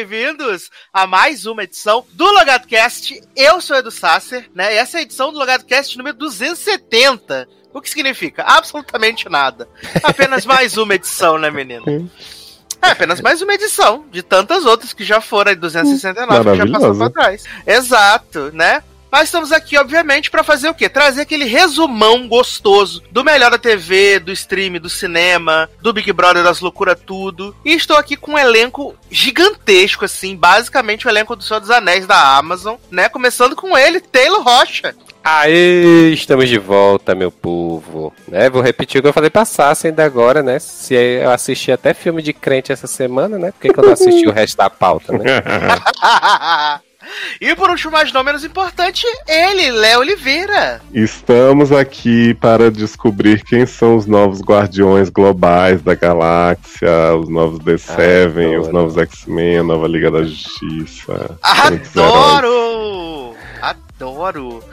bem-vindos a mais uma edição do LogadoCast. Eu sou Edu Sasser, né? E essa é a edição do LogadoCast número 270. O que significa? Absolutamente nada. Apenas mais uma edição, né, menino? É apenas mais uma edição de tantas outras que já foram, aí 269 que já passou pra trás. Exato, né? Nós estamos aqui, obviamente, para fazer o quê? Trazer aquele resumão gostoso do melhor da TV, do stream, do cinema, do Big Brother, das loucuras tudo. E estou aqui com um elenco gigantesco, assim, basicamente o elenco do Senhor dos Anéis da Amazon, né? Começando com ele, Taylor Rocha. Aê, estamos de volta, meu povo. Né, vou repetir o que eu falei pra Sassi ainda agora, né? Se eu assisti até filme de crente essa semana, né? Por que, que eu não assisti o resto da pauta, né? E por último, mas não menos importante, ele, Léo Oliveira. Estamos aqui para descobrir quem são os novos guardiões globais da galáxia, os novos The Seven, os novos X-Men, a nova Liga da Justiça. Adoro! Adoro!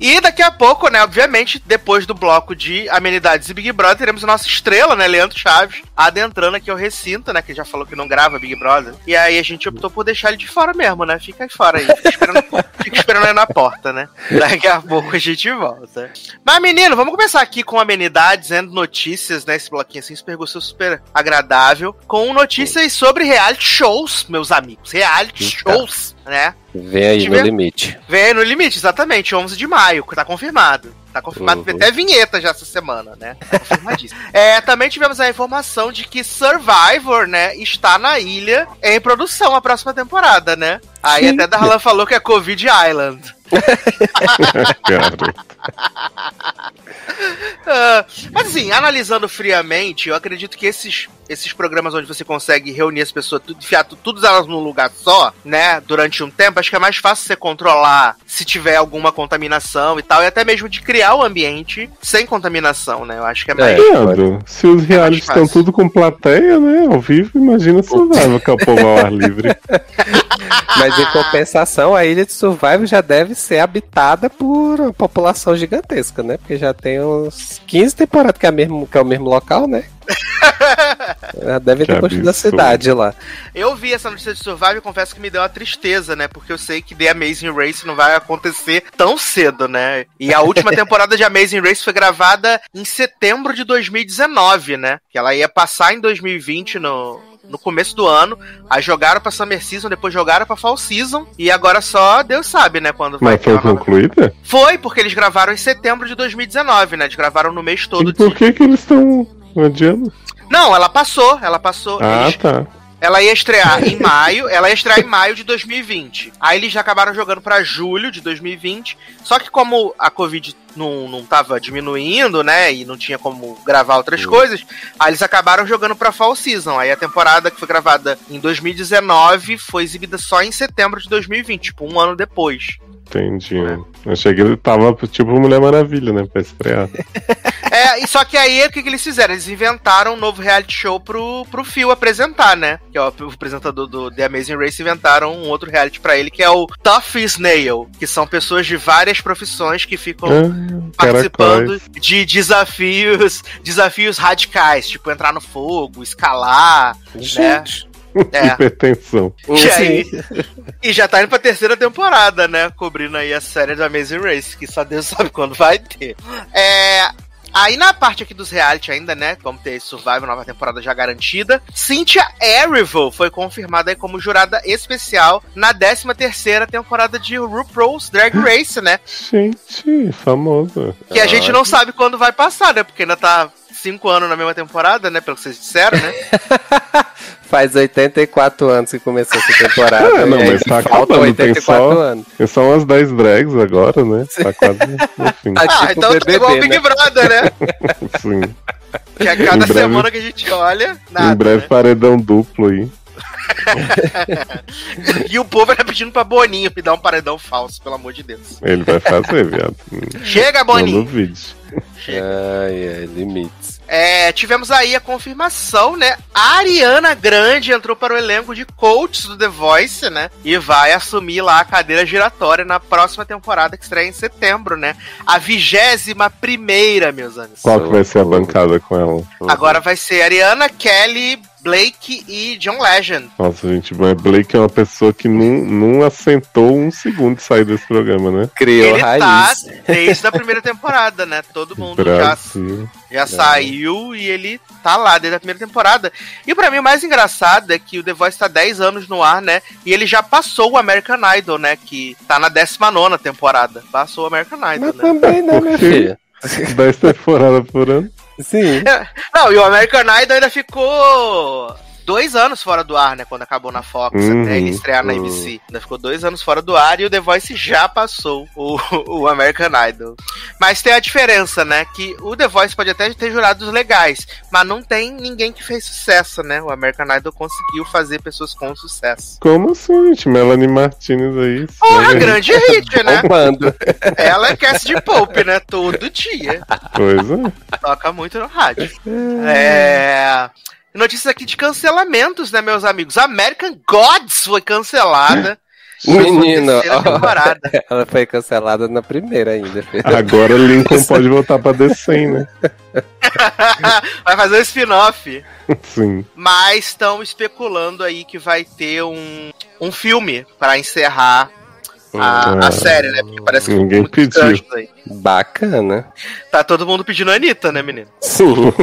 E daqui a pouco, né, obviamente, depois do bloco de amenidades e Big Brother, teremos a nossa estrela, né, Leandro Chaves, adentrando aqui ao recinto, né, que já falou que não grava Big Brother. E aí a gente optou por deixar ele de fora mesmo, né? Fica aí fora aí, fica esperando, fica esperando aí na porta, né? Daqui a pouco a gente volta. Mas, menino, vamos começar aqui com amenidades, né, notícias, né, esse bloquinho assim, super gostoso, super agradável, com notícias sobre reality shows, meus amigos. Reality shows, né? Vem aí no limite. Vem aí no limite, exatamente, 11 de maio, tá confirmado. Tá confirmado, uhum. até vinheta já essa semana, né? Tá confirmadíssimo. é, também tivemos a informação de que Survivor, né, está na ilha em produção a próxima temporada, né? Aí Sim. até Darlan falou que é Covid Island. uh, mas assim, analisando friamente, eu acredito que esses, esses programas onde você consegue reunir as pessoas, tudo, enfiar tudo elas num lugar só, né, durante um tempo, acho que é mais fácil você controlar se tiver alguma contaminação e tal, e até mesmo de criar o ambiente sem contaminação, né? Eu acho que é mais. É, se os é realities estão tudo com plateia, né, ao vivo, imagina se vai que é o povo ao ar livre. Mas em compensação, a ilha de Survival já deve ser habitada por uma população gigantesca, né? Porque já tem uns 15 temporadas que é, mesmo, que é o mesmo local, né? Deve ter construído a cidade lá. Eu vi essa notícia de Survival e confesso que me deu uma tristeza, né? Porque eu sei que The Amazing Race não vai acontecer tão cedo, né? E a última temporada de Amazing Race foi gravada em setembro de 2019, né? Que ela ia passar em 2020 no, no começo do ano. Aí jogaram pra Summer Season, depois jogaram pra Fall Season. E agora só Deus sabe, né? Quando. Mas foi concluída? Foi, porque eles gravaram em setembro de 2019, né? Eles gravaram no mês todo. E por de... que, que eles estão adiando? Não, ela passou, ela passou. Ah, eles... tá. Ela ia estrear em maio, ela ia estrear em maio de 2020. Aí eles já acabaram jogando para julho de 2020. Só que como a Covid não, não tava diminuindo, né? E não tinha como gravar outras uhum. coisas, aí eles acabaram jogando pra Fall Season. Aí a temporada que foi gravada em 2019 foi exibida só em setembro de 2020, tipo, um ano depois. Entendi. É. Achei que ele tava tipo Mulher Maravilha, né? Pra estrear. é, e só que aí o que, que eles fizeram? Eles inventaram um novo reality show pro, pro Phil apresentar, né? Que é o, o apresentador do The Amazing Race, inventaram um outro reality pra ele, que é o Tough Snail, que são pessoas de várias profissões que ficam ah, participando caracóis. de desafios, desafios radicais, tipo entrar no fogo, escalar, né? Gente. né? É. Hipertensão. E, aí, e já tá indo pra terceira temporada, né? Cobrindo aí a série do Amazing Race, que só Deus sabe quando vai ter. É, Aí na parte aqui dos reality ainda, né? Vamos ter Survival, nova temporada já garantida. Cynthia Erivo foi confirmada aí como jurada especial na 13 terceira temporada de RuPaul's Drag Race, né? Gente, famosa. Que a gente não sabe quando vai passar, né? Porque ainda tá cinco anos na mesma temporada, né? Pelo que vocês disseram, né? Faz 84 anos que começou essa temporada. É, não, mas tá acabando, 84 tem só, anos. Tem só umas 10 drags agora, né? Tá quase no fim. Ah, tipo então BBB, tá igual o Big né? Brother, né? Sim. Que a cada breve, semana que a gente olha, nada, Em breve né? paredão duplo aí. e o povo era pedindo pra Boninho me dar um paredão falso, pelo amor de Deus. Ele vai fazer, viado. Chega, Boninho! Não duvide. Chega. Ai, ai, limites. É, tivemos aí a confirmação, né? A Ariana Grande entrou para o elenco de coaches do The Voice, né? E vai assumir lá a cadeira giratória na próxima temporada que estreia em setembro, né? A vigésima primeira, meus amigos. Qual que vai ser a bancada com ela? Agora vai ser Ariana, Kelly, Blake e John Legend. Nossa, gente, mas Blake é uma pessoa que não, não assentou um segundo de sair desse programa, né? Criou Ele raiz. tá desde a primeira temporada, né? Todo mundo já, Brasil. já saiu e ele tá lá desde a primeira temporada. E pra mim o mais engraçado é que o The Voice tá 10 anos no ar, né? E ele já passou o American Idol, né? Que tá na 19 temporada. Passou o American Idol, Mas né? também, né, minha filha? 10 temporadas por ano. Sim. Não, e o American Idol ainda ficou dois anos fora do ar, né? Quando acabou na Fox, Uhum, até ele estrear na uhum. ABC. Ainda ficou dois anos fora do ar e o The Voice já passou o, o American Idol. Mas tem a diferença, né? Que o The Voice pode até ter jurados legais, mas não tem ninguém que fez sucesso, né? O American Idol conseguiu fazer pessoas com sucesso. Como assim, gente? Melanie Martinez aí. Porra, sabe? grande hit, né? Bombando. Ela é cast de Pope, né? Todo dia. Pois é. Toca muito no rádio. É. Notícias aqui de cancelamentos, né, meus amigos? American Gods foi cancelada. Temporada. ela foi cancelada na primeira ainda. Agora Lincoln pode voltar pra descer, né? vai fazer um spin-off. Sim. Mas estão especulando aí que vai ter um, um filme pra encerrar a, a Ah. série, né? Porque parece que Ninguém pediu. Bacana. Tá todo mundo pedindo a Anitta, né, menino? Sim.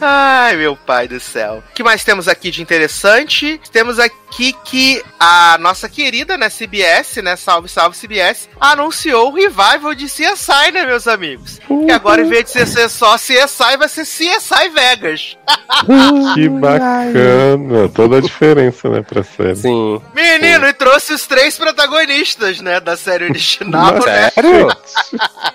Ai, meu pai do céu. O que mais temos aqui de interessante? Temos aqui que a nossa querida, né, CBS, né, salve, salve CBS, anunciou o revival de CSI, né, meus amigos? Que agora, em vez de ser só CSI, vai ser CSI Vegas. Que bacana. Toda a diferença, né, pra série. Sim. Menino, e trouxe os três protagonistas, né, da série original, né? Sério?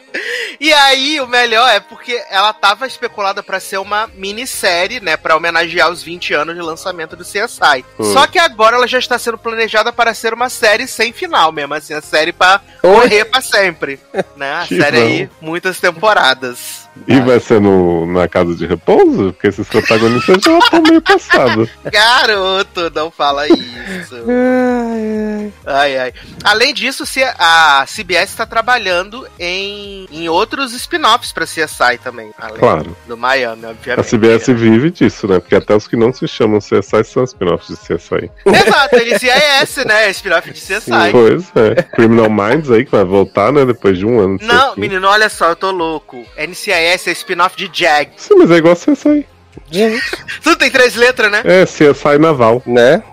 E aí, o melhor é porque ela tava especulada pra ser uma minissérie, né, Pra homenagear os 20 anos de lançamento do CSI. Hum. Só que agora ela já está sendo planejada para ser uma série sem final mesmo, assim, a série pra Oi? morrer pra sempre, né? A Que série bom. aí, muitas temporadas. E vai ser no, na casa de repouso? Porque esses protagonistas já estão meio passados. Garoto, não fala isso. Ai, ai. Além disso, a CBS está trabalhando em, em outros spin-offs pra CSI também. Claro. do Miami, A obviamente. CBS vive disso, né? Porque até os que não se chamam CSI são spin-offs de CSI. Exato, NCIS, né? Spin-off de CSI. Pois é. Criminal Minds aí, que vai voltar, né? Depois de um ano. Não, menino, olha só, eu tô louco. NCIS é spin-off de Jag. Sim, mas é igual CSI. Gente, Tudo tem três letras, né? É, CSI Naval. né?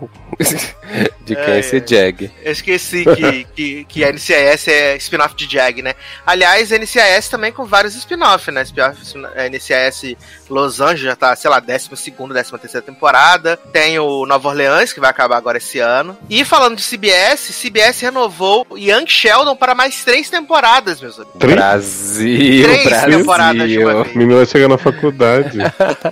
De quem é esse. Jag? Eu esqueci que, que, que a NCIS é spin-off de Jag, né? Aliás, a NCIS também com vários spin-off, né? NCIS Los Angeles já tá, sei lá, 12 décima terceira temporada. Tem o Nova Orleans, que vai acabar agora esse ano. E falando de CBS, CBS renovou Young Sheldon para mais três temporadas, meus amigos. Três? Brasil, Três Brasil. temporadas de uma vez. O menino vai chegar na faculdade.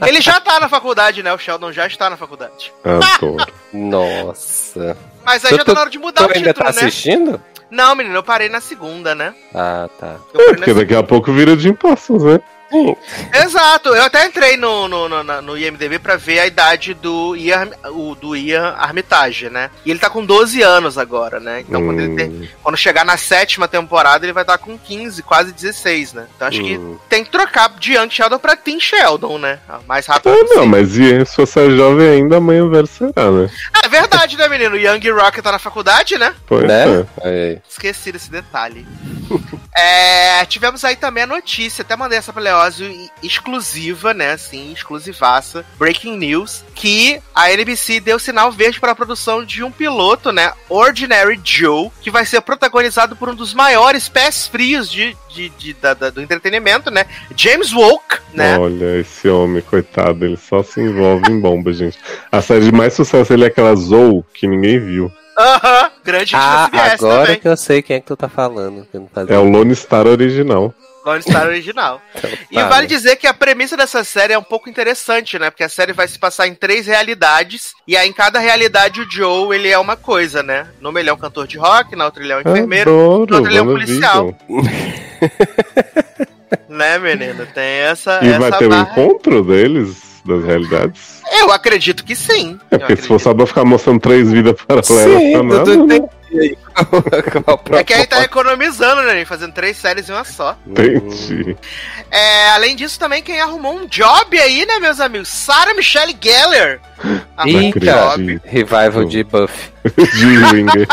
Ele já tá na faculdade, né? O Sheldon já está na faculdade. Adoro. Nossa. Mas aí Tu- já tá tu- na hora de mudar Tu o ainda título, tá né? assistindo? Não, menino, eu parei na segunda, né? Ah, tá. Eu É, porque daqui a pouco vira de impostos, né? Exato, eu até entrei no, no, no, no IMDB pra ver a idade do Ian, o, do Ian Armitage, né? E ele tá com 12 anos agora, né? Então quando, ele ter- Hum, quando chegar na sétima temporada, ele vai estar com 15, quase 16, né? Então acho que Hum. tem que trocar de Young Sheldon pra Tim Sheldon, né? O Mais rápido Ah, possível. não, mas e se você é jovem ainda, amanhã velho será, né? Ah, é verdade, né, menino? O Young Rock tá na faculdade, né? Pois Né? é. Esqueci desse detalhe. É, tivemos aí também a notícia, até mandei essa pra Leózio e- exclusiva, né? Assim, exclusivaça. Breaking news: que a NBC deu sinal verde para a produção de um piloto, né? Ordinary Joe, que vai ser protagonizado por um dos maiores pés frios de, de, de- da- da- do entretenimento, né? James Woke, né? Olha, esse homem, coitado, ele só se envolve em bomba, gente. A série de mais sucesso ele é aquela Zou que ninguém viu. Aham, grande Ah, agora também. que eu sei quem é que tu tá falando. Que eu não fazia É o Lone Star original. Lone Star original. E Tá, vale né? dizer que a premissa dessa série é um pouco interessante, né? Porque a série vai se passar em três realidades. E aí, em cada realidade, o Joe, ele é uma coisa, né? Numa ele é um cantor de rock, na outra ele é um enfermeiro, Adoro, no outro ele é um policial. né, menino? Tem essa, E essa vai ter um barra. encontro deles? Das realidades? Eu acredito que sim. É porque se for só pra ficar mostrando três vidas paralelas, Sim, tá nada, né? É que aí tá economizando, né? Fazendo três séries em uma só. Entendi. É, além disso, também quem arrumou um job aí, né, meus amigos? Sarah Michelle um Eita. Revival de Buff. De.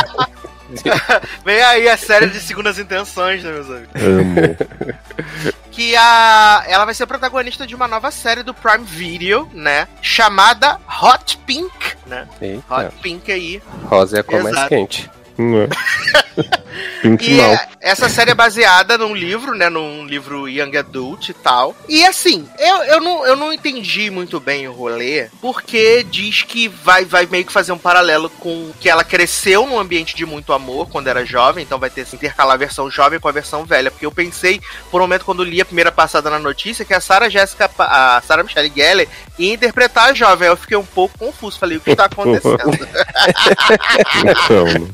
Vem aí a série de segundas intenções, né, meus amigos? Amo. Que a, ela vai ser protagonista de uma nova série do Prime Video, né? Chamada Hot Pink, né? Eita. Hot Pink aí. Rosa é a cor mais quente. Não é? Pink E é, essa série é baseada num livro, né? Num livro Young Adult e tal. E assim, eu, eu, não, eu não entendi muito bem o rolê, porque diz que vai, vai meio que fazer um paralelo com que ela cresceu num ambiente de muito amor quando era jovem, então vai ter que intercalar a versão jovem com a versão velha. Porque eu pensei, por um momento, quando li a primeira passada na notícia, que a Sarah Jessica, a Sarah Michelle Gellar ia interpretar a jovem. Aí eu fiquei um pouco confuso. Falei, o que tá acontecendo? Então, né?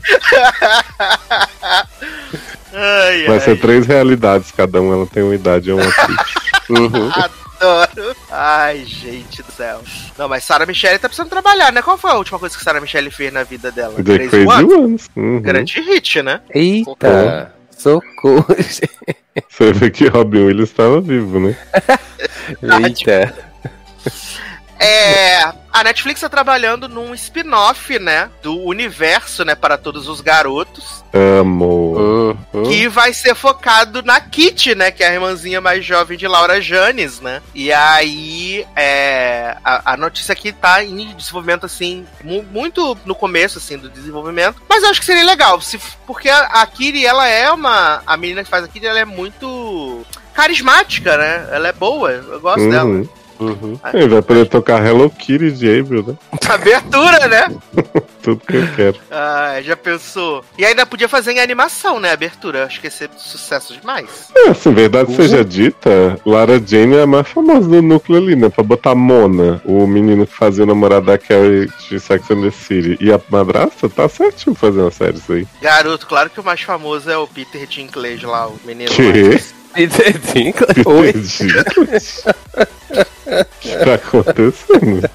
ai, vai ai. ser três realidades, cada uma ela tem uma idade e uma atriz. Uhum. Adoro. Ai, gente do céu. Não, mas Sarah Michelle tá precisando trabalhar, né? Qual foi a última coisa que Sarah Michelle fez na vida dela? The Crazy Ones. Uhum. Grande hit, né? Eita. Socorro. Você vê que Robin Williams estava vivo, né? Eita. É, a Netflix tá trabalhando num spin-off, né? Do universo, né? Para todos os garotos. Amo. Uhum. Que vai ser focado na Kitty, né? Que é a irmãzinha mais jovem de Laura Janes, né? E aí, é, a, a notícia aqui tá em desenvolvimento, assim, mu- muito no começo, assim, do desenvolvimento. Mas eu acho que seria legal, se, porque a, a Kitty, ela é uma... A menina que faz a Kitty, ela é muito carismática, né? Ela é boa, eu gosto dela. Uhum. Ele vai poder tocar Hello Kitty de April, né? Abertura, né? Tudo que eu quero. Ah, já pensou? E ainda podia fazer em animação, né? Abertura. Acho que ia ser sucesso demais. É, assim, verdade seja dita, Lara Jane é a mais famosa do núcleo ali, né? Pra botar Mona, o menino que fazia o namorado da Carrie de Sex and the City, e a madrasta, tá certinho fazer uma série isso aí. Garoto, claro que o mais famoso é o Peter Dinklage lá, o menino. Que? Peter Dinklage. Oi. O que tá acontecendo?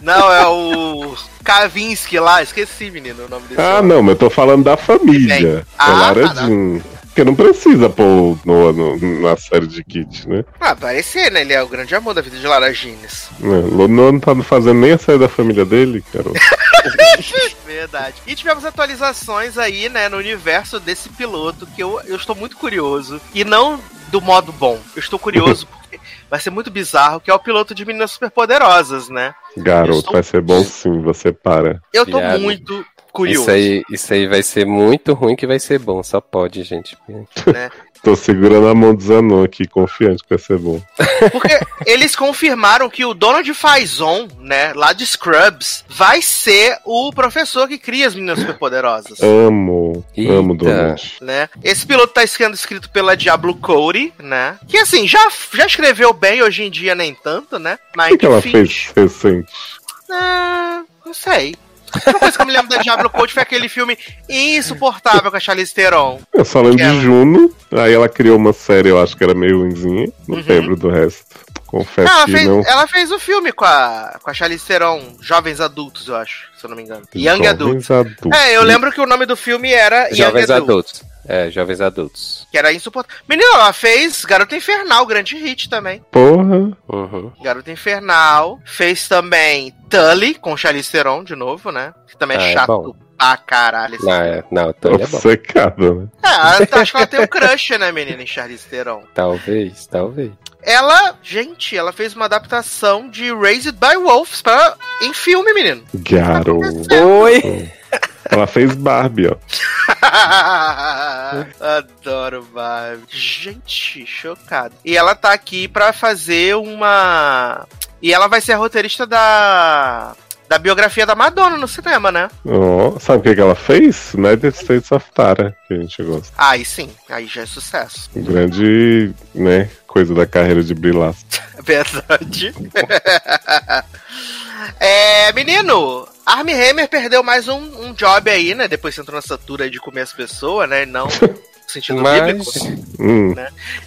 Não, é o Kavinsky lá, esqueci, menino, o nome desse. Ah, não, mas eu tô falando da família. Ah, é Lara tá, tá. Porque não precisa pôr no, no- na série de Kit, né? Ah, parecer, né? Ele é o grande amor da vida de Lara Jeans. Não, não tá fazendo nem a série da família dele, cara. Verdade. E tivemos atualizações aí, né, no universo desse piloto, que eu, eu estou muito curioso. E não do modo bom. Eu estou curioso porque vai ser muito bizarro, que é o piloto de Meninas Superpoderosas, né? Garoto, Estou- vai ser bom sim, você para. Eu tô Viado. muito curioso, Isso aí, isso aí vai ser muito ruim que vai ser bom, só pode, gente. né? Tô segurando a mão do Zanon aqui, confiante que vai ser bom. Porque eles confirmaram que o Donald Faison, né, lá de Scrubs, vai ser o professor que cria as meninas superpoderosas. Amo, Eita. amo Donald. Né? Esse piloto tá sendo escrito pela Diablo Cody, né? Que assim, já, já escreveu bem, hoje em dia nem tanto, né? O Mas que, que ela fez recente? ah, não sei. A única coisa que eu me lembro da Diablo Cody foi aquele filme insuportável com a Charlize Theron. Eu só lembro Que ela- de Juno, aí ela criou uma série, eu acho que era meio ruimzinha. Não Uhum. lembro do resto. Confesso Não, ela que fez, não. ela fez o filme com a, com a Charlize Theron, Jovens Adultos, eu acho, se eu não me engano. Young Adults. Jovens adultos. É, eu lembro que o nome do filme era Young Jovens Adults. adultos. É, jovens adultos. Que era insuportável. Menino, ela fez Garota Infernal, grande hit também. Porra, Uhum. Garota Infernal. Fez também Tully, com Charlize Theron, de novo, né? Que também é Ah, é chato bom. pra caralho. Esse Não, é, não, Tony é bom. obcecada, né? É, acho que ela tem um crush, né, menina, em Charlize Theron. Talvez, talvez. Ela, gente, ela fez uma adaptação de Raised by Wolves pra, em filme, menino. Garoto. Oi! Ela fez Barbie, ó. Adoro Barbie. Gente, chocado. E ela tá aqui pra fazer uma. E ela vai ser a roteirista da. Da biografia da Madonna no cinema, né? Ó, sabe o que, que ela fez? United States of Tara, que a gente gosta. Aí sim, aí já é sucesso. Grande, né, coisa da carreira de Brie verdade. é, menino, Armie Hammer perdeu mais um, um job aí, né? Depois entrou nessa tour aí de comer as pessoas, né? Não sentido bíblico. Mas. Hum.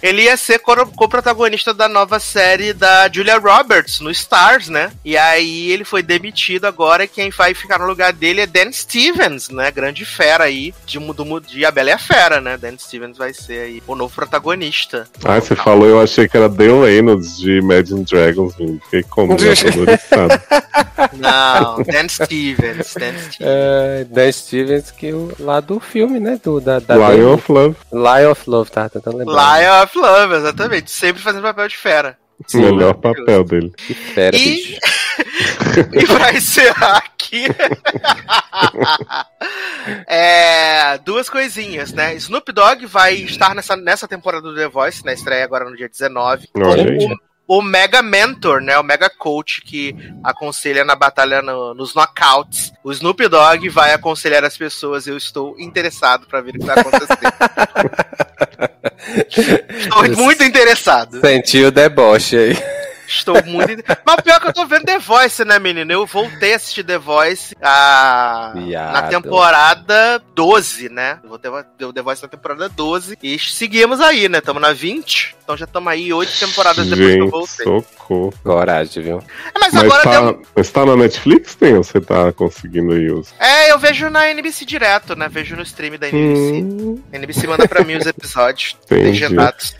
Ele ia ser co- co-protagonista da nova série da Julia Roberts no Stars, né? E aí ele foi demitido agora e quem vai ficar no lugar dele é Dan Stevens, né? Grande fera aí de, do, de A Bela e a Fera, né? Dan Stevens vai ser aí o novo protagonista. Ah, você falou, eu achei que era Dan Reynolds de Imagine Dragons, menino. Fiquei como? Não, Dan Stevens, Dan Stevens. É, Dan Stevens, que o, lá do filme, né? Do, da, da Lion of Love. Lion of Love, tá tentando lembrar. Lion of Love, exatamente. Sempre fazendo papel de fera. Sim, Melhor papel dele. Que fera, E- bicho. E pra encerrar aqui. é, duas coisinhas, né? Snoop Dogg vai estar nessa, nessa temporada do The Voice, na estreia agora no dia 19. Olha como aí. O, Mega Mentor, né? O Mega Coach que aconselha na batalha no- nos knockouts. O Snoop Dogg vai aconselhar as pessoas. Eu estou interessado pra ver o que vai acontecer. estou muito interessado. Sentiu o deboche aí. Estou muito. Mas pior que eu tô vendo The Voice, né, menino? Eu voltei a assistir The Voice a... Na temporada 12, né? Eu deu The Voice na temporada 12. E seguimos aí, né? Estamos na 20. Então já estamos aí oito temporadas depois que eu Gente, voltei. socorro. Coragem, viu? É, mas, Mas agora tá, deu. mas tá na Netflix, tem? Ou você tá conseguindo aí os. É, eu vejo na NBC direto, né? Vejo no stream da NBC. Hum, A NBC manda pra mim os episódios legendados.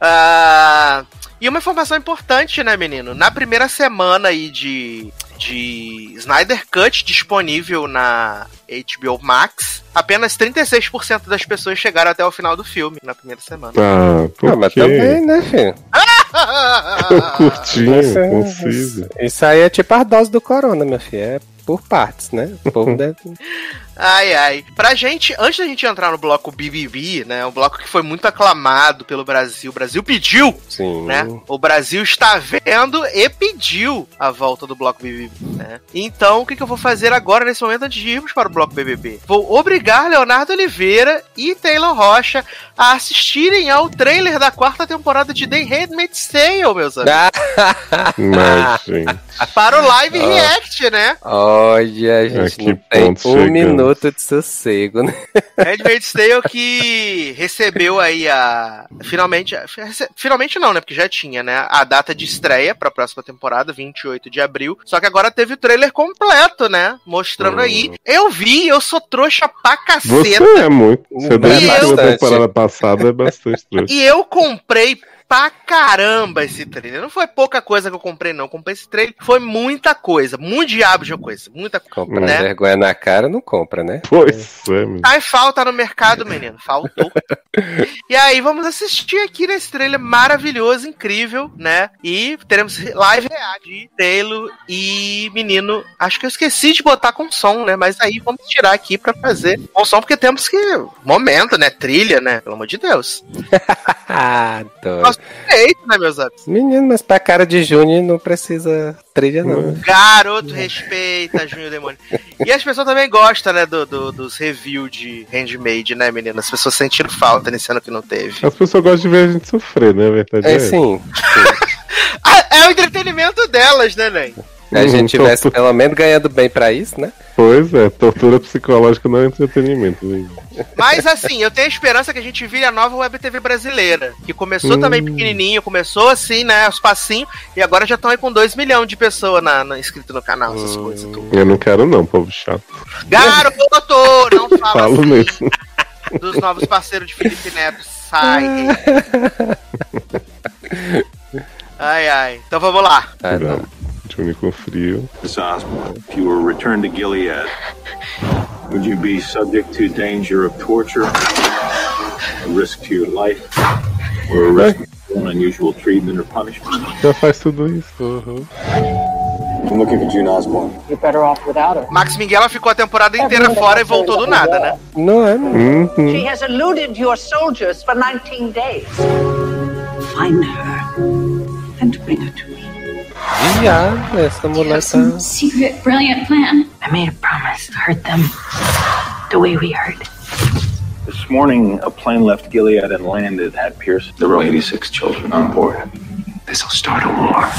Ah, e uma informação importante, né, menino? Na primeira semana aí de, de Snyder Cut disponível na HBO Max, apenas 36% das pessoas chegaram até o final do filme na primeira semana. Ah, por Ah, mas também, né, filho? Curtinho, Isso, é- conciso. isso aí é tipo a dose do corona, minha filha. É por partes, né? O povo deve... Ai, ai. Pra gente, antes da gente entrar no bloco BBB, né? Um bloco que foi muito aclamado pelo Brasil. O Brasil pediu Sim. né? O Brasil está vendo e pediu a volta do bloco BBB, né? Então, o que, que eu vou fazer agora nesse momento antes de irmos para o bloco BBB? Vou obrigar Leonardo Oliveira e Taylor Rocha a assistirem ao trailer da quarta temporada de The Handmaid's Tale, meus amigos. Mas, gente. Para o live Ah. react, né? Olha, a gente que não tem um chegamos. Minuto de sossego, né? Handmaid's Tale que recebeu aí a. Finalmente. Finalmente não, né? Porque já tinha, né? A data de estreia pra próxima temporada, 28 de abril. Só que agora teve o trailer completo, né? Mostrando Hum. aí. Eu vi, eu sou trouxa pra Você caceta. é muito. Você É desde a temporada passada é bastante trouxa. E eu comprei pra caramba esse trailer. Não foi pouca coisa que eu comprei, não. Eu comprei esse trailer. Foi muita coisa. Muito diabo de coisa. Muita coisa. Compra Né? vergonha na cara, não compra, né? Pois é, menino. Ai, falta no mercado, menino. Faltou. e aí, vamos assistir aqui nesse trailer maravilhoso, incrível, né? E teremos live de Taylor e menino. Acho que eu esqueci de botar com som, né? Mas aí vamos tirar aqui pra fazer com som, porque temos que. Momento, né? Trilha, né? Pelo amor de Deus. Ah, doido. Eita, né, meus amigos? Menino, mas pra cara de Júnior não precisa trilha, não. né? Garoto, respeita, Junho Demônio. E as pessoas também gostam, né, do, do- dos reviews de Handmade, né, menina? As pessoas sentiram falta nesse ano que não teve. As pessoas gostam de ver a gente sofrer, né? A verdade é, É essa. sim. Ah, é o entretenimento delas, né, Nen? Se a Uhum, gente tivesse pelo menos ganhando bem pra isso, né? Pois é, tortura psicológica não é entretenimento. gente. Mas assim, eu tenho esperança que a gente vire a nova Web TV brasileira. Que começou também Hum. pequenininho, começou assim, né, aos passinhos, e agora já estão aí com 2 milhões de pessoas na, na, inscrito no canal, essas Hum. coisas. Tudo. Eu não quero, não, povo chato. Garoto, não fala Falo assim mesmo. dos novos parceiros de Felipe Neto. Sai. ai, ai. Então vamos lá. Ah, Júnior com frio. Miss Osborne, if you were returned to Gilead, would you be subject to danger of torture, a risk to your life, or a risk of unusual treatment or punishment? Já faz tudo isso. I'm looking for June Osborne. You're better off without her. Max Minghella ficou a temporada inteira fora e voltou do nada, né? Não é, não. Uhum. She has eluded your soldiers for 19 days. Find her and bring her to me. Viado, essa mulher tá. Some secret, brilliant plan. I made a promise to hurt them the way we hurt. This morning, a plane left Gilead and landed at Pierce. There were 86 children on board. This'll start a war.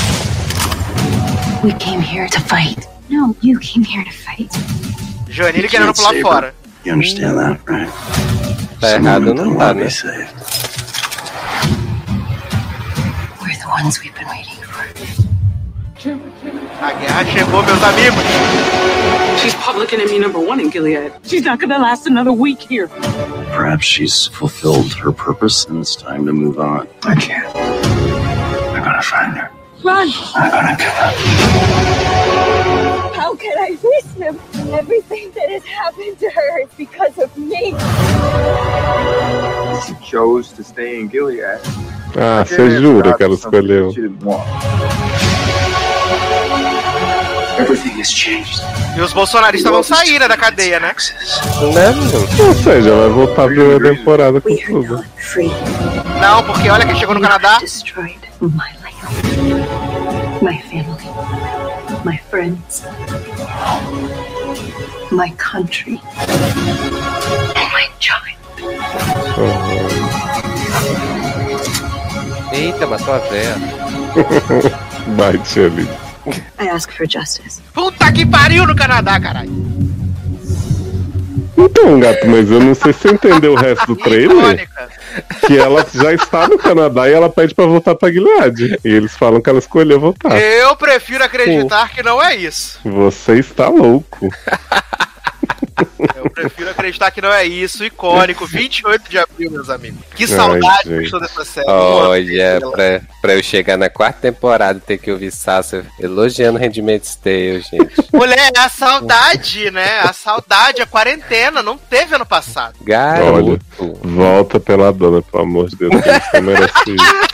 We came here to fight. No, you came here to fight. Joanile querendo pular Saber. fora. You understand that, right? Tá errado não tá, né? We're the ones we've been waiting for. A guerra chegou, meus amigos. She's public enemy number one in Gilead. She's not gonna last another week here. Perhaps she's fulfilled her purpose and it's time to move on. I can't. I'm gonna find her. Run! I'm gonna kill her. How can I face him? Everything that has happened to her is because of me. She chose to stay in Gilead. Ah, você jura que ela escolheu? Everything has changed. E os bolsonaristas vão sair né, da cadeia, né? Né? Ou seja, vai voltar a primeira temporada com tudo. Não, porque olha quem chegou no Canadá. My family, friends, my country, and my child. Eita, matou a véia. Bate ali. I ask for justice. Puta que pariu no Canadá, caralho. Então, gato, mas eu não sei se você entendeu o resto do trailer. Icônica. Que ela já está no Canadá e ela pede pra voltar pra Gilead. E eles falam que ela escolheu voltar. Eu prefiro acreditar que não é isso. Você está louco. Eu prefiro acreditar que não é isso. Icônico, 28 de abril, meus amigos. Que saudade que eu gente. estou dessa série. Olha, pra, pra eu chegar na quarta temporada e ter que ouvir Sasha elogiando Handmaid's Tale, gente. Mulher, é a saudade, né? A saudade, a quarentena. Não teve ano passado. Garoto. Volta pela dona, pelo amor de Deus. Merece isso.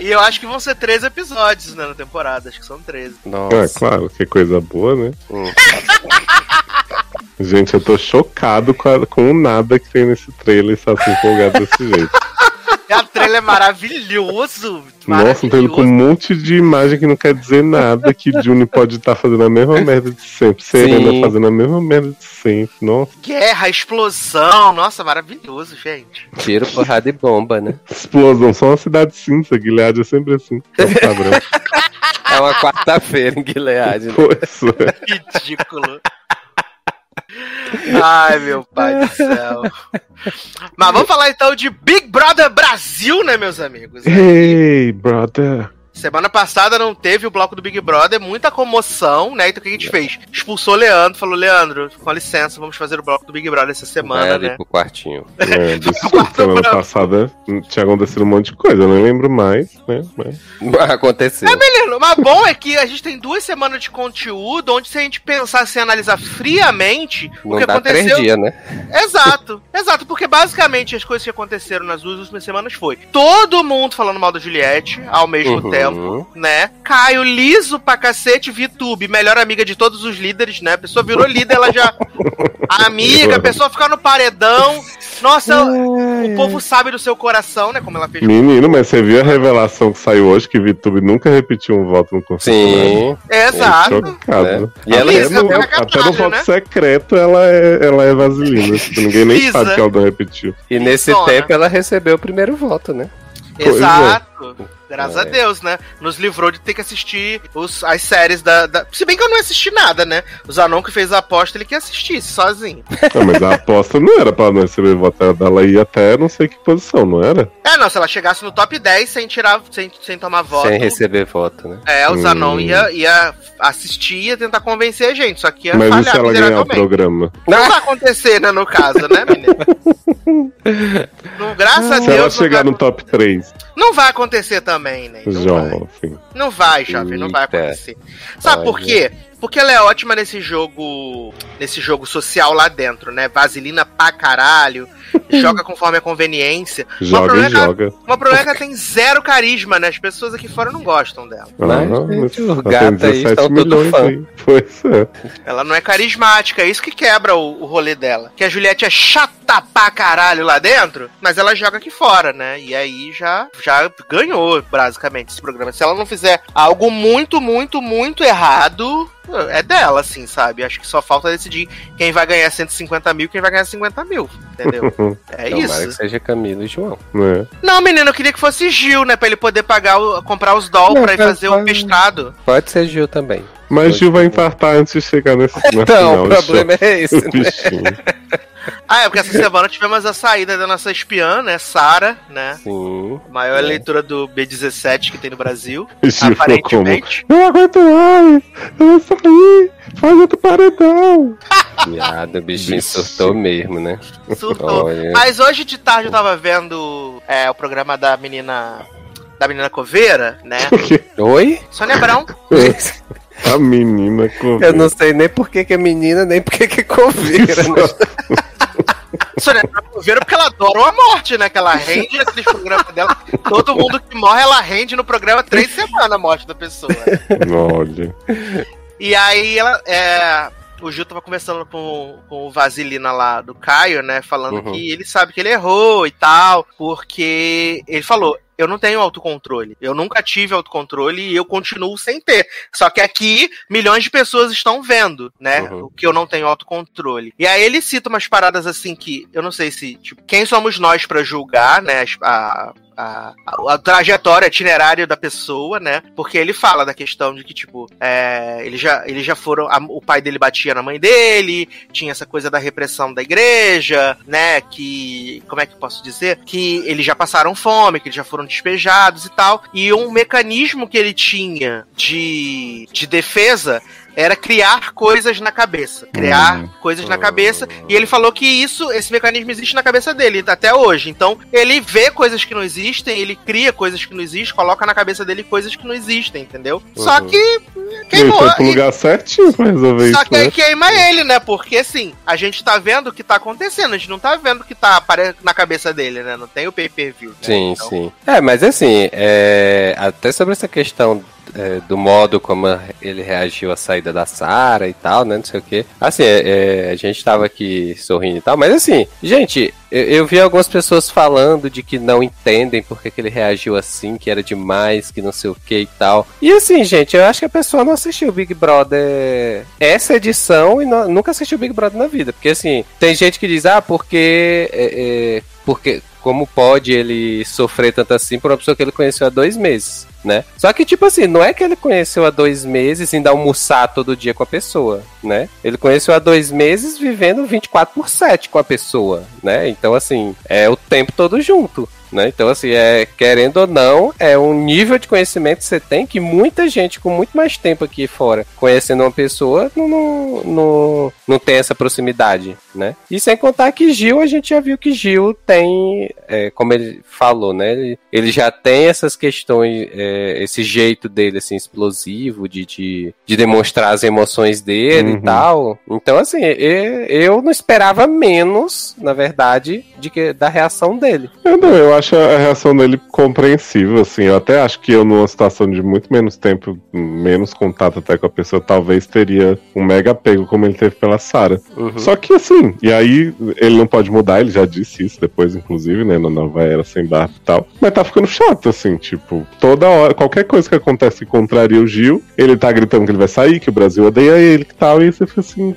E eu acho que vão ser 13 episódios né, na temporada. Acho que são 13. É, Nossa. claro, que coisa boa, né? Hum. Gente, eu tô chocado com, a- com o nada que tem nesse trailer e está se empolgado desse jeito. A trailer é maravilhoso. Nossa, um trailer com um monte de imagem que não quer dizer nada, que Juni pode estar fazendo a mesma merda de sempre, Serena Sim. fazendo a mesma merda de sempre. Nossa, Guerra, explosão. Nossa, maravilhoso, gente. Tiro, porrada e bomba, né? explosão, só uma cidade cinza, Guilherme é sempre assim. É o padrão. É uma quarta-feira em Gilead. Né? É. Ridículo. Ai, meu pai do céu. Mas vamos falar então de Big Brother Brasil, né, meus amigos? Hey, brother. Semana passada não teve o bloco do Big Brother, muita comoção, né? Então o que a gente fez? Expulsou o Leandro, falou: Leandro, com licença, vamos fazer o bloco do Big Brother essa Vai semana, ali né? pro quartinho. É, desculpa, semana passada tinha acontecido um monte de coisa, eu não lembro mais, né? Mas... Aconteceu. É, menino, mas bom é que a gente tem duas semanas de conteúdo onde se a gente pensar assim, analisar friamente o Não que dá aconteceu. três dias, né? Exato, exato, porque basicamente as coisas que aconteceram nas duas últimas semanas foi todo mundo falando mal da Juliette ao mesmo Uhum. tempo, né? Caio liso pra cacete, Vitube, melhor amiga de todos os líderes, né? A pessoa virou líder, ela já. amiga, a pessoa fica no paredão. Nossa, o povo sabe do seu coração, né? Como ela fez. Menino, mas você viu a revelação que saiu hoje que VTube nunca repetiu um voto no confessionário? Sim. Exato. Chocado. né? E ela até, Lisa, no, até no catarse, voto né? secreto ela é, ela é vaselina. tipo, ninguém nem Lisa. sabe que ela não repetiu. E nesse tempo ela recebeu o primeiro voto, né? Pois Exato. Graças É. a Deus, né? Nos livrou de ter que assistir os, as séries da, da- Se bem que eu não assisti nada, né? O Zanon que fez a aposta, ele que assistisse sozinho. Não, mas a aposta não era pra ela não receber voto, era dela ir até não sei que posição, não era? É, não, se ela chegasse no top 10 sem tirar, sem, sem tomar voto. Sem receber voto, né? É, o Zanon Hum. ia, ia assistir e ia tentar convencer a gente, só que ia mas e falhar se ela ganhar o programa? Não vai acontecer, né, no caso, né, menino? Não, graças a Se ela Deus, chegar vai, no top 3, não vai acontecer também, né? Não vai. jovem. Não vai, jovem, não vai acontecer. Sabe por Olha. quê? Porque ela é ótima nesse jogo. Nesse jogo social lá dentro, né? Vaselina pra caralho. joga conforme a conveniência. Mas o Joga problema e é que ela- joga. Uma problema é que ela tem zero carisma, né? As pessoas aqui fora não gostam dela. Mas, os tem gatos aí 17 estão tudo milhões fã. aí. Pois é. Ela não é carismática, é isso que quebra o, o rolê dela. Que a Juliette é chata pra caralho lá dentro, mas ela joga aqui fora, né? E aí já, já ganhou, basicamente, esse programa. Se ela não fizer algo muito, muito, muito errado, é dela, assim, sabe? Acho que só falta decidir quem vai ganhar 150 mil e quem vai ganhar 50 mil, entendeu? É Tomara isso. que seja Camilo e João. Né? Não, menino, eu queria que fosse Gil, né? Pra ele poder pagar, o- comprar os doll Não, pra ir mas fazer o mestrado. Pode ser Gil também. Mas Gil vai infartar antes de chegar nesse Então, final. o problema é esse, né? Ah, é porque essa semana tivemos a saída da nossa espiã, né? Sara, né? Sim. Maior leitura do B17 que tem no Brasil. Gil aparentemente. Não aguento mais! Eu vou sair! Faz outro paredão! Viado, o bichinho surtou mesmo, né? Surtou. Olha. Mas hoje de tarde eu tava vendo é, o programa da menina. Da menina Coveira, né? Oi? Sônia Abrão. A menina com. Eu não sei nem por que, que é menina, nem por que, que é coveira, né? Sônia Abrão Coveira porque ela adora uma morte, né? Que ela rende naqueles programas dela. Todo mundo que morre, ela rende no programa três semanas a morte da pessoa. Olha. E aí ela. É, o Gil tava conversando com, com o Vasilina lá do Caio, né? Falando Uhum. que ele sabe que ele errou e tal. Porque ele falou. Eu não tenho autocontrole. Eu nunca tive autocontrole e eu continuo sem ter. Só que aqui, milhões de pessoas estão vendo, né? Uhum. O que eu não tenho autocontrole. E aí ele cita umas paradas assim que eu não sei se, tipo, quem somos nós pra julgar, né? A, a, a, a trajetória, itinerário da pessoa, né? Porque ele fala da questão de que, tipo, é, ele já, eles já foram. a- o pai dele batia na mãe dele, tinha essa coisa da repressão da igreja, né? Que. Como é que eu posso dizer? Que eles já passaram fome, que eles já foram despejados e tal. E um mecanismo que ele tinha de, de defesa era criar coisas na cabeça. Criar Hum. coisas na cabeça. E ele falou que isso, esse mecanismo existe na cabeça dele até hoje. Então, ele vê coisas que não existem, ele cria coisas que não existem, coloca na cabeça dele coisas que não existem, entendeu? Só Uhum. que Ele queimou. foi pro E- lugar certinho pra resolver só isso, que aí né? queima ele, né? Porque assim, a gente tá vendo o que tá acontecendo, a gente não tá vendo o que tá na cabeça dele, né? Não tem o pay-per-view. Né? Sim, Então, sim. É, mas assim, é, até sobre essa questão é, do modo como ele reagiu à saída da Sara e tal, né? Não sei o quê. Assim, é, é, a gente tava aqui sorrindo e tal, mas assim, gente, eu, eu vi algumas pessoas falando de que não entendem porque que ele reagiu assim, que era demais, que não sei o que e tal. E assim, gente, eu acho que a pessoa não assistiu Big Brother essa edição e não- nunca assistiu Big Brother na vida. Porque assim, tem gente que diz, ah, porque. é, é, porque como pode ele sofrer tanto assim por uma pessoa que ele conheceu há dois meses, né? Só que, tipo assim, não é que ele conheceu há dois meses e ainda almoçar todo dia com a pessoa, né? Ele conheceu há dois meses vivendo 24 por 7 com a pessoa, né? Então, assim, é o tempo todo junto. Né? Então, assim, é, querendo ou não, é um nível de conhecimento que você tem que muita gente com muito mais tempo aqui fora conhecendo uma pessoa não, não, não, não tem essa proximidade, né? E sem contar que Gil, a gente já viu que Gil tem, é, como ele falou, né? Ele, ele já tem essas questões, é, esse jeito dele, assim, explosivo, de, de, de demonstrar as emoções dele Uhum. e tal. Então, assim, e- eu não esperava menos, na verdade, de que, da reação dele. Eu não, eu acho a reação dele compreensível, assim. Eu até acho que eu, numa situação de muito menos tempo, menos contato até com a pessoa, talvez teria um mega apego como ele teve pela Sarah. Uhum. Só que assim, e aí ele não pode mudar, ele já disse isso depois, inclusive, né, na nova era sem barba e tal. Mas tá ficando chato, assim, tipo, toda hora, qualquer coisa que acontece que contraria o Gil, ele tá gritando que ele vai sair, que o Brasil odeia ele e tal, e você fica assim,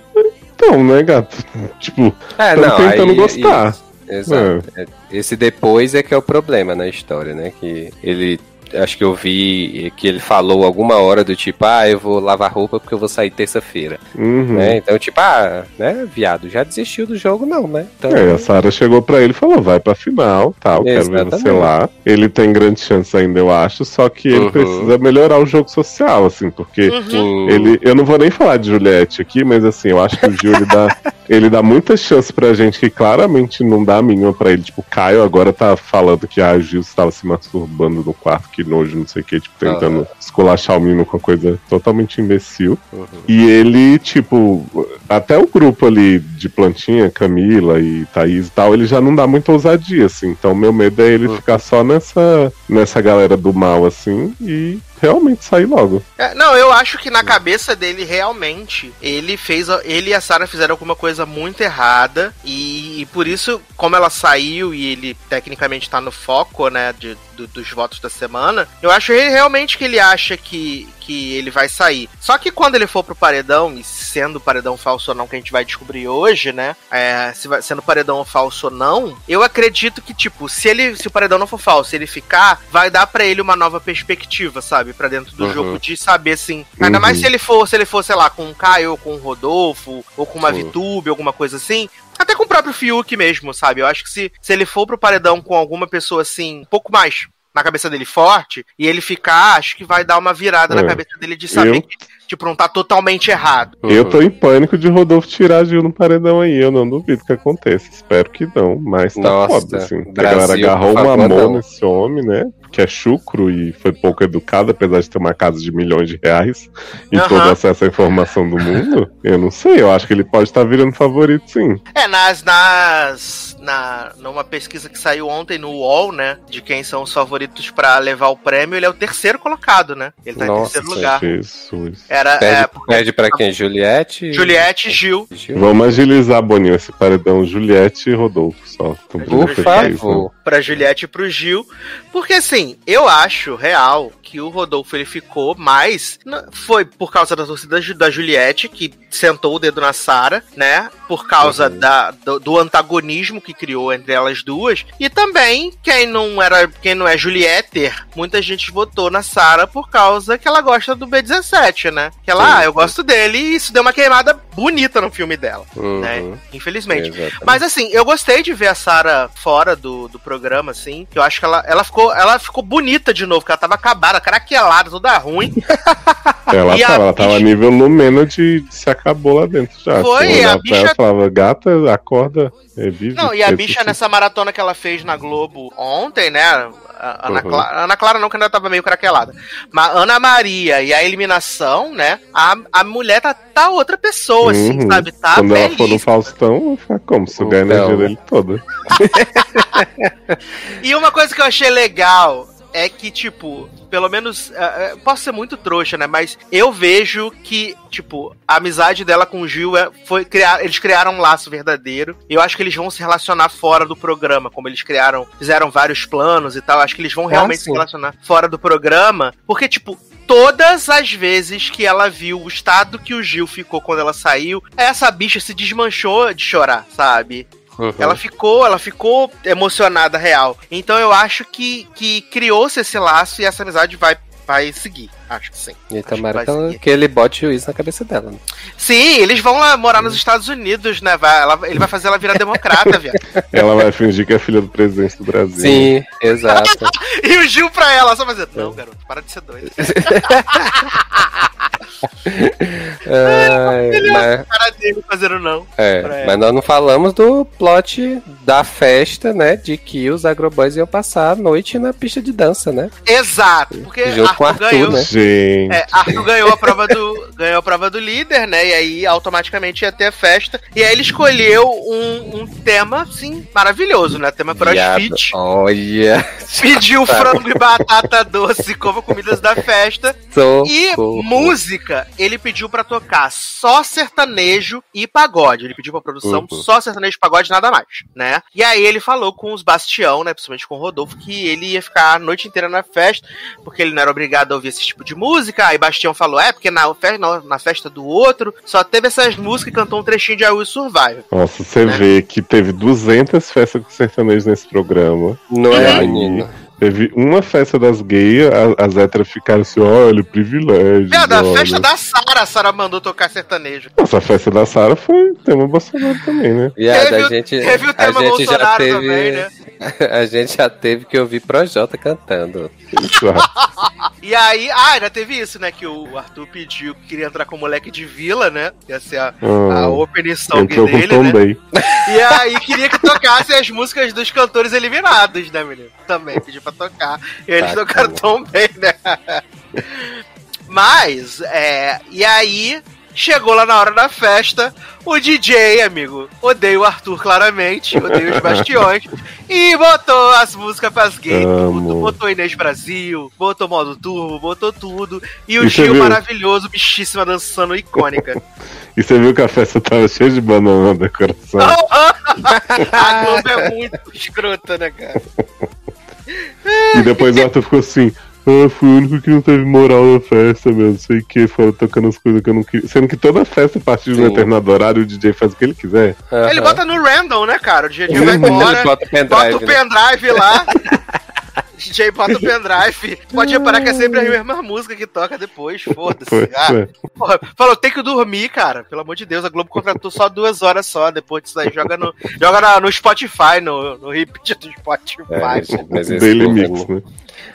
então, né, gato? tipo, É, tentando aí- gostar. isso, exato. É, Esse depois é que é o problema na história, né? Que ele. Acho que eu vi que ele falou alguma hora do tipo, ah, eu vou lavar roupa porque eu vou sair terça-feira. uhum. Né? Então, tipo, ah, né, viado, já desistiu do jogo, não, né? Então, É, a Sarah chegou pra ele e falou: vai pra final, tal, quero ver você Exatamente. lá. Ele tem grande chance ainda, eu acho, só que ele Uhum. precisa melhorar o jogo social, assim, porque sim. ele. Eu não vou nem falar de Juliette aqui, mas assim, eu acho que o Gil ele dá, ele dá muita chance pra gente que claramente não dá a mínima pra ele. Tipo, o Caio agora tá falando que a Gil estava se masturbando no quarto, que nojo, não sei o que, tipo, tentando esculachar o menino com uma coisa totalmente imbecil. Uhum. E ele, tipo, até o grupo ali de plantinha, Camila e Thaís e tal, ele já não dá muita ousadia, assim. Então, meu medo é ele ficar só nessa, nessa galera do mal, assim, e realmente sair logo. É, não, eu acho que na cabeça dele, realmente, ele fez. Ele e a Sarah fizeram alguma coisa muito errada. E, e por isso, como ela saiu e ele tecnicamente tá no foco, né, de, do- dos votos da semana, eu acho realmente que ele acha que, que ele vai sair. Só que quando ele for pro paredão, e sendo paredão falso ou não, que a gente vai descobrir hoje, né? é, se vai, sendo paredão falso ou não, eu acredito que, tipo, se ele. Se o paredão não for falso, ele ficar, vai dar pra ele uma nova perspectiva, sabe? Pra dentro do Uhum. jogo, de saber, assim. Ainda Uhum. mais se ele for, se ele for, sei lá, com o Caio, ou com o Rodolfo, ou com uma Sim. VTube, alguma coisa assim. Até com o próprio Fiuk mesmo, sabe? Eu acho que se, se ele for pro paredão com alguma pessoa assim, um pouco mais na cabeça dele forte, e ele ficar, acho que vai dar uma virada na É. cabeça dele de saber Eu- que, tipo, não tá totalmente errado. Eu tô em pânico de Rodolfo tirar a Gil no paredão aí. Eu não duvido que aconteça. Espero que não, mas tá Nossa, foda, assim. a Brasil, galera agarrou uma mão não. nesse homem, né? Que é chucro e foi pouco educado, apesar de ter uma casa de milhões de reais e Aham. todo acesso à informação do mundo. Eu não sei, eu acho que ele pode estar virando favorito, sim. É, nas. nas na, numa pesquisa que saiu ontem no UOL, né? De quem são os favoritos pra levar o prêmio, ele é o terceiro colocado, né? Ele tá em Nossa, terceiro lugar. Jesus. Era. Pede, É, porque pede pra quem? Juliette? Juliette e Gil. Gil? Vamos agilizar, Boninho, esse paredão Juliette e Rodolfo só. Então, Por isso, né? favor. pra Juliette e pro Gil. Porque assim, eu acho real que o Rodolfo ele ficou mais. n- Foi por causa da torcida da Juliette, que sentou o dedo na Sara, né? Por causa da, do, do antagonismo que criou entre elas duas. E também, quem não era. Quem não é Julietter, muita gente votou na Sara por causa que ela gosta do B17, né? Que ela, Sim, ah, eu gosto dele e isso deu uma queimada bonita no filme dela, Uhum, né? Infelizmente. exatamente. Mas assim, eu gostei de ver a Sarah fora do, do programa, assim. Que eu acho que ela, ela, ficou, ela ficou bonita de novo, que ela tava acabada, craquelada, toda ruim. Ela, E a tava, ela tava bicha- nível Lumena de, de se acabou lá dentro já. Foi, Você a ela bicha- e falava, gata, acorda, é, vive. Não, e a ressuscita." bicha nessa maratona que ela fez na Globo ontem, né? Ana, Uhum. Clara, Ana Clara não, que ainda tava meio craquelada. Mas Ana Maria e a eliminação, né? A, a mulher tá, tá outra pessoa, assim, Uhum. sabe? Tá Quando ela for no belíssima. Faustão, como? Sugar a energia dele toda. E uma coisa que eu achei legal é que, tipo, pelo menos. é, posso ser muito trouxa, né? Mas eu vejo que, tipo, a amizade dela com o Gil é, foi criar. Eles criaram um laço verdadeiro. E eu acho que eles vão se relacionar fora do programa. Como eles criaram, fizeram vários planos e tal. Acho que eles vão realmente se sim. relacionar fora do programa. Porque, tipo. Todas as vezes que ela viu o estado que o Gil ficou quando ela saiu, essa bicha se desmanchou de chorar, sabe? Uhum. Ela ficou, ela ficou emocionada real. Então eu acho que, que criou-se esse laço e essa amizade vai, vai seguir. Acho que sim. E tomara que que, ele bote juiz na cabeça dela. né? Sim, eles vão lá morar nos Estados Unidos, né? Vai, ela- ele vai fazer ela virar democrata, viado. Ela vai fingir que é filha do presidente do Brasil. Sim, exato. E o Gil pra ela, só fazer. Não, garoto, para de ser doido. Ai, mas, Para dele fazendo não. é, mas nós não falamos do plot da festa, né? De que os agroboys iam passar a noite na pista de dança, né? Exato, porque Junto Arthur Arthur, ganhou. né? Gente. É, Arthur ganhou a prova do ganhou a prova do líder, né? E aí automaticamente ia ter a festa. E aí ele escolheu um, um tema, assim, maravilhoso, né? Tema crossfit. Olha. Pediu frango e batata doce como comidas da festa. E música, ele pediu pra tocar só sertanejo e pagode. Ele pediu pra produção Uhum. só sertanejo e pagode, nada mais, né? E aí ele falou com os Bastião, né? Principalmente com o Rodolfo, que ele ia ficar a noite inteira na festa, porque ele não era obrigado a ouvir esse tipo de música. Aí Bastião falou: é, porque na, fe- na, na festa do outro só teve essas músicas e cantou um trechinho de I Will Survive. Nossa, você Né? vê que teve 200 festas com sertanejo nesse programa. Não é, aí, menino? Teve uma festa das gays, a- as héteras ficaram assim, olha, privilégio. Viado, a olha. festa da Sara, a Sara mandou tocar sertanejo. Nossa, a festa da Sara foi tema Bolsonaro também, né? Viado, Teve a gente, teve o a tema gente já Bolsonaro teve, também, né? a gente já teve que ouvir Projota cantando. E aí, ah, ainda teve isso, né? Que o Arthur pediu que queria entrar com o moleque de vila, né? Ia ser a, a Ah, opening song dele, né? Day. E aí queria que tocasse as músicas dos cantores eliminados, né, menino? Também pediu pra tocar. E eles Bacana. tocaram tão bem, né? Mas, é. E aí. Chegou lá na hora da festa, o DJ, amigo, odeia o Arthur claramente, odeia os bastiões, e botou as músicas pras gays, botou, botou Inês Brasil, botou modo turbo, botou tudo, e o E Gil maravilhoso, bichíssima, dançando icônica. E você viu que a festa tava cheia de banana na decoração. a Globo é muito escrota, né, cara? E depois o Arthur ficou assim. Ah, fui o único que não teve moral na festa, meu. Não sei o que, fora tocando as coisas que eu não queria. Sendo que toda festa, a partir de um Sim. determinado horário, o DJ faz o que ele quiser. Ele Aham. bota no random, né, cara? O Ele vai embora, bota o pendrive, bota o né? pendrive lá. DJ bota o pendrive. Pode reparar que é sempre a mesma música que toca depois, foda-se. Ah, é. falou, tem que dormir, cara. Pelo amor de Deus, a Globo contratou só duas horas só. Depois disso aí, joga no, joga na- no Spotify, no, no repeat do Spotify. É, mas esse Daily Mix, né?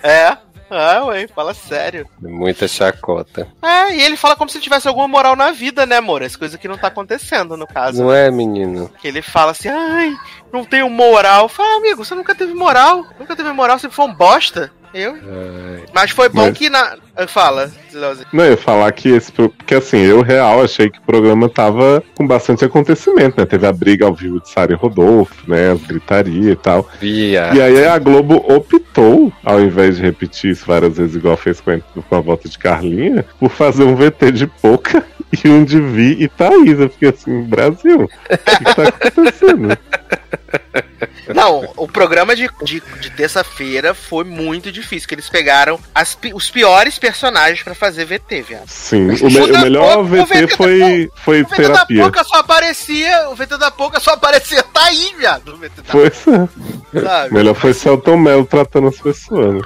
É. Ah, ué, fala sério. Muita chacota. É, e ele fala como se tivesse alguma moral na vida, né, amor? Essa coisa que não tá acontecendo, no caso. Não é, menino? Que ele fala assim, ai, não tenho moral. Fala, amigo, você nunca teve moral. Nunca teve moral, você foi um bosta. Eu? Ai. Mas foi bom Mas- que na. Fala, Leozinho. Não, eu ia falar que esse. Porque assim, eu real achei que o programa tava com bastante acontecimento, né? Teve a briga ao vivo de Sara e Rodolfo, né? As gritaria e tal. Via. E aí a Globo optou, ao invés de repetir isso várias vezes, igual fez com a, com a volta de Carlinha, por fazer um VT de Poca e um de Vi e Thaís. Eu fiquei assim, Brasil, o que, que tá acontecendo? Não, o programa de, de, de terça-feira foi muito difícil, que eles pegaram as os piores personagens pra fazer VT, viado. Sim, o, me- O da melhor Poca- o VT VT foi, foi O VT da terapia. Pouca só aparecia, o VT da Pouca só aparecia tá aí, viado. O VT da Foi, melhor foi Celton Mello tratando as pessoas, né?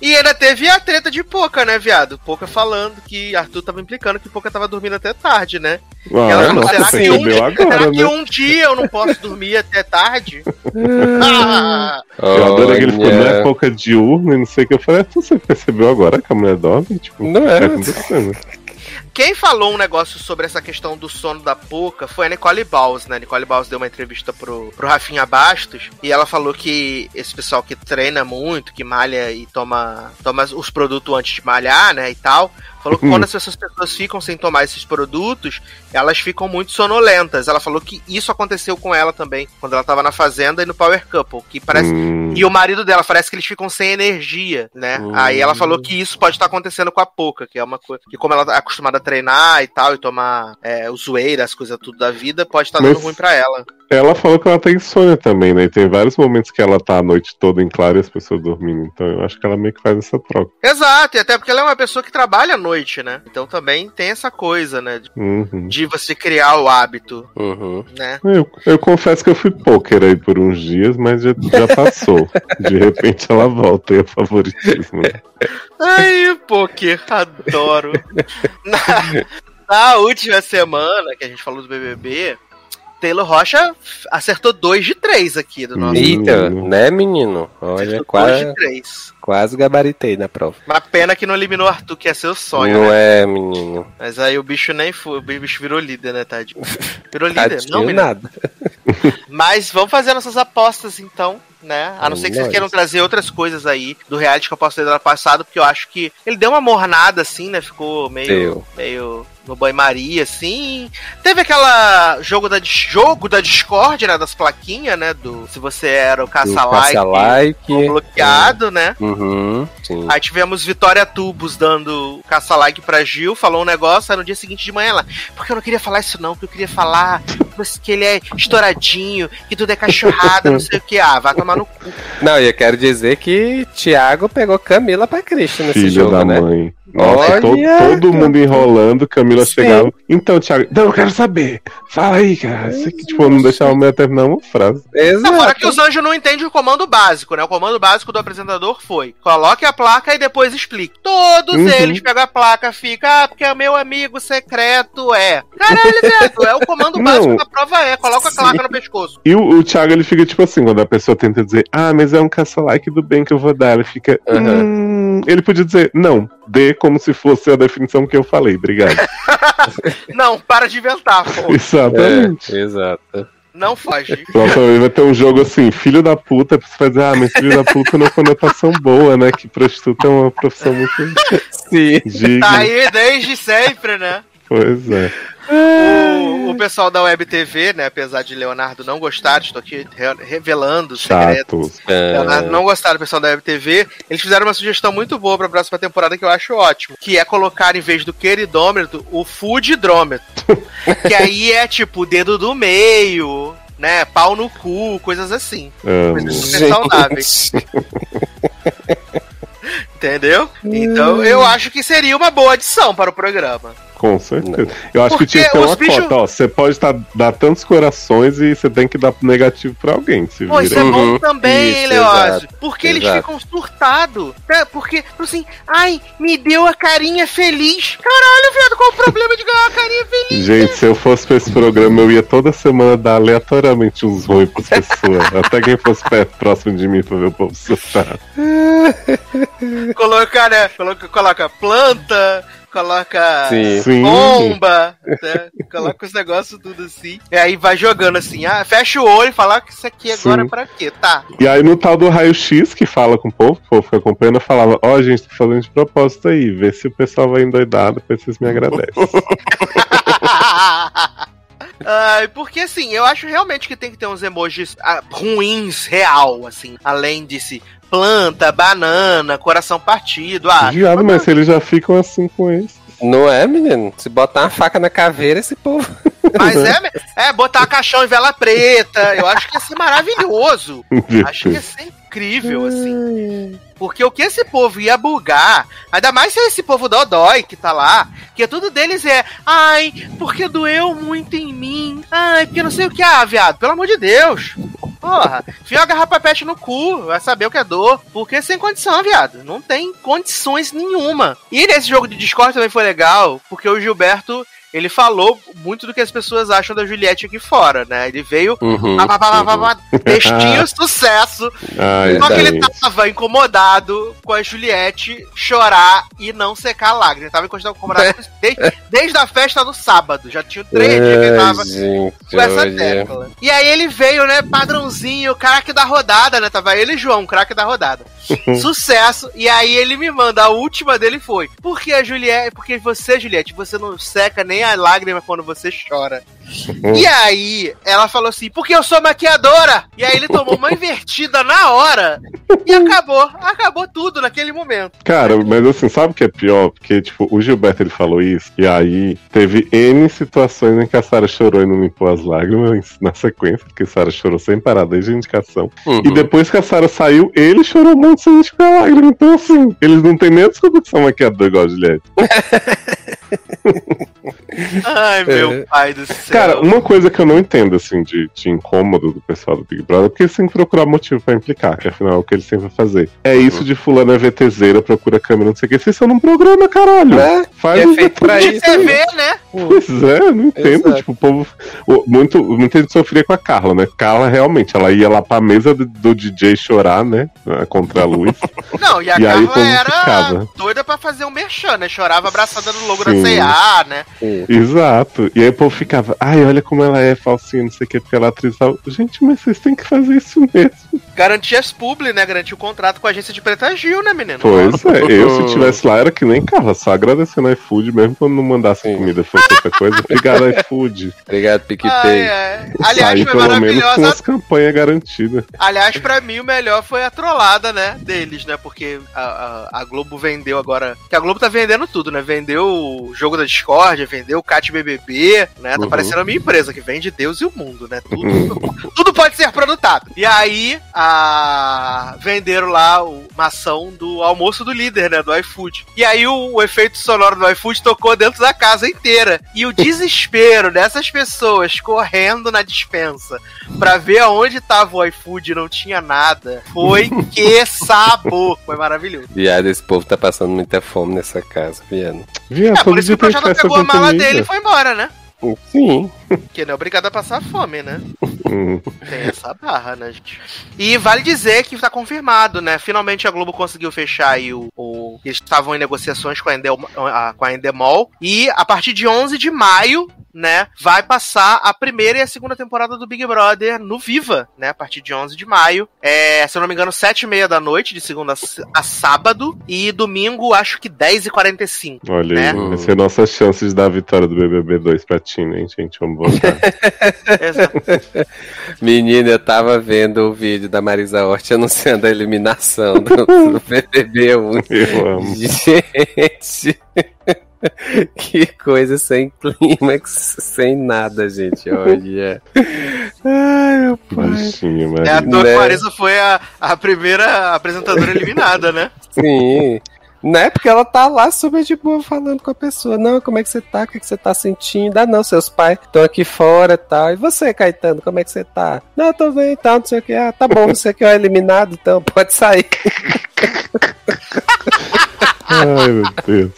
E ainda teve a treta de Poca, né, viado? Poca falando que Arthur tava implicando que Poca tava dormindo até tarde, né? Ah, ela falou, nossa, será, que um, percebeu agora, será que né? um dia eu não posso dormir até tarde? Ah, Eu adorei que ele ficou, não é pouca diurna e não sei o que. Eu falei, "Ah, você percebeu agora que a mulher dorme? Tipo, Não que é. tá acontecendo? Quem falou um negócio sobre essa questão do sono da Poca foi a Nicole Baus, né? Nicole Baus deu uma entrevista pro, pro Rafinha Bastos e ela falou que esse pessoal que treina muito, que malha e toma, toma os produtos antes de malhar, né, e tal, falou que quando essas pessoas ficam sem tomar esses produtos, elas ficam muito sonolentas. Ela falou que isso aconteceu com ela também, quando ela tava na Fazenda e no Power Couple, que parece Hum, e o marido dela parece que eles ficam sem energia, né? Hum. Aí ela falou que isso pode estar acontecendo com a Poca, que é uma coisa. Que como ela tá acostumada a treinar e tal, e tomar é, o zoeira, as coisas tudo da vida, pode estar dando Mas- ruim pra ela. Ela falou que ela tem insônia também, né? E tem vários momentos que ela tá a noite toda em claro e as pessoas dormindo. Então eu acho que ela meio que faz essa troca. Exato, e até porque ela é uma pessoa que trabalha à noite, né? Então também tem essa coisa, né? de- Uhum. De você criar o hábito, Uhum. né? Eu, eu confesso que eu fui poker aí por uns dias, mas já, já passou. De repente ela volta e é favoritismo. né? Ai, poker, adoro. Na, na última semana que a gente falou do BBB, Taylor Rocha acertou 2 de 3 aqui do nosso. Eita, né, menino? Olha, Acertou 2 quase, de 3. quase gabaritei na prova. Uma pena que não eliminou o Arthur, que é seu sonho, não né? é, menino. Mas aí o bicho nem foi, o bicho virou líder, né, Tadinho? Virou líder, Tadinho não, menino? nada. Mas vamos fazer nossas apostas então, né? A não ser que vocês queiram trazer outras coisas aí do reality que eu posso ter do ano passado, porque eu acho que ele deu uma mornada assim, né? Ficou meio, Deu. meio no banho-maria, assim. Teve aquela jogo da, jogo da Discord, né? Das plaquinhas, né? Do se você era o caça-like caça-like. ou bloqueado, né? Uhum, sim. Aí tivemos Vitória Tubos dando caça-like pra Gil, falou um negócio, aí no dia seguinte de manhã ela, porque eu não queria falar isso não, porque eu queria falar que ele é estouradinho, que tudo é cachorrada, não sei o que. Ah, vai tomar no cu. Não, e eu quero dizer que Thiago pegou Camila pra Cristo nesse Filho jogo, da né? mãe. Nossa, Olha, todo, todo mundo enrolando, Camila Sim. chegava. Então, Thiago, não, eu quero saber. Fala aí, cara. Isso aqui, tipo, não deixava a mulher terminar uma frase. Exato. que os anjos não entendem o comando básico, né? O comando básico do apresentador foi: coloque a placa e depois explique. Todos Uhum. eles pegam a placa, fica, ah, porque é meu amigo secreto é. Caralho, velho, é o comando Não. básico da prova é. Coloca a placa no pescoço. E o, o Thiago, ele fica tipo assim, quando a pessoa tenta dizer, ah, mas é um caça-like do bem que eu vou dar. Ele fica, Aham. hum... Ele podia dizer, não, dê como se fosse a definição que eu falei, obrigado. Não, para de inventar, pô. Exatamente. É, exato. Não foge. Próxima vez vai ter um jogo assim, filho da puta, você vai dizer, ah, mas filho da puta não é conotação boa, né? Que prostituta é uma profissão muito Sim. digna. Tá aí desde sempre, né? Pois é. O, o pessoal da Web TV, né? Apesar de Leonardo não gostar, estou aqui re- revelando os segredos. Chato. Leonardo não gostar do pessoal da Web TV, eles fizeram uma sugestão muito boa pra próxima temporada que eu acho ótimo. Que é colocar, em vez do queridômetro, o foodidrômetro. que aí é tipo dedo do meio, né? Pau no cu, coisas assim. Amo. Coisas super saudáveis. Entendeu? Então eu acho que seria uma boa adição para o programa. Com certeza. Eu acho Porque que tinha que ter os uma bichos- cota, ó. Você pode tá, dar tantos corações e você tem que dar negativo pra alguém. Se Pô, isso é bom Uhum. também, Isso, Leózio. exato. Porque eles Exato. ficam surtados. Né? Porque, assim, ai, me deu a carinha feliz. Caralho, viado, qual o problema de ganhar uma carinha feliz? Gente, se eu fosse pra esse programa, eu ia toda semana dar aleatoriamente uns ruins pras pessoas. até quem fosse perto, próximo de mim pra ver o povo surtar. Colocar, né? Coloca, coloca planta, coloca Sim. Bomba, né? Coloca os negócios tudo assim. E aí vai jogando assim, ah, fecha o olho e fala que isso aqui agora Sim. é pra quê? Tá. E aí no tal do raio-x que fala com o povo, o povo fica acompanhando, eu falava, ó, gente, tô fazendo de propósito aí, vê se o pessoal vai endoidado, depois vocês me agradecem. Ai, porque assim, eu acho realmente que tem que ter uns emojis ah, ruins, real, assim. Além desse planta, banana, coração partido. Ah, Viado, mas eles já ficam assim com isso. Não é, menino? Se botar uma faca na caveira, esse povo. mas é, é botar caixão em vela preta. Eu acho que ia ser maravilhoso. Acho que ia ser incrível, assim. Porque o que esse povo ia bugar, ainda mais se é esse povo dodói que tá lá, que tudo deles é, ai, porque doeu muito em mim, ai, porque não sei o que, ah, viado, pelo amor de Deus. Porra, a garrafa pet no cu, vai saber o que é dor. Porque sem condição, viado. Não tem condições nenhuma. E nesse jogo de Discord também foi legal, porque o Gilberto, ele falou muito do que as pessoas acham da Juliette aqui fora, né? Ele veio, Uhum, pá, pá, pá, textinho sucesso, Ai, só que ele tava incomodado com a Juliette chorar e não secar a lágrima. Ele tava incomodado com isso desde, desde a festa do sábado. Já tinha três dias que ele tava gente, com essa olha. tecla. E aí ele veio, né, padrãozinho, craque da rodada, né? Tava ele e João, craque da rodada. Sucesso. E aí ele me manda, a última dele foi. Porque a Juliette, porque você, Juliette, você não seca nem a lágrima quando você chora. E aí, ela falou assim, porque eu sou maquiadora! E aí ele tomou uma invertida na hora e acabou. Acabou tudo naquele momento. Cara, mas assim, sabe o que é pior? Porque, tipo, o Gilberto ele falou isso, e aí teve N situações em que a Sarah chorou e não limpou as lágrimas na sequência, porque a Sarah chorou sem parar desde a indicação. Uhum. E depois que a Sarah saiu, ele chorou muito sem esticar a lágrima. Então, assim, eles não têm nem a desculpa que são maquiador igual a Juliette. Ai, meu É. pai do céu. Cara, uma coisa que eu não entendo, assim, de, de incômodo do pessoal do Big Brother, é porque eles têm que procurar motivo pra implicar, que afinal é o que eles sempre vão fazer. É isso de fulano é VTZera, procura câmera, não sei o que. Vocês são num programa, caralho. É, Faz é os feito pra isso. aí. TV, né? Pois é, eu não entendo. Exato. Tipo, o povo. muito, muita gente sofria com a Carla, né? Carla realmente, ela ia lá pra mesa do, do DJ chorar, né? Contra a luz. Não, e a E aí Carla povo era ficava. doida pra fazer um merchan, né? Chorava abraçada no logo Sim. da C&A, né? Exato. E aí o povo ficava, ai, olha como ela é falsinha, não sei o que, porque ela é atriz. Gente, mas vocês têm que fazer isso mesmo. Garantia as publi, né? Garantia o contrato com a agência de Preta Gil, né, menino? Pois é, eu se tivesse lá era que nem Carla, só agradecendo a iFood, mesmo quando não mandasse Sim. comida, fosse outra coisa. Obrigado, iFood. Obrigado, PicPay. ai. Aliás, Saí foi pelo menos com maravilhosa. as campanhas garantidas. Aliás, pra mim, o melhor foi a trollada, né? Deles, né? Porque a, a, a Globo vendeu agora. Que a Globo tá vendendo tudo, né? Vendeu o jogo da Discord, vendeu o Cat BBB, né? Tá Uhum. parecendo a minha empresa, que vende Deus e o mundo, né? Tudo, tudo pode ser produtado. E aí, a... venderam lá o- uma ação do almoço do líder, né? Do iFood. E aí, o, o efeito sonoro do iFood tocou dentro da casa inteira. E o desespero dessas pessoas correndo na dispensa pra ver aonde tava o iFood e não tinha nada. Foi que sabor. Foi maravilhoso. Viado, esse povo tá passando muita fome nessa casa, viado. Viado, É, por isso que o Projota pegou a mala comida. dele e foi embora, né? Sim. Porque não é obrigado a passar fome, né? Tem essa barra, né, gente? E vale dizer que tá confirmado, né? Finalmente a Globo conseguiu fechar aí o. o- Eles estavam em negociações com a, Endel, a- com a Endemol. E a partir de 11 de maio, né? Vai passar a primeira e a segunda temporada do Big Brother no Viva, né? A partir de 11 de maio. É, se eu não me engano, 7 e meia da noite, de segunda a sábado. E domingo, acho que 10 e 45 Olha né? aí, essa é a nossa chance de dar a vitória do BBB 2 pra Tina, hein, gente? Vamos botar. Exato. Menina, eu tava vendo o vídeo da Marisa Hort anunciando a eliminação do, do BBB 1. Eu amo. Gente, que coisa sem clímax, sem nada, gente. Olha. Ai, meu pai. Bichinho, É à Maria. toa que Né? Marisa foi a, a primeira apresentadora eliminada, né? Sim. Né? Porque ela tá lá super de boa falando com a pessoa. Não, como é que você tá? O que, é que você tá sentindo? Ah, não, seus pais estão aqui fora e tal. E você, Caetano, como é que você tá? Não, eu tô bem e tal, não sei o que. Ah, tá bom, você que é eliminado, então pode sair. Ai, meu Deus.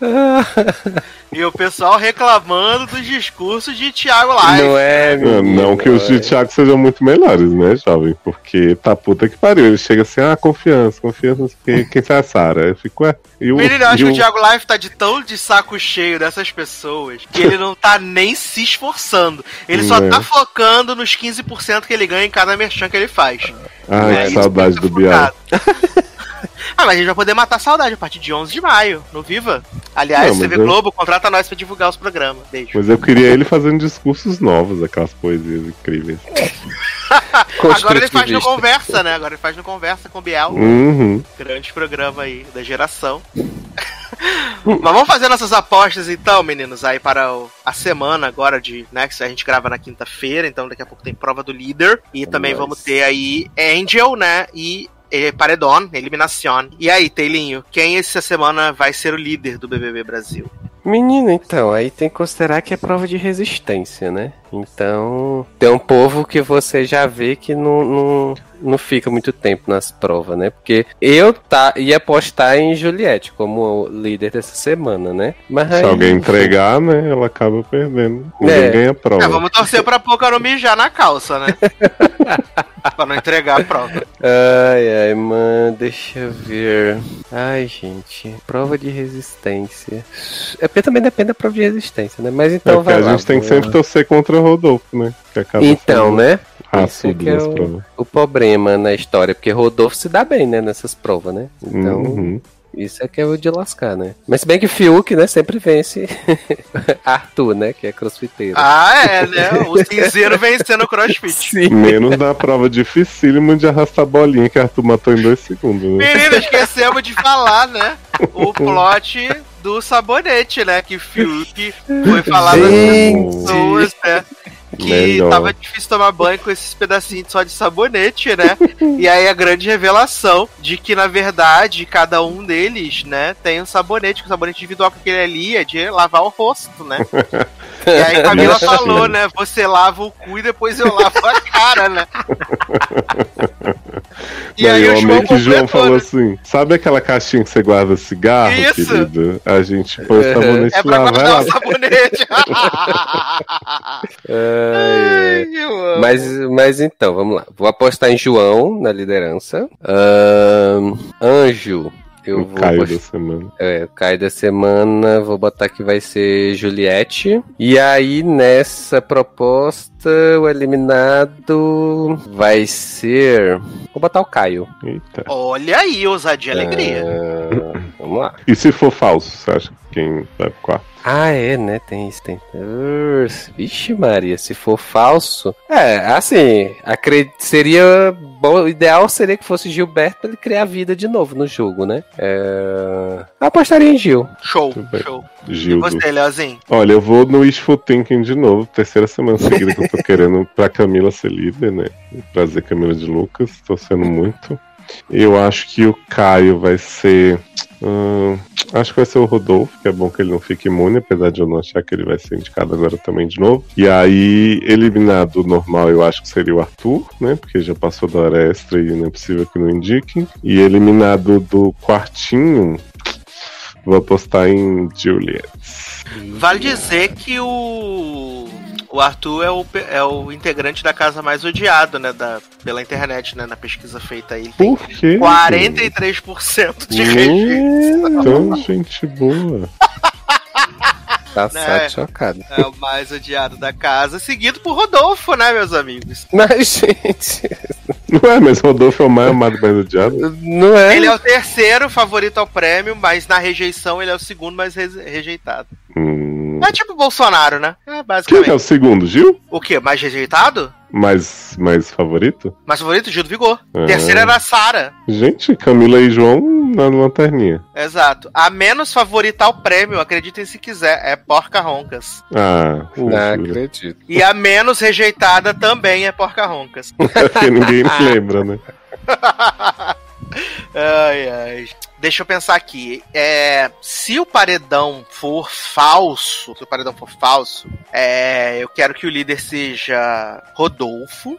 E o pessoal reclamando dos discursos de Thiago Live. Não é, Não, menino, não que os de é. Thiago sejam muito melhores, né, jovem? Porque tá puta que pariu. Ele chega assim, ah, confiança, confiança, não sei o quê. Quem foi a Sara? Eu fico, ué. E o, Menino, eu acho e que o Thiago Live tá de tão de saco cheio dessas pessoas que ele não tá nem se esforçando. Ele só É. tá focando nos 15% que ele ganha em cada merchan que ele faz. Ai, É que saudade que do tá Bial. ah, mas a gente vai poder matar a saudade a partir de 11 de maio, no Viva. Aliás, Não, TV eu- Globo, contrata nós pra divulgar os programas. Beijo. Mas eu queria ele fazendo discursos novos, aquelas poesias incríveis. Agora ele faz no. Conversa, né? Agora ele faz no Conversa com o Biel. Uhum. Grande programa aí da geração. Mas vamos fazer nossas apostas então, meninos, aí para o- a semana agora de, né, que a gente grava na quinta-feira, então daqui a pouco tem prova do líder e também Nice. vamos ter aí Angel, né, e eh, Paredon, Eliminação. E aí, Teilinho, quem essa semana vai ser o líder do BBB Brasil? Menino, então, aí tem que considerar que é prova de resistência, né? Então, tem um povo que você já vê que não, não, não fica muito tempo nas provas, né? Porque eu tá, ia apostar em Juliette como líder dessa semana, né? Mas Se aí- alguém entregar, né, ela acaba perdendo. Ninguém É. ganha prova. É, vamos torcer pra pouca não mijar na calça, né? pra não entregar a prova. Ai, ai, mano, deixa eu ver. Ai, gente, prova de resistência. É porque também depende da prova de resistência, né? Mas É então porque vai a lá. gente tem que sempre torcer contra o Rodolfo, né? Que acaba Então, sendo né? Isso raçudo que é o, o problema na história, porque Rodolfo se dá bem, né, nessas provas, né? Então, Uhum. isso é que é o de lascar, né? Mas se bem que Fiuk, né, sempre vence Arthur, né, que é crossfiteiro. Ah, é, né? O cinzeiro vencendo o crossfit. Sim. Menos na prova dificílima de arrastar bolinha que Arthur matou em dois segundos. Né? Menina, esquecemos de falar, né? O plot do sabonete, né? Que Fiuk foi falar das pessoas, né? Que Melhor. tava difícil tomar banho com esses pedacinhos só de sabonete, né? E aí a grande revelação de que, na verdade, cada um deles, né, tem um sabonete, que o sabonete individual que aquele ali é de lavar o rosto, né? E aí Camila falou, né? Você lava o cu e depois eu lavo a cara, né? E aí, o homem que João completou, falou assim: sabe aquela caixinha que você guarda cigarro, Isso. querido? A gente põe o É. sabonete É pra lá, vai lá. o sabonete. Ai, ai. Mas, mas então, vamos lá. Vou apostar em João na liderança. Ahn, Anjo. Eu O vou Caio apostar- da semana. É, o Caio da semana, vou botar que vai ser Juliette. E aí, nessa proposta, o eliminado vai ser. Vou botar o Caio. Eita. Olha aí, ousadia e alegria. Ah, vamos lá. E se for falso, você acha que pro quarto? Ah, é, né? Tem isso, tem. Vixe, Maria, se for falso. É, assim, acred... seria. Bom, o ideal seria que fosse Gilberto pra ele criar vida de novo no jogo, né? É... Eu apostaria em Gil. Show, show. E você, Leozinho? Olha, eu vou no Wishful Thinking de novo, terceira semana seguida que eu tô querendo pra Camila ser líder, né? Trazer Camila de Lucas, torcendo muito. Eu acho que o Caio vai ser. hum, acho que vai ser o Rodolfo, que é bom que ele não fique imune, apesar de eu não achar que ele vai ser indicado agora também de novo. E aí, eliminado normal, eu acho que seria o Arthur, né? Porque já passou da hora extra e não é possível que não indiquem. E eliminado do quartinho, vou apostar em Juliet. Vale dizer que o. O Arthur é o, é o integrante da casa mais odiado, né? Da, pela internet, né? Na pesquisa feita aí. Por quê? 43% de registro. Tão gente boa. Tá Né? chocado. É o mais odiado da casa, seguido por Rodolfo, né, meus amigos? Mas, gente, Não é, mas Rodolfo é o mais amado, mais odiado. não é. Ele é o terceiro favorito ao prêmio, mas na rejeição ele é o segundo mais re- rejeitado. Hum, Hum. É tipo Bolsonaro, né? É, Quem que é basicamente. o segundo, Gil? O quê? Mais rejeitado? Mais, mais favorito? Mais favorito, Gil do Vigor. Ah. Terceira era a Sara. Gente, Camila e João na lanterninha. Exato. A menos favorita ao prêmio, acreditem se quiser, é Porca Roncas. Ah, Não acredito. E a menos rejeitada também é Porca Roncas. Porque ninguém lembra, né? Ai, ai. Deixa eu pensar aqui. É, se o paredão for falso, se o paredão for falso, é, eu quero que o líder seja Rodolfo.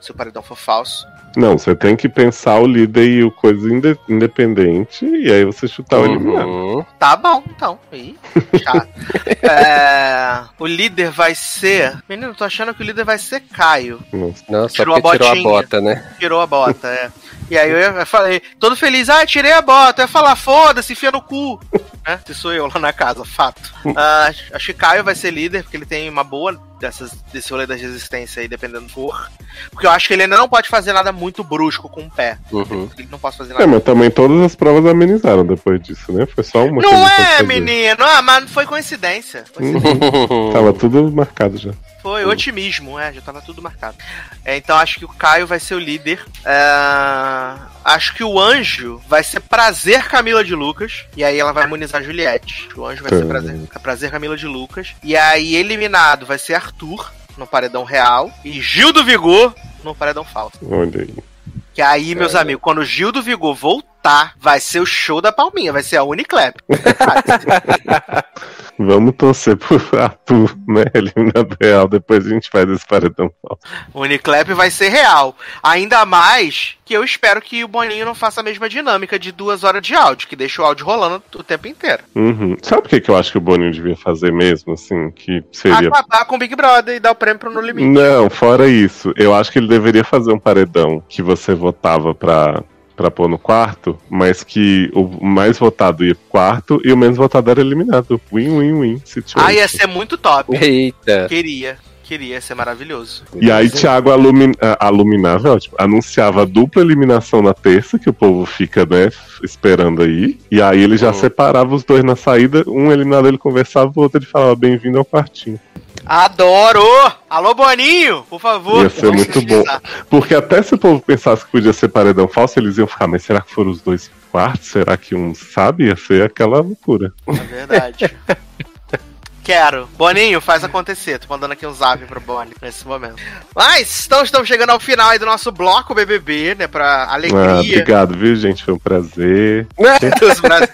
Se o paredão for falso. Não, você tem que pensar o líder e o coisa inde- independente, e aí você chutar o eliminado. Uhum. Tá bom, então. Ih. É, o líder vai ser. Menino, tô achando que o líder vai ser Caio. Nossa. Não, só Tirou a tirou a bota, né? Tirou a bota, é. E aí eu, falei, todo feliz, ah, tirei a bota. Eu ia falar, foda-se, enfia no cu. né? Se sou eu lá na casa, fato. Ah, acho que Caio vai ser líder, porque ele tem uma boa dessas, desse rolê da resistência aí, dependendo do for. Porque eu acho que ele ainda não pode fazer nada muito brusco com o pé. Uhum. Ele não pode fazer nada. É, mas também todas as provas amenizaram depois disso, né? Foi só uma Não é, menino. Ah, mas não foi coincidência. Foi, Tava tudo marcado já. Foi otimismo, é, já tava tudo marcado. É, então acho que o Caio vai ser o líder. É, acho que o anjo vai ser prazer Camila de Lucas. E aí ela vai imunizar a Juliette. O anjo vai ser Tá. prazer, prazer Camila de Lucas. E aí eliminado vai ser Arthur no paredão real. E Gil do Vigor no paredão falso. Olha aí. Que aí, meus amigos, quando o Gil do Vigor voltar, vai ser o show da palminha, vai ser a Uniclap. Vamos torcer pro Arthur, né? Eliminado real, depois a gente faz esse paredão Uniclap vai ser real. Ainda mais que eu espero que o Boninho não faça a mesma dinâmica de duas horas de áudio, que deixa o áudio rolando o tempo inteiro. Uhum. Sabe o que, que eu acho que o Boninho devia fazer mesmo, assim? Que seria. Acabar com o Big Brother e dar o prêmio pro No Limite. Não, fora isso, eu acho que ele deveria fazer um paredão que você votava pra, pra pôr no quarto, mas que o mais votado ia pro quarto e o menos votado era eliminado. Win, win, win. situation. Ah, ia ser muito top. Eita. Queria. Queria, ia ser maravilhoso. E aí, Thiago alumin... ah, aluminava, ótimo, anunciava a dupla eliminação na terça, que o povo fica, né, esperando aí. E aí ele já Hum. separava os dois na saída, um eliminado ele conversava, o outro ele falava bem-vindo ao quartinho. Adoro! Alô, Boninho, por favor. Ia ser muito bom. Porque até se o povo pensasse que podia ser paredão falso, eles iam ficar, mas será que foram os dois quartos? Será que um sabe? Ia ser aquela loucura. É verdade. Quero. Boninho, faz acontecer. Tô mandando aqui um zap pro Boni nesse momento. Mas, então estamos chegando ao final aí do nosso bloco BBB, né? Pra Ah, alegria, obrigado, viu, gente? Foi um prazer. dos bra-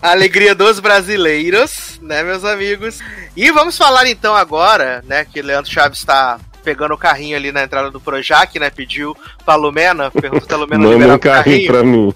alegria dos brasileiros, né, meus amigos? E vamos falar então agora, né? Que Leandro Chaves tá pegando o carrinho ali na entrada do Projac, né? Pediu pra Lumena, perguntou se a Lumena Manda liberava um o carrinho carrinho. pra mim.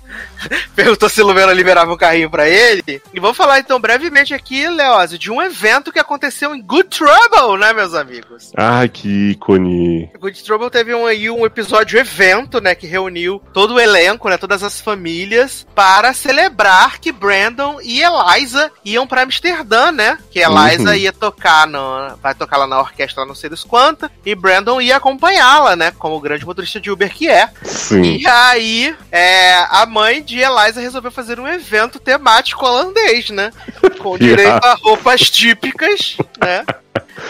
Perguntou se Lumena liberava um carrinho pra ele. E vamos falar então brevemente aqui, Leózio, de um evento que aconteceu em Good Trouble, né, meus amigos? Ai, que ícone. Good Trouble teve um, aí um episódio evento, né, que reuniu todo o elenco, né, todas as famílias, para celebrar que Brandon e Eliza iam pra Amsterdã, né? Que Eliza Uhum. ia tocar no, vai tocar lá na orquestra, lá não sei dos quantos, e Brandon ia acompanhá-la, né, como o grande motorista de Uber que é. Sim. E aí, é, a mãe de Eliza resolveu fazer um evento temático holandês, né? Com direito a roupas típicas, né?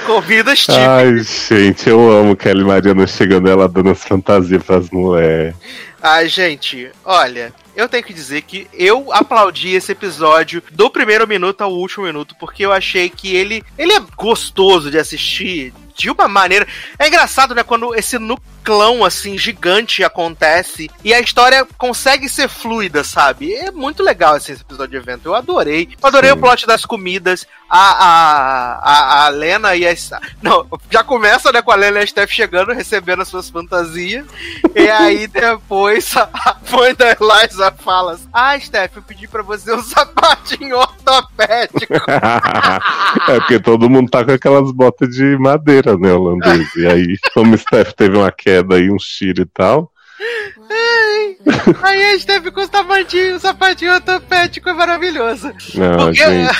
Comidas típicas. Ai, gente, eu amo Kelly Mariana chegando ela dando as fantasias pras mulheres. Ai, gente, olha, eu tenho que dizer que eu aplaudi esse episódio do primeiro minuto ao último minuto, porque eu achei que ele, ele é gostoso de assistir de uma maneira. É engraçado, né, quando esse nuclão assim gigante acontece e a história consegue ser fluida, sabe? É muito legal esse episódio de evento. Eu adorei. Eu adorei Sim. o plot das comidas, a a, a, a Lena e a não, já começa né com a Lena e a Steph chegando, recebendo as suas fantasias. E aí depois a mãe da Eliza fala: assim, Ah, Steph, eu pedi pra você um sapatinho ortopédico. é porque todo mundo tá com aquelas botas de madeira, né, holandês. E aí, como o Steph teve uma queda aí, um tiro e tal. Aí a Steph com o sapatinho, o sapatinho ortopédico é maravilhoso. Não, Porque- gente.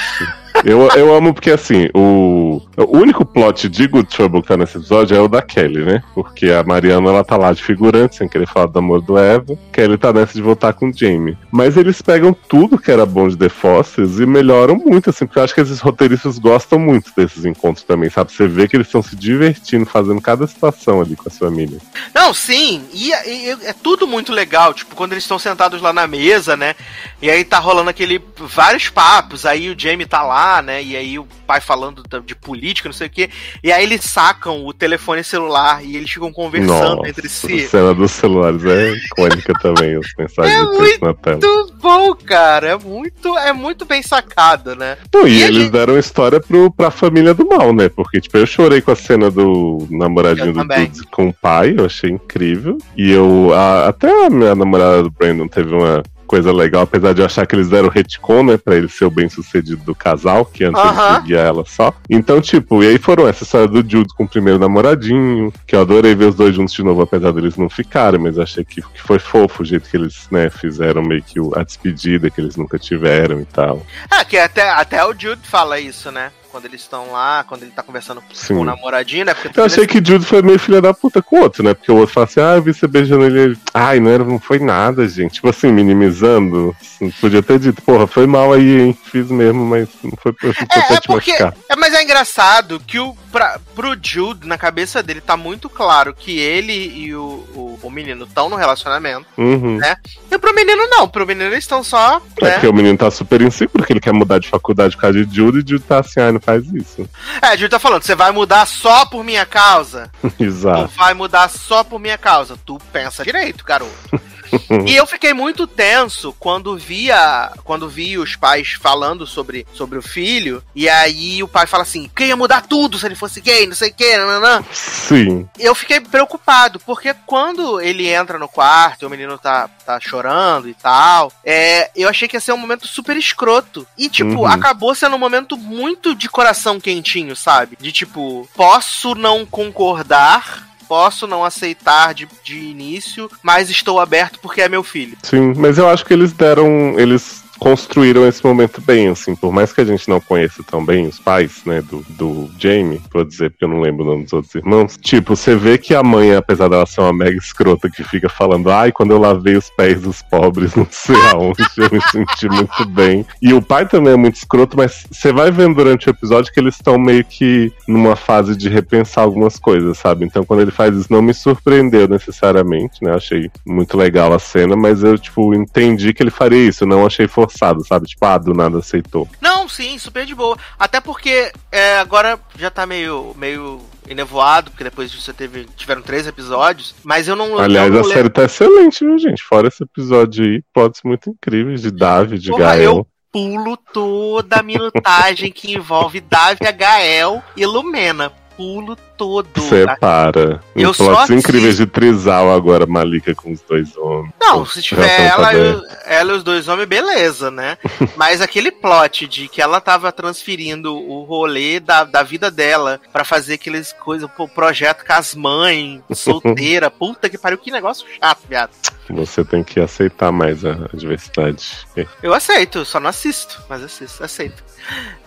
Eu, eu amo porque, assim, o, o único plot de Good Trouble que tá nesse episódio é o da Kelly, né? Porque a Mariana, ela tá lá de figurante, sem querer falar do amor do Eva. Kelly tá nessa de voltar com o Jamie. Mas eles pegam tudo que era bom de The Fossils e melhoram muito, assim, porque eu acho que esses roteiristas gostam muito desses encontros também, sabe? Você vê que eles estão se divertindo, fazendo cada situação ali com a família. Não, sim, e, e- é tudo muito legal, tipo, quando eles estão sentados lá na mesa, né? E aí tá rolando aquele vários papos, aí o Jamie tá lá, né? E aí o pai falando de política, não sei o quê. E aí eles sacam o telefone celular e eles ficam conversando Nossa, entre a si. cena dos celulares é icônica também, as mensagens É texto na tela. Muito bom, cara. É muito, é muito bem sacado, né? Não, e, a eles gente- deram história pro, pra família do mal, né? Porque, tipo, eu chorei com a cena do namoradinho do. Dudes com o pai, eu achei incrível. E eu, a- até a minha namorada do Brandon teve uma coisa legal, apesar de eu achar que eles deram retcon, né, pra ele ser o bem sucedido do casal, que antes Aham. ele seguia ela só. Então, tipo, e aí foram essa história do Jude com o primeiro namoradinho, que eu adorei ver os dois juntos de novo, apesar deles não ficarem, mas achei que, que foi fofo o jeito que eles, né, fizeram meio que o- a despedida que eles nunca tiveram e tal. Ah, que até, até o Jude fala isso, né? Quando eles estão lá, quando ele tá conversando Sim. com o namoradinho, né? Porque Eu achei que Jude foi meio filha da puta com o outro, né? Porque o outro fala assim, ah, eu vi você beijando ele. ele, Ai, não, era, não foi nada, gente. Tipo assim, minimizando. Assim, Podia ter dito, porra, foi mal aí, hein? Fiz mesmo, mas não foi, não foi É, pra é te porque. É, mas é engraçado que o, pra, pro Jude, na cabeça dele, tá muito claro que ele e o, o, o menino estão no relacionamento, Uhum. né? E pro menino não, pro menino eles estão só. É Né? porque o menino tá super inseguro, porque ele quer mudar de faculdade por causa de Jude, e Jude tá assim, ai, não faz isso. É, o Jude tá falando, você vai mudar só por minha causa? Tu Exato. vai mudar só por minha causa. Tu pensa direito, garoto. E eu fiquei muito tenso quando via, quando vi os pais falando sobre, sobre o filho, e aí o pai fala assim, que ia mudar tudo se ele fosse gay, não sei o que, nananã. Sim. Eu fiquei preocupado, porque quando ele entra no quarto e o menino tá, tá chorando e tal, é, eu achei que ia ser um momento super escroto. E, tipo, Uhum. acabou sendo um momento muito de coração quentinho, sabe? De tipo, posso não concordar. Posso não aceitar de, de início, mas estou aberto porque é meu filho. Sim, mas eu acho que eles deram. Eles construíram esse momento bem, assim, por mais que a gente não conheça tão bem os pais, né, do, do Jamie, vou dizer porque eu não lembro o nome dos outros irmãos, tipo, você vê que a mãe, apesar dela ser uma mega escrota que fica falando, ai, quando eu lavei os pés dos pobres, não sei aonde, eu me senti muito bem. E o pai também é muito escroto, mas você vai vendo durante o episódio que eles estão meio que numa fase de repensar algumas coisas, sabe? Então quando ele faz isso, não me surpreendeu necessariamente, né? Achei muito legal a cena, mas eu, tipo, entendi que ele faria isso, eu não achei forçado, sabe? Tipo, ah, do nada aceitou. Não, sim, super de boa. Até porque é, agora já tá meio, meio enevoado, porque depois você teve, tiveram três episódios, mas eu não. Aliás, eu não a lembro- série tá excelente, viu, gente? Fora esse episódio aí, plots muito incríveis de Davi, de Porra, Gael. eu pulo toda a minutagem que envolve Davi, Gael e Lumena. Pulo todo. Você tá? para. Eu Uns só incríveis de Trisal agora, Malika com os dois homens. Não, se tiver ela, tá e o- ela e os dois homens, beleza, né? Mas aquele plot de que ela tava transferindo o rolê da, da vida dela pra fazer aqueles coisas, o projeto com as mães, solteira, puta que pariu, que negócio chato, viado. Você tem que aceitar mais a, a diversidade. Eu aceito, só não assisto, mas assisto, aceito.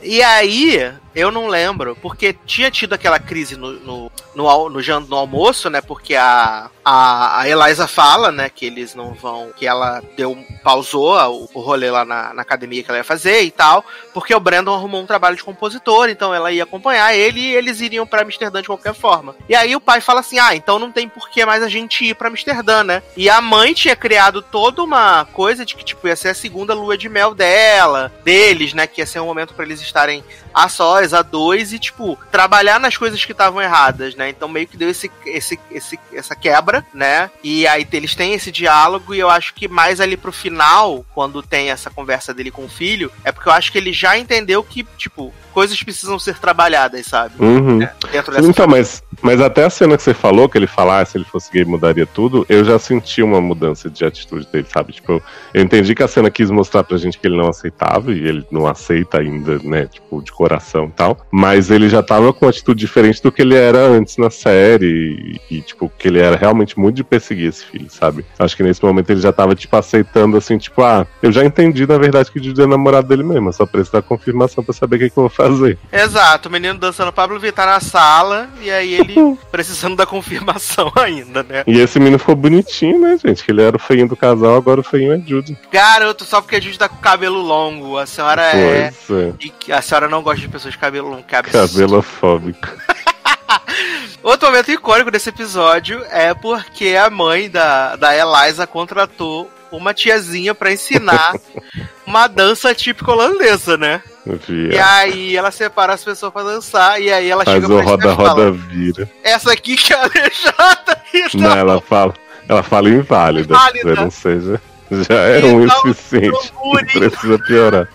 E aí, eu não lembro, porque tinha tido aquela crise no, no, no, no, no almoço, né? Porque a, a, a Eliza fala, né, que eles não vão. que ela deu. pausou o, o rolê lá na, na academia que ela ia fazer e tal, porque o Brandon arrumou um trabalho de compositor, então ela ia acompanhar ele e eles iriam pra Amsterdã de qualquer forma. E aí o pai fala assim: ah, então não tem por que mais a gente ir pra Amsterdã, né? E a mãe tinha criado toda uma coisa de que, tipo, ia ser a segunda lua de mel dela, deles, né? Que ia ser um momento pra eles estarem a sós, a dois, e, tipo, trabalhar nas coisas que estavam erradas, né? Então meio que deu esse, esse, esse, essa quebra, né? E aí eles têm esse diálogo, e eu acho que mais ali pro final, quando tem essa conversa dele com o filho, é porque eu acho que ele já entendeu que, tipo, coisas precisam ser trabalhadas, sabe? Uhum. Dentro dessa Então, mas, mas até a cena que você falou, que ele falar ah, se ele fosse gay mudaria tudo, eu já senti uma mudança de atitude dele, sabe? Tipo, eu, eu entendi que a cena quis mostrar pra gente que ele não aceitava, e ele não aceita ainda, né? Tipo, de coração e tal. Mas ele já tava com uma atitude diferente do que ele era antes na série. E, e, tipo, que ele era realmente muito de perseguir esse filho, sabe? Acho que nesse momento ele já tava, tipo, aceitando assim, tipo, ah, eu já entendi, na verdade, que o Didi é namorado dele mesmo. Eu só preciso da confirmação pra saber o que, que eu vou fazer. Exato, o menino dançando Pablo Vittar na sala e aí ele precisando da confirmação ainda, né? E esse menino ficou bonitinho, né, gente? Que ele era o feinho do casal, agora o feinho é Judy. Garoto, só porque a Judy tá com cabelo longo. A senhora é. É. E que a senhora não gosta de pessoas de cabelo longo, que absurdo. Cabelofóbico. Outro momento icônico desse episódio é porque a mãe da, da Eliza contratou uma tiazinha pra ensinar uma dança típica holandesa, né? E Via. aí ela separa as pessoas pra dançar e aí ela Faz chega o pra roda, e fala, roda, vira. Essa aqui que é a aleijada e Não, tal. ela fala, ela fala inválida. Inválida. Não seja. Já é E ruim dá o um suficiente. tamborim. Precisa piorar.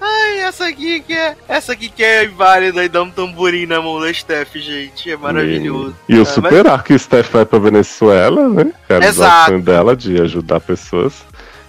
Ai, essa aqui que é. Essa aqui que é inválida e dá um tamborim na mão da Steph, gente. É maravilhoso. E o Ah, super arco que o Steph vai pra Venezuela, né? Realizar Exato. o sonho dela de ajudar pessoas.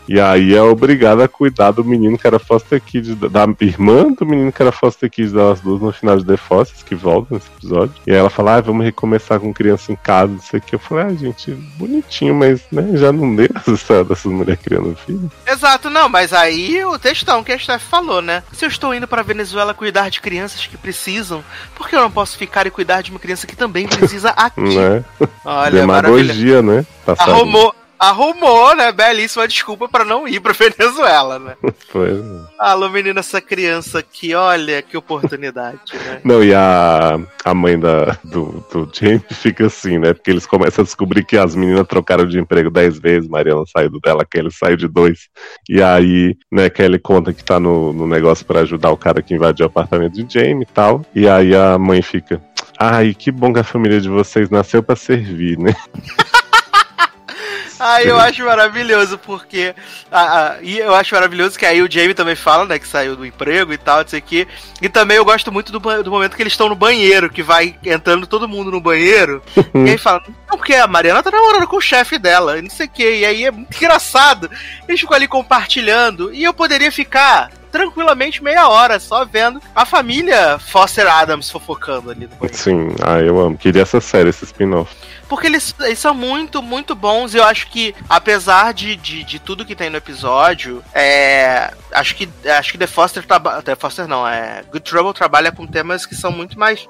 E aí é obrigada a cuidar do menino que era foster kid, da, irmã do menino que era foster kid delas duas no final de The Fossils, que volta nesse episódio. E aí ela fala, ah, vamos recomeçar com criança em casa, isso aqui. Eu falei, ah, gente, bonitinho, mas né, já não deu essa história dessas mulheres criando filho. Exato, não, mas aí o textão que a Steph falou, né? Se eu estou indo pra Venezuela cuidar de crianças que precisam, por que eu não posso ficar e cuidar de uma criança que também precisa aqui? Né? Olha, maravilha. Demagogia, né? Passarinho. Arrumou, arrumou, né? Belíssima desculpa pra não ir pra Venezuela, né? Foi, né? Alô, menina, essa criança aqui, olha que oportunidade, né? Não, e a, a mãe da, do, do James fica assim, né? Porque eles começam a descobrir que as meninas trocaram de emprego dez vezes, Mariana saiu dela, Kelly saiu de dois. E aí, né, Kelly conta que tá no, no negócio pra ajudar o cara que invadiu o apartamento de Jamie e tal. E aí a mãe fica. Ai, que bom que a família de vocês nasceu pra servir, né? Aí eu acho maravilhoso, porque. ah, ah, e eu acho maravilhoso que aí o Jamie também fala, né, que saiu do emprego e tal, não sei o quê. E também eu gosto muito do, do momento que eles estão no banheiro, que vai entrando todo mundo no banheiro. e aí fala, não, porque a Mariana tá namorando com o chefe dela, e não sei o quê. E aí é muito engraçado. Eles ficam ali compartilhando. E eu poderia ficar tranquilamente meia hora só vendo a família Foster Adams fofocando ali no banheiro. Sim, ah, eu amo. Queria essa série, esse spin-off. Porque eles, eles são muito, muito bons. Eu acho que, apesar de, de, de tudo que tem no episódio, é. Acho que, acho que The Foster trabalha. The Foster não, é. Good Trouble trabalha com temas que são muito mais,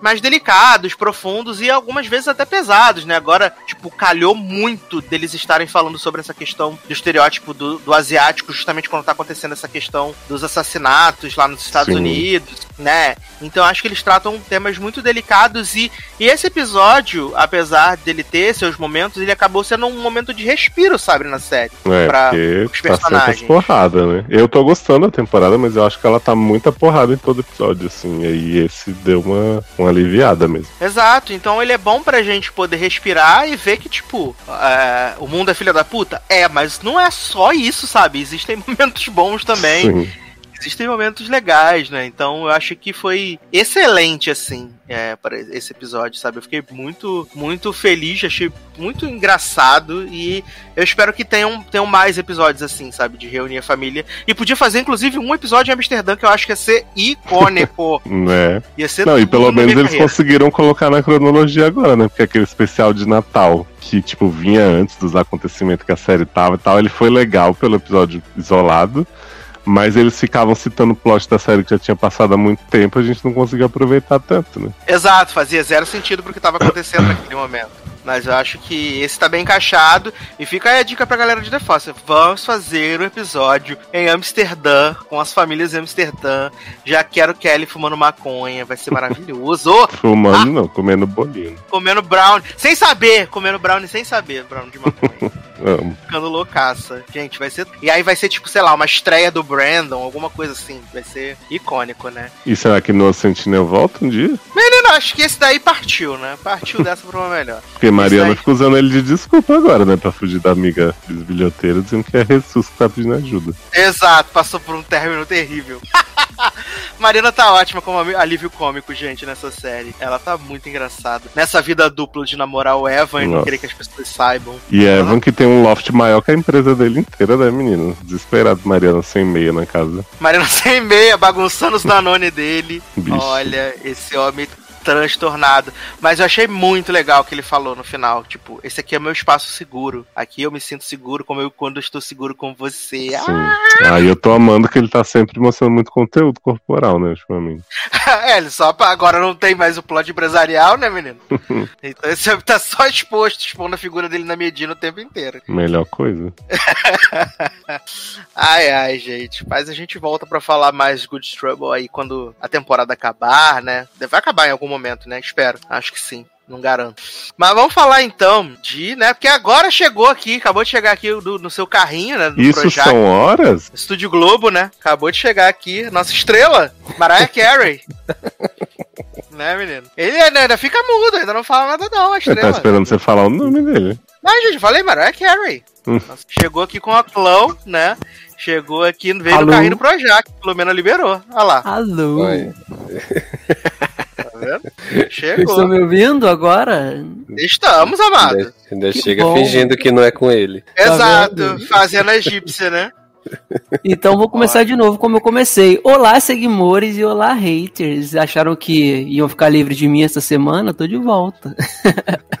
mais delicados, profundos e algumas vezes até pesados, né? Agora, tipo, calhou muito deles estarem falando sobre essa questão do estereótipo do, do asiático, justamente quando tá acontecendo essa questão dos assassinatos lá nos Estados Sim. Unidos, né? Então acho que eles tratam temas muito delicados e, e esse episódio, apesar dele ter seus momentos, ele acabou sendo um momento de respiro, sabe, na série. É, pra os tá personagens. porrada, né? Eu tô gostando da temporada, mas eu acho que ela tá muita porrada em todo episódio, assim. E aí esse deu uma, uma aliviada mesmo. Exato, então ele é bom pra gente poder respirar e ver que, tipo, é, o mundo é filha da puta? É, mas não é só isso, sabe? Existem momentos bons também. Sim. Existem momentos legais, né? Então eu acho que foi excelente, assim, é, para esse episódio, sabe? Eu fiquei muito, muito feliz, achei muito engraçado e eu espero que tenham, tenham mais episódios assim, sabe? De reunir a família. E podia fazer, inclusive, um episódio em Amsterdã que eu acho que ia ser icônico. Né? ia ser Não, e pelo menos eles carreira. conseguiram colocar na cronologia agora, né? Porque aquele especial de Natal, que, tipo, vinha antes dos acontecimentos que a série tava e tal, ele foi legal pelo episódio isolado. Mas eles ficavam citando o plot da série que já tinha passado há muito tempo, a gente não conseguia aproveitar tanto, né? Exato, fazia zero sentido pro que tava acontecendo naquele momento. Mas eu acho que esse tá bem encaixado. E fica aí a dica pra galera de The Foster. Vamos fazer um episódio em Amsterdã, com as famílias em Amsterdã. Já quero Kelly fumando maconha, vai ser maravilhoso. Fumando não, comendo bolinho. comendo brownie, sem saber, comendo brownie sem saber, brownie de maconha. Amo. Ficando loucaça. Gente, vai ser. E aí vai ser tipo, sei lá, uma estreia do Brandon, alguma coisa assim. Vai ser icônico, né? E será que no Sentinel volta um dia? Menino, acho que esse daí partiu, né? Partiu dessa pra uma melhor. Porque Mariana aí- fica usando ele de desculpa agora, né? Pra fugir da amiga bisbilhoteira, dizendo que é Jesus que tá pedindo ajuda. Exato, passou por um término terrível. Mariana tá ótima como alívio cômico, gente, nessa série. Ela tá muito engraçada. Nessa vida dupla de namorar o Evan e não Nossa. querer que as pessoas saibam. E Evan que tem um loft maior que a empresa dele inteira, né, menino? Desesperado, Mariana sem meia na casa. Mariana sem meia, bagunçando os Danone dele. Bicho. Olha, esse homem transtornado. Mas eu achei muito legal o que ele falou no final. Tipo, esse aqui é meu espaço seguro. Aqui eu me sinto seguro como eu quando eu estou seguro com você. Sim. Aí eu tô amando que ele tá sempre mostrando muito conteúdo corporal, né, ultimamente. é, ele só agora não tem mais o plot empresarial, né, menino? então esse tá só exposto, expondo a figura dele na Medina o tempo inteiro. Melhor coisa. ai, ai, gente. Mas a gente volta para falar mais Good Trouble aí quando a temporada acabar, né? Vai acabar em algum momento, né? Espero. Acho que sim. Não garanto. Mas vamos falar então de, né? Porque agora chegou aqui, acabou de chegar aqui do, no seu carrinho, né? Isso Projac, são horas? Estúdio Globo, né? Acabou de chegar aqui. Nossa estrela, Mariah Carey. né, menino? Ele ainda, ainda fica mudo, ainda não fala nada, não. A estrela. Ele tá esperando você falar o nome dele. Não, gente, falei Mariah Carey. Hum. Chegou aqui com a clão, né? Chegou aqui, veio Alô? no carrinho do Projac, pelo menos liberou. Olha lá. Alô. Vendo? Chegou. Estão me ouvindo agora? Estamos, amado. Ainda, ainda chega bom. fingindo que não é com ele. Exato, tá fazendo a egípcia, né? Então vou começar de novo como eu comecei. Olá, seguimores e olá, haters. Acharam que iam ficar livres de mim essa semana? Tô de volta.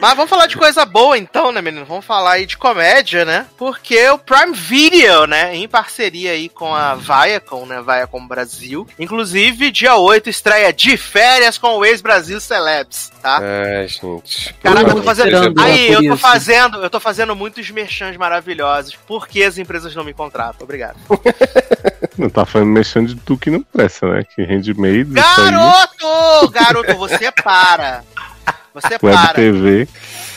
Mas vamos falar de coisa boa então, né, menino? Vamos falar aí de comédia, né? Porque o Prime Video, né, em parceria aí com a Viacom, né, Viacom Brasil. Inclusive, dia 8 estreia de férias com o ex-Brasil Celebs, tá? É, gente. Caraca, eu tô fazendo... Aí, eu tô fazendo, eu tô fazendo muitos merchans maravilhosos. Por que as empresas não me contratam? Obrigado. Não tá falando mexendo de tudo que não presta, né? Que handmade. Garoto! Garoto, você para. Você Web para. TV.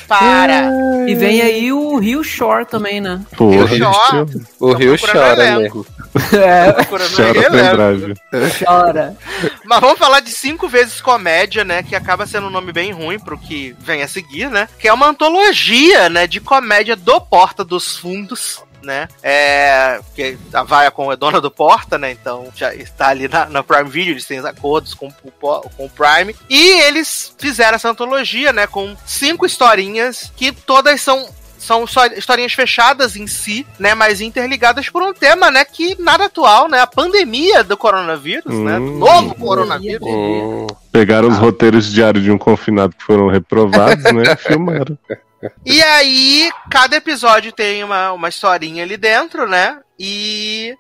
Para. E vem aí o Rio Shore também, né? Pô, Rio Shore. O Rio chora mesmo. É, Chora pendrive. chora. Mas vamos falar de cinco vezes comédia, né? Que acaba sendo um nome bem ruim pro que vem a seguir, né? Que é uma antologia, né? De comédia do Porta dos Fundos né? É, porque a Viacom é dona do Porta, né? Então já está ali na, na Prime Video, eles têm acordos com, com o Prime. E eles fizeram essa antologia, né? Com cinco historinhas que todas são são historinhas fechadas em si, né, mas interligadas por um tema, né, que nada atual, né, a pandemia do coronavírus, né, Hum. novo coronavírus. Hum, Pegaram os roteiros diários de um confinado que foram reprovados, né? E filmaram. E aí, cada episódio tem uma, uma historinha ali dentro, né? E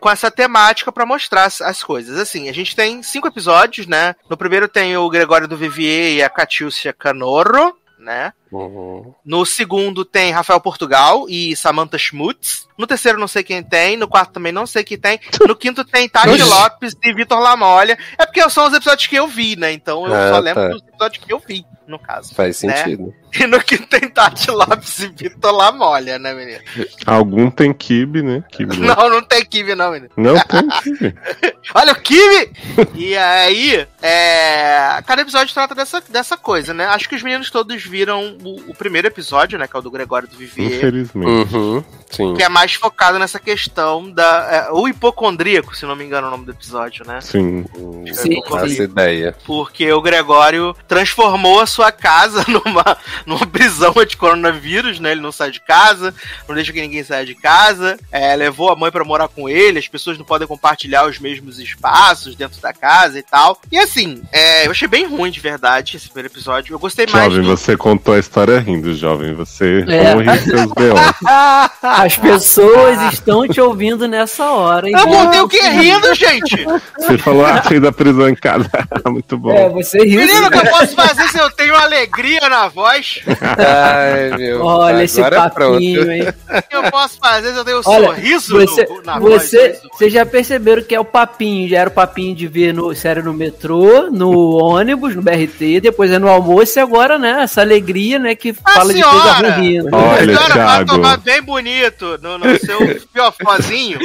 com essa temática pra mostrar as, as coisas. Assim, a gente tem cinco episódios, né? No primeiro tem o Gregório do Vivier e a Catiúcia Canorro, né? uhum. No segundo tem Rafael Portugal e Samantha Schmutz. No terceiro não sei quem tem. No quarto também não sei quem tem. No quinto tem Tati. Lopes e Vitor Lamolha. É porque são os episódios que eu vi, né? Então eu Ah, só lembro tá. dos episódios que eu vi, no caso. Faz né? sentido. E no quinto tem Tati Lopes e Vitor Lamolha, né, menino? Algum tem kibe, né? Kibe não. Não, não tem Kiwi, não, menino. Não tem kibe. Olha o Kiwi! e aí, é... cada episódio trata dessa, dessa coisa, né? Acho que os meninos todos viram o, o primeiro episódio, né? Que é o do Gregório do Vivier. Infelizmente. Uhum. Sim. Que é mais focado nessa questão da. É, o hipocondríaco, se não me engano, é o nome do episódio, né? Sim. Hum, Sim, faço sim. ideia. Porque o Gregório transformou a sua casa numa, numa prisão de coronavírus, né? Ele não sai de casa, não deixa que ninguém saia de casa, é, levou a mãe pra morar com ele, as pessoas não podem compartilhar os mesmos espaços dentro da casa e tal. E assim, é, eu achei bem ruim de verdade esse primeiro episódio. Eu gostei mais Jovem, do. você contou a história rindo, jovem. Você É. honre seus B.O. As pessoas estão te ouvindo nessa hora. Eu contei o que rindo, gente! Você falou, ah, fez a prisão em casa. Muito bom. É, você riu. Menino, o que eu posso fazer se eu tenho alegria na voz? Ai, meu. Olha esse Agora papinho, pronto. hein? O que eu posso fazer se eu tenho um Olha, sorriso você, no, na voz? você, vocês já perceberam que é o papinho, já era o papinho de ver no, sério no metrô, no ônibus, no BRT, depois é no almoço e agora, né, essa alegria, né, que A fala de senhora! coisa ruim rindo. Olha, A senhora vai tomar bem bonito no, no seu piofozinho,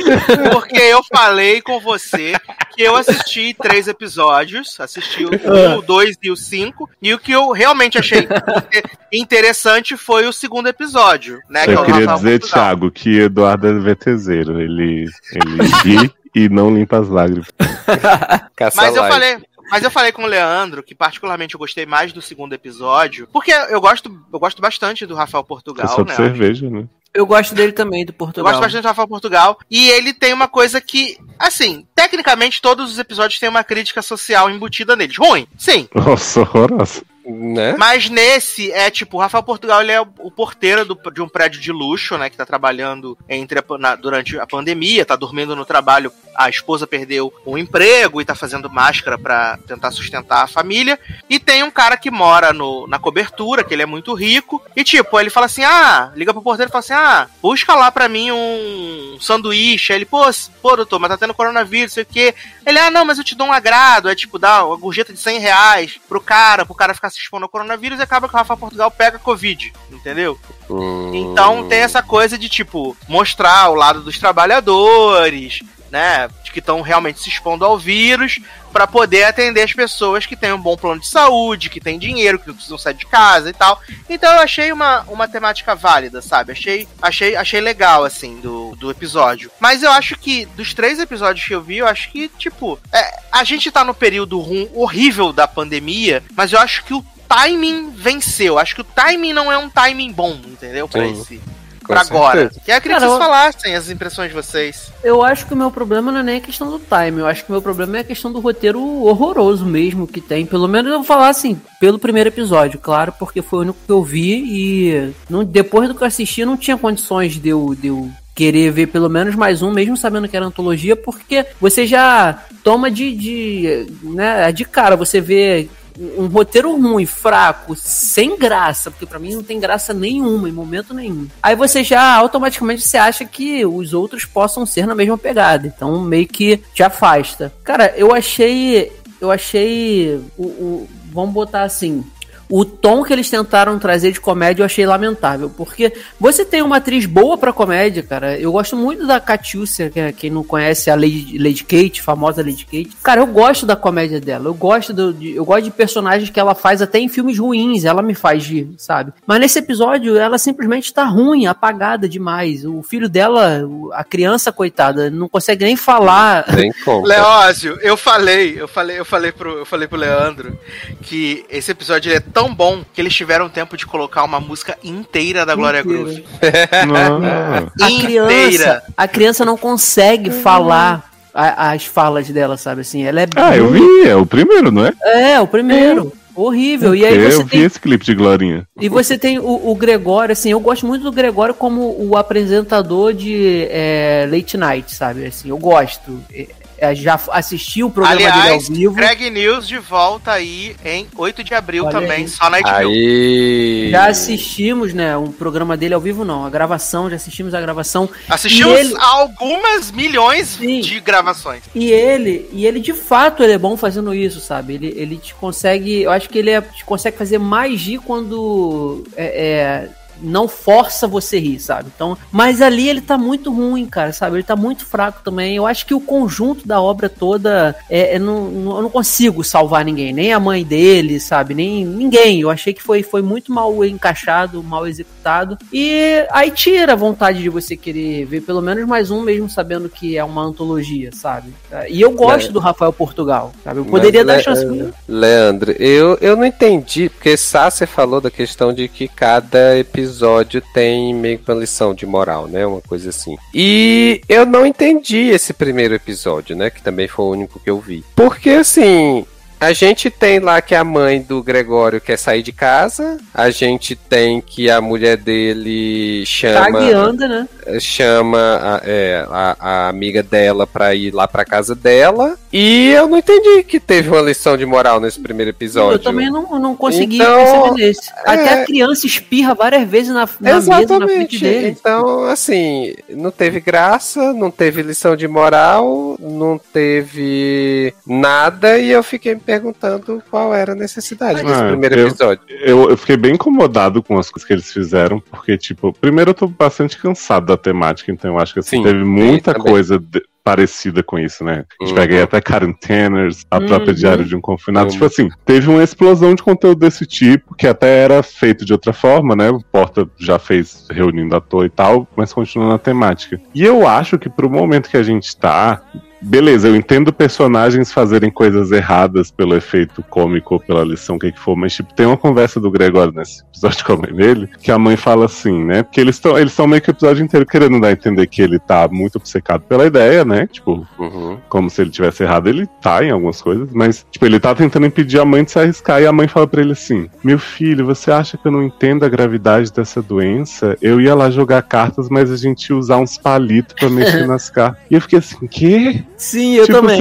porque eu falei com você que eu assisti três episódios, assisti o um, o dois e o cinco, e o que eu realmente achei inte- interessante foi o segundo episódio, né? que é Eu o queria dizer. Thiago, que Eduardo é VTZero. Ele, ele ri e não limpa as lágrimas. Caça Mas eu live. falei. Mas eu falei com o Leandro que particularmente eu gostei mais do segundo episódio, porque eu gosto, eu gosto bastante do Rafael É Portugal, só de né? cerveja, né? Eu gosto dele também, do Eu Portugal. gosto bastante do Rafael Portugal. E ele tem uma coisa que, assim, tecnicamente todos os episódios têm uma crítica social embutida neles. Ruim, sim. Nossa, horrorosa. Né? Mas nesse é tipo, o Rafael Portugal ele é o porteiro do- de um prédio de luxo, né? Que tá trabalhando entre a na- durante a pandemia, tá dormindo no trabalho. A esposa perdeu um emprego e tá fazendo máscara pra tentar sustentar a família. E tem um cara que mora no, na cobertura, que ele é muito rico. E tipo, ele fala assim: ah, liga pro porteiro e fala assim: ah, busca lá pra mim um sanduíche. Aí ele, pô, pô, doutor, mas tá tendo coronavírus, sei o quê. Ele, ah, não, mas eu te dou um agrado. É tipo, dá uma gorjeta de 100 reais pro cara, pro cara ficar se expondo ao coronavírus e acaba que o Rafa Portugal pega Covid, entendeu? Hum. Então tem essa coisa de, tipo, mostrar o lado dos trabalhadores, né? de Que estão realmente se expondo ao vírus, pra poder atender as pessoas que têm um bom plano de saúde, que têm dinheiro, que não precisam sair de casa e tal. Então eu achei uma, uma temática válida, sabe? Achei, achei, achei legal, assim, do, do episódio. Mas eu acho que, dos três episódios que eu vi, eu acho que, tipo, é, a gente tá no período rum, horrível da pandemia, mas eu acho que o timing venceu. Acho que o timing não é um timing bom, entendeu? Pra Sim. esse. Pra agora. certeza. Que eu queria que vocês eu- falassem as impressões de vocês. Eu acho que o meu problema não é nem a questão do time, eu acho que o meu problema é a questão do roteiro horroroso mesmo que tem. Pelo menos eu vou falar assim, pelo primeiro episódio, claro, porque foi o único que eu vi e não, depois do que eu assisti não tinha condições de eu, de eu querer ver pelo menos mais um, mesmo sabendo que era antologia, porque você já toma de, de, né, de cara, você vê um roteiro ruim, fraco, sem graça, porque pra mim não tem graça nenhuma, em momento nenhum. Aí você já automaticamente você acha que os outros possam ser na mesma pegada, então meio que te afasta. Cara, eu achei, eu achei o, o- vamos botar assim, o tom que eles tentaram trazer de comédia eu achei lamentável, porque você tem uma atriz boa pra comédia, cara. Eu gosto muito da Catiúcia, que é, quem não conhece a Lady, Lady Kate, famosa Lady Kate. Cara, eu gosto da comédia dela. Eu gosto do, de, eu gosto de personagens que ela faz até em filmes ruins, ela me faz rir, sabe? Mas nesse episódio ela simplesmente tá ruim, apagada demais. O filho dela, a criança coitada, não consegue nem falar. Nem. Leózio, eu falei, eu falei, eu falei pro, eu falei pro Leandro que esse episódio é tão bom que eles tiveram tempo de colocar uma música inteira da Glória Inteira. Groove. Não. a criança, a criança não consegue falar a- as falas dela, sabe assim? Ela é Ah, eu vi, é o primeiro, não é? É, o primeiro. Horrível. E aí você eu vi tem esse clipe de Glorinha. e você tem o, o Gregório, assim, eu gosto muito do Gregório como o apresentador de é, Late Night, sabe? Assim, eu gosto. É, já assisti o programa dele ao Aliás, vivo. Craig News de volta aí em 8 de abril Olha também, aí. só na HBO. Aí. Já assistimos, né, um programa dele ao vivo, não, a gravação, já assistimos a gravação. Assistimos ele- algumas milhões Sim. de gravações. E ele, e ele de fato ele é bom fazendo isso, sabe? Ele, ele te consegue, eu acho que ele é- te consegue fazer mais rir quando é, é, não força você rir, sabe? Então, mas ali ele tá muito ruim, cara, sabe? Ele tá muito fraco também. Eu acho que o conjunto da obra toda é, é não, não- eu não consigo salvar ninguém, nem a mãe dele, sabe? Nem ninguém. Eu achei que foi, foi muito mal encaixado, mal executado. E aí tira a vontade de você querer ver pelo menos mais um, mesmo sabendo que é uma antologia, sabe? E eu gosto do Rafael Portugal, sabe? Eu poderia Mas, dar Le- chance. Leandro, eu, eu não entendi, porque Sasser falou da questão de que cada episódio tem meio que uma lição de moral, né? Uma coisa assim. E eu não entendi esse primeiro episódio, né? Que também foi o único que eu vi. Porque assim. A gente tem lá que a mãe do Gregório quer sair de casa. A gente tem que a mulher dele chama anda, né? chama a, é, a, a amiga dela pra ir lá pra casa dela. E eu não entendi que teve uma lição de moral nesse primeiro episódio. Eu também não, não consegui Então, perceber nesse. Até é- a criança espirra várias vezes na, na mesa, na frente Exatamente. dele. Então, assim, não teve graça, não teve lição de moral, não teve nada, e eu fiquei perguntando qual era a necessidade desse Ah, primeiro eu- episódio. Eu, eu fiquei bem incomodado com as coisas que eles fizeram, porque, tipo, primeiro eu tô bastante cansado da temática, então eu acho que assim, Sim, teve muita também. coisa de- parecida com isso, né? A gente Uhum. pega aí até Karen Tanners, a própria Uhum. Diário de um Confinado. Uhum. Tipo assim, teve uma explosão de conteúdo desse tipo, que até era feito de outra forma, né? O Porta já fez reunindo à toa e tal, mas continua na temática. E eu acho que pro momento que a gente tá, beleza, eu entendo personagens fazerem coisas erradas pelo efeito cômico ou pela lição, o que que for, mas tipo, tem uma conversa do Gregório nesse episódio com a mãe dele, que a mãe fala assim, né? Porque eles estão eles meio que o episódio inteiro querendo dar a entender que ele tá muito obcecado pela ideia, né? Tipo, Uhum. como se ele tivesse errado, ele tá em algumas coisas, mas, tipo, ele tá tentando impedir a mãe de se arriscar e a mãe fala pra ele assim: Meu filho, você acha que eu não entendo a gravidade dessa doença? Eu ia lá jogar cartas, mas a gente ia usar uns palitos pra mexer nas cartas. E eu fiquei assim: Quê? Sim, eu Tipo, também.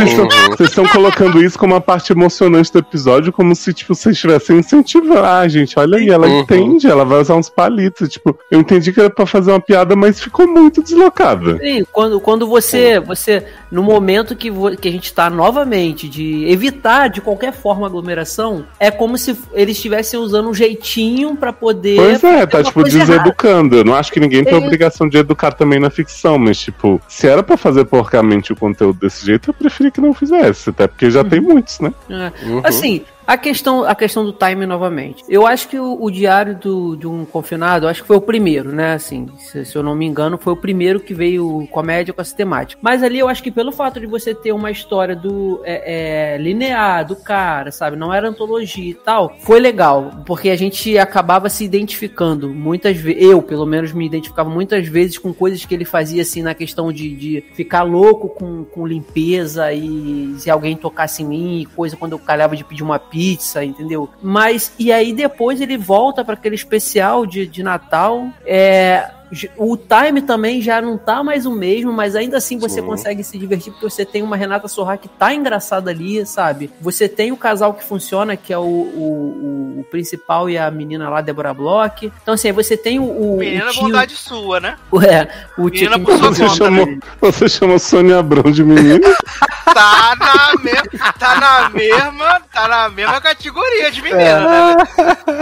Vocês estão- colocando isso como uma parte emocionante do episódio, como se, tipo, vocês estivessem incentivando. Ah, gente, olha aí, ela Uhum. entende, ela vai usar uns palitos. Tipo, eu entendi que era pra fazer uma piada, mas ficou muito deslocada. Sim, quando, quando você, você, no momento que, que a gente tá novamente de evitar de qualquer forma aglomeração, é como se eles estivessem usando um jeitinho pra poder. Pois é, tá tipo deseducando. Eu não acho que ninguém tem É. obrigação de educar também na ficção, mas tipo, se era pra fazer porcamente o conteúdo desse jeito, eu preferi que não fizesse, até porque já tem muitos, né? É. Uhum. Assim, a questão, a questão do time novamente. Eu acho que o, o Diário do, de um Confinado, acho que foi o primeiro, né? Assim, se, se eu não me engano, foi o primeiro que veio comédia com essa temática. Mas ali eu acho que pelo fato de você ter uma história do é, é, linear, do cara, sabe? Não era antologia e tal, foi legal. Porque a gente acabava se identificando muitas vezes. Eu, pelo menos, me identificava muitas vezes com coisas que ele fazia, assim, na questão de, de ficar louco com, com limpeza e se alguém tocasse em mim, e coisa quando eu calhava de pedir uma pizza, entendeu? Mas, e aí depois ele volta para aquele especial de, de Natal. É. O time também já não tá mais o mesmo, mas ainda assim você Sim. consegue se divertir porque você tem uma Renata Sorra que tá engraçada ali, sabe? Você tem o casal que funciona, que é o, o, o- principal e a menina lá, Deborah Bloch. Então, assim, aí você tem o. o Menina o tio, vontade sua, né? É, o tio Menina por sua Você conta, chamou, né? você chamou Sônia Abrão de menina? Tá na mesma, tá na mesma, tá na mesma categoria de menina, É. né?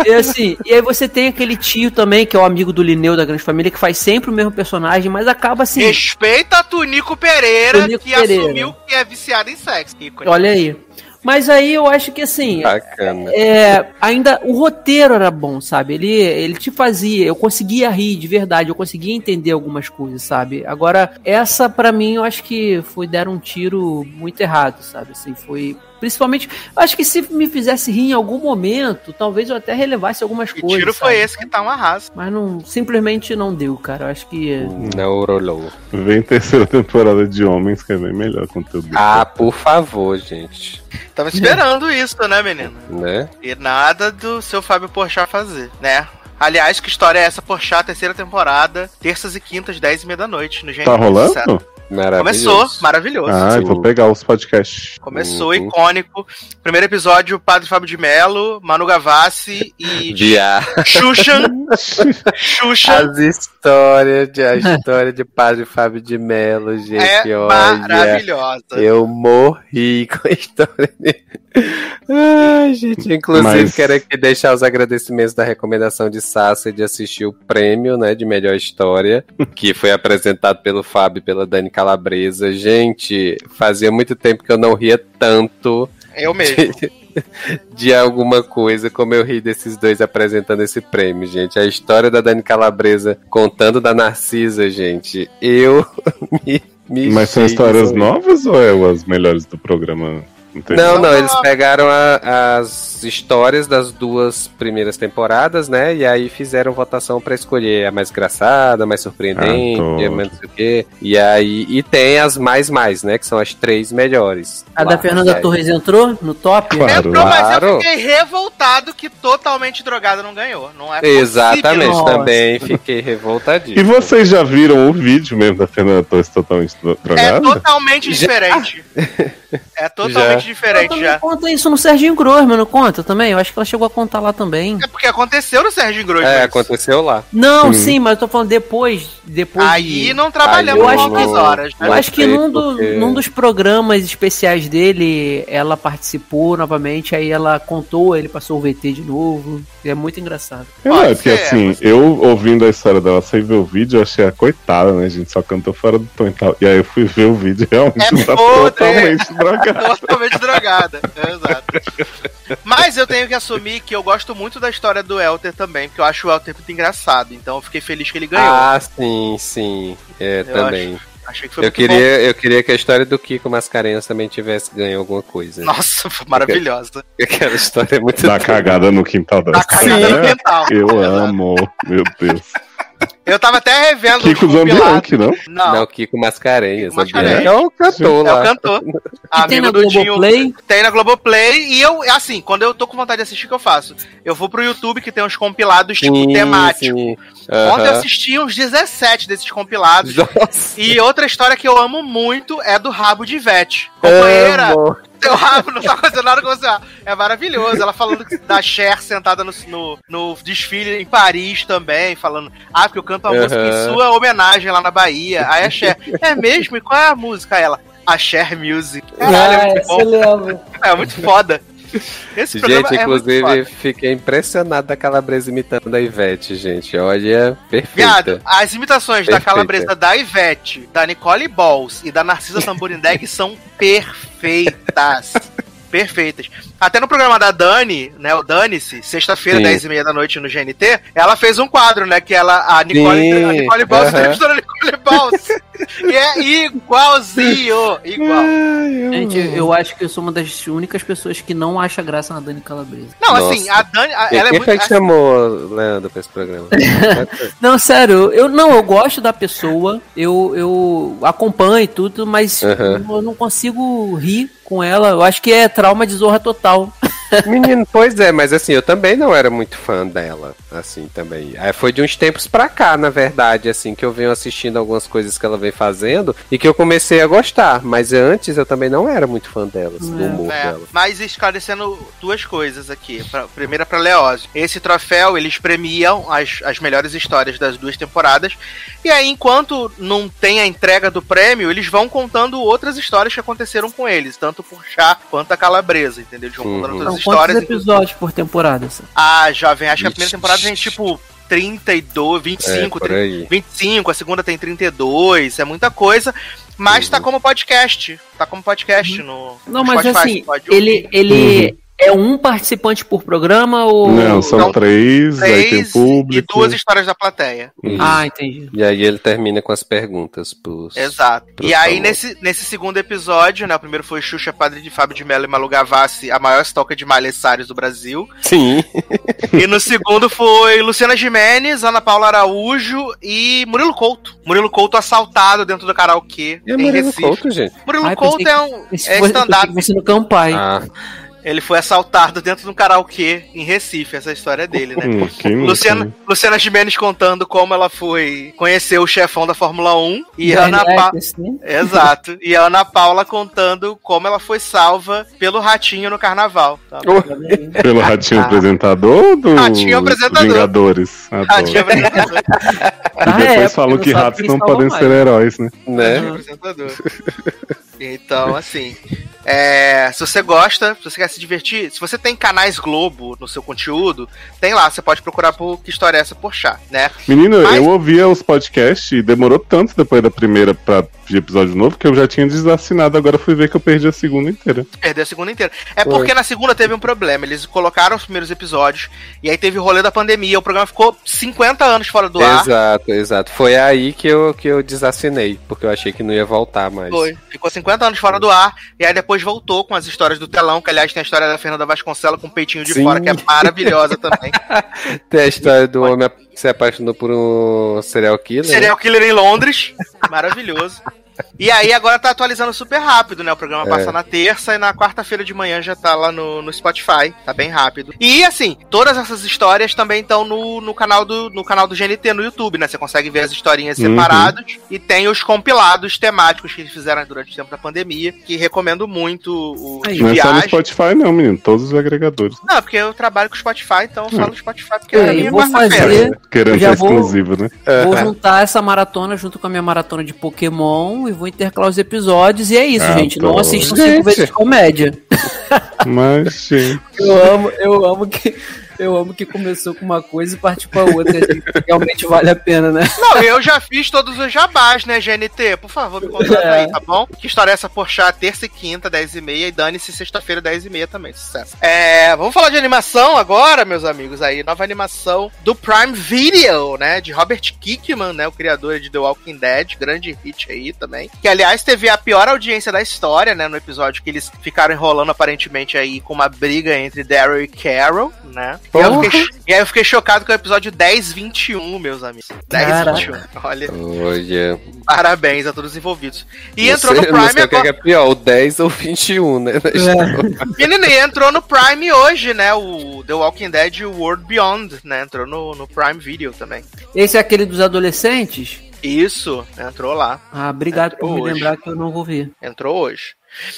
E assim, e aí você tem aquele tio também, que é o amigo do Lineu da Grande Família, que faz sempre o mesmo personagem, mas acaba assim. Respeita a Tunico Pereira, Tunico que Pereira. assumiu que é viciado em sexo. ícone. Olha aí. Mas aí eu acho que assim, Bacana. é, ainda o roteiro era bom, sabe? Ele, ele te fazia, eu conseguia rir de verdade, eu conseguia entender algumas coisas, sabe? Agora, essa pra mim eu acho que foi dar um tiro muito errado, sabe? Assim, foi. Principalmente, eu acho que se me fizesse rir em algum momento, talvez eu até relevasse algumas Que coisas. tiro foi sabe? esse que tá um arraso. Mas não, simplesmente não deu, cara. Eu acho que. Não rolou. Vem terceira temporada de Homens, que é bem melhor conteúdo. Ah, por favor, gente. Tava esperando isso, né, menino? Né? E nada do seu Fábio Porchat fazer, né? Aliás, que história é essa, Porchat, terceira temporada, terças e quintas, dez e meia da noite, no. Tá rolando? Começou, Maravilhoso. Ah, eu vou pegar os podcasts. Começou Uhum. icônico. Primeiro episódio, Padre Fábio de Mello, Manu Gavassi e Via. Xuxa. Xuxa. As histórias de a história de Padre Fábio de Mello, gente, É olha. maravilhosa. Eu morri com a história dele. Ai, gente, inclusive Mas- quero aqui deixar os agradecimentos da recomendação de Sassa de assistir o prêmio, né, de melhor história, que foi apresentado pelo Fábio e pela Dani Calabresa. Gente, fazia muito tempo que eu não ria tanto Eu mesmo. de alguma coisa como eu ri desses dois apresentando esse prêmio, gente. A história da Dani Calabresa contando da Narcisa, gente. Eu me, me Mas são histórias de- novas ou é as melhores do programa? Anterior? Não, não, eles pegaram a- as histórias das duas primeiras temporadas, né? E aí fizeram votação pra escolher a mais engraçada, a mais surpreendente, Adoro. a mais não sei o quê. E aí, e tem as mais mais, né? Que são as três melhores. A lá. da Fernanda aí- Torres entrou no top? Claro. Entrou, mas eu Claro. fiquei revoltado que totalmente drogada não ganhou. Não é Exatamente, possível. Nossa. também fiquei revoltadíssimo. E vocês já viram o vídeo mesmo da Fernanda Torres totalmente É drogada? totalmente Já. diferente. É totalmente Já. diferente já. conta isso no Serginho Grossman, não conta também? Eu acho que ela chegou a contar lá também. É porque aconteceu no Serginho Grosso. É, aconteceu lá. Não, Hum. sim, mas eu tô falando depois. depois Aí de... não trabalhamos Eu acho longas que- horas, né? Eu acho que num, do- porque- num dos programas especiais dele, ela participou novamente, aí ela contou, ele passou o VT de novo. E é muito engraçado. É, Pode é porque ser, assim, mas- eu ouvindo a história dela sem ver o vídeo, eu achei a coitada, né, gente? Só cantou fora do tom e tal. E aí eu fui ver o vídeo realmente É tá totalmente drogada. Totalmente drogada. Exato. Mas eu tenho que assumir que eu gosto muito da história do Elter também, porque eu acho o Elter muito engraçado. Então eu fiquei feliz que ele ganhou. Ah, sim, sim. É, Eu também. Achei que foi Eu muito queria, eu queria que a história do Kiko Mascarenhas também tivesse ganho alguma coisa. Nossa, foi maravilhosa. Aquela história é muito Da cagada no quintal da Da cagada no quintal. Eu amo, meu Deus. Eu tava até revendo Kiko. Zambianchi, não? Não, Não, Kiko Mascarenhas. Kiko Mascarenhas. É o cantor é lá. o cantor. Tem na do Dinho- Globoplay? Tem na Globoplay. E eu, assim, quando eu tô com vontade de assistir, o que eu faço? Eu vou pro YouTube que tem uns compilados, tipo, Sim, temáticos. sim. Ontem eu assisti uns 17 desses compilados. Nossa. E outra história que eu amo muito é do Rabo de Ivete. Companheira, Amo. seu rabo não tá acontecendo nada com você. É maravilhoso. Ela falando da Cher sentada no, no, no desfile em Paris também, falando, ah, porque eu canto uma Aham. música em sua homenagem lá na Bahia. Aí a Cher, é mesmo? E qual é a música? Ela, a Cher Music. Caralho, é muito bom. É muito foda. Esse Gente, é inclusive, foda. fiquei impressionado da Calabresa imitando a Ivete, gente. Olha, perfeita. Viado, as imitações da Perfeita. calabresa da Ivete, da Nicole Balls e da Narcisa Tamborindeg são perfeitas. Perfeitas. Até no programa da Dani, né, o Dane-se, sexta-feira, Sim. 10 e meia da noite no GNT, ela fez um quadro, né, que ela, a Nicole, Sim, a Nicole Balls aham. entrevistou a Nicole Balls. e é igualzinho, igual. Gente, eu acho que eu sou uma das únicas pessoas que não acha graça na Dani Calabresa. Não, Nossa. assim, a Dani, a- Quem ela é quem muito... foi que chamou o Leandro pra esse programa? Não, sério, eu não, eu gosto da pessoa, eu, eu acompanho e tudo, mas Aham. eu não consigo rir com ela. Eu acho que é trauma de zorra total. Menino, pois é, mas assim, eu também não era muito fã dela, assim, também. Aí foi de uns tempos pra cá, na verdade, assim, que eu venho assistindo algumas coisas que ela vem fazendo e que eu comecei a gostar. Mas antes eu também não era muito fã dela, assim, do É. humor É, dela. mas esclarecendo duas coisas aqui. Pra, primeira pra Leózio. Esse troféu, eles premiam as, as melhores histórias das duas temporadas. E aí, enquanto não tem a entrega do prêmio, eles vão contando outras histórias que aconteceram com eles. Tanto por Chá quanto a Calabresa, entendeu? Eles vão Uhum. contando Então, outras quantos histórias. episódios por temporada? assim? A jovem, acho que a primeira temporada tem tipo 32, 25, É, por aí. 25, a segunda tem 32, é muita coisa. Mas tá como podcast. Tá como podcast no. Não, no mas Spotify, assim, ele, ele é um participante por programa ou. Não, são Não, três, aí tem Três e público. duas histórias da plateia. Isso. Ah, entendi. E aí ele termina com as perguntas pros. Exato. pros E aí, famosos. nesse, nesse segundo episódio, né? O primeiro foi Xuxa, Padre de Fábio de Mello e Malu Gavassi, a maior estoca de malheçários do Brasil. Sim. e no segundo foi Luciana Gimenez, Ana Paula Araújo e Murilo Couto. Murilo Couto assaltado dentro do karaokê E em Murilo Recife. Couto, gente. Murilo Ai, Couto é um é stand-up. no Campai. Ah, Ele foi assaltado dentro de um karaokê em Recife. Essa história é dele, né? Hum, Luciana, né? Luciana Gimenez contando como ela foi conhecer o chefão da Fórmula 1 e a Ana verdade, Pa... assim. Exato. E a Ana Paula contando como ela foi salva pelo ratinho no carnaval. Tá? Pelo Ratinho Apresentador ou do Ratinho Apresentador. Vingadores? Adoro. Ratinho apresentador. E depois falam não que ratos não podem mais. ser heróis, né? né? Ratinho apresentador. Então, assim, é, se você gosta, se você quer se divertir, se você tem canais Globo no seu conteúdo, tem lá, você pode procurar por que história é essa por chá, né? Menino, Mas- eu ouvia os podcasts e demorou tanto depois da primeira pra de episódio novo que eu já tinha desassinado. Agora fui ver que eu perdi a segunda inteira. Perdeu a segunda inteira. É porque na segunda teve um problema. Eles colocaram os primeiros episódios e aí teve o rolê da pandemia. O programa ficou 50 anos fora do ar. Exato, exato. Foi aí que eu, que eu desassinei, porque eu achei que não ia voltar mais. Foi. Ficou 50 anos fora do ar. E aí depois voltou com as histórias do telão, que aliás tem a história da Fernanda Vasconcelos com o peitinho de Sim. fora, que é maravilhosa também. Tem a história do homem se apaixonou por um serial killer. Serial Killer em Londres. Maravilhoso. E aí agora tá atualizando super rápido, né? O programa É. passa na terça e na quarta-feira de manhã já tá lá no, no Spotify. Tá bem rápido. E assim, todas essas histórias também estão no, no canal do no canal do GNT no YouTube, né? Você consegue ver as historinhas Uhum. separadas e tem os compilados temáticos que eles fizeram durante o tempo da pandemia, que recomendo muito o Não é só no viagem. Spotify, não, menino. Todos os agregadores. Não, porque eu trabalho com Spotify, então eu falo Spotify porque É, é a eu minha vou fazer- Querendo ser vou- exclusivo, né? Vou juntar essa maratona junto com a minha maratona de Pokémon e vou intercalar os episódios. E é isso, Ah, gente. Não tô. assistam Gente. cinco vezes comédia. Mas, gente. Eu amo, eu amo que. Eu amo que começou com uma coisa e partiu pra outra. realmente vale a pena, né? Não, eu já fiz todos os jabás, né, GNT? Por favor, me contrata É. aí, tá bom? Que história é essa, Porchat, terça e quinta, 10 e meia, e dane-se sexta-feira, 10 e meia também, sucesso. É, vamos falar de animação agora, meus amigos, aí, nova animação do Prime Video, né, de Robert Kickman, né, o criador de The Walking Dead, grande hit aí também, que aliás teve a pior audiência da história, né, no episódio que eles ficaram enrolando aparentemente aí com uma briga entre Daryl e Carol, né, e aí, eu fiquei, e aí eu fiquei chocado com o episódio 1021, meus amigos. 1021, olha... Olha. Parabéns a todos os envolvidos. E não entrou sei- no não Prime sei o que é, é agora. pior, o 10 ou 21, né? história. Menino, e entrou no Prime hoje, né? O The Walking Dead World Beyond, né? Entrou no, no Prime Video também. Esse é aquele dos adolescentes? Isso, entrou lá. Ah, obrigado por me Hoje. lembrar que eu não vou ver. Entrou hoje.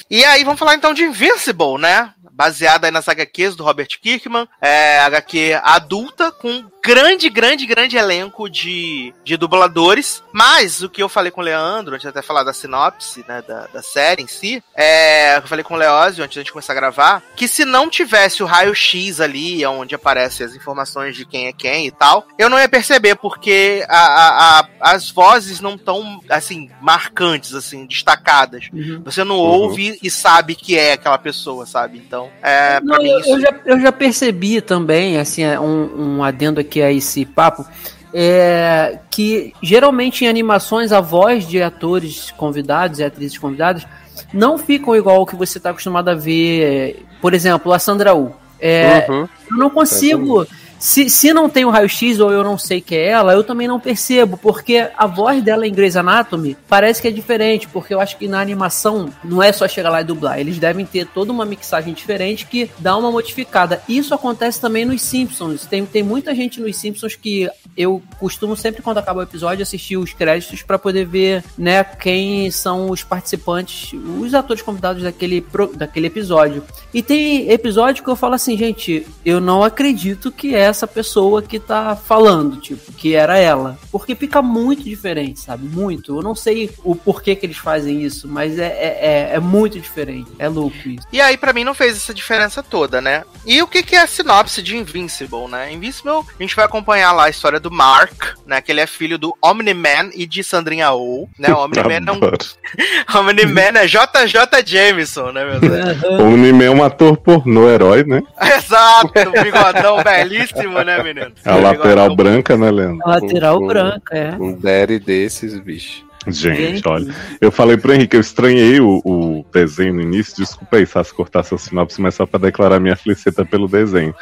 E aí, vamos falar então de Invincible, né? Baseada aí nas HQs do Robert Kirkman. É HQ adulta, com grande, grande, grande elenco de, de dubladores. Mas o que eu falei com o Leandro, antes de até falar da sinopse, né? Da, da série em si, é. Eu falei com o Leózio antes de a gente começar a gravar, que se não tivesse o raio-x ali, onde aparecem as informações de quem é quem e tal, eu não ia perceber, porque a, a- a- as vozes não tão, assim, marcantes, assim, destacadas. Você não ouve e sabe que é aquela pessoa, sabe? Então, é, Não, mim eu, isso. eu já, eu já percebi também, assim, é, um, um adendo aqui a esse papo, é que geralmente em animações a voz de atores convidados e atrizes convidadas não ficam igual ao que você está acostumado a ver. Por exemplo, a Sandra Uh. É, Uhum. Eu não consigo. Se, se não tem o raio-x ou eu não sei que é ela, eu também não percebo, porque a voz dela em Grey's Anatomy parece que é diferente, porque eu acho que na animação não é só chegar lá e dublar, eles devem ter toda uma mixagem diferente que dá uma modificada. Isso acontece também nos Simpsons. Tem, tem muita gente nos Simpsons que eu costumo sempre quando acaba o episódio assistir os créditos para poder ver, né, quem são os participantes, os atores convidados daquele, daquele episódio. E tem episódio que eu falo assim, gente, eu não acredito que é essa pessoa que tá falando, tipo, que era ela. Porque fica muito diferente, sabe? Muito. Eu não sei o porquê que eles fazem isso, mas é, é, é, é muito diferente. É louco isso. E aí, pra mim, não fez essa diferença toda, né? E o que, que é a sinopse de Invincible, né? Invincible, a gente vai acompanhar lá a história do Mark, né? Que ele é filho do Omni-Man e de Sandrinha Oh, né? O Omni-Man é um... Omni-Man é JJ Jameson, né, meu Deus? O Unime é um ator pornô herói, né? Exato, bigodão belíssimo, né, menino? A lateral branca, né, Leandro? A lateral branca, é. Um daddy desses, bicho. Gente, olha. Eu falei pro Henrique, eu estranhei o, o desenho no início. Desculpa aí, se cortar seu sinopse, mas só pra declarar minha felicita pelo desenho.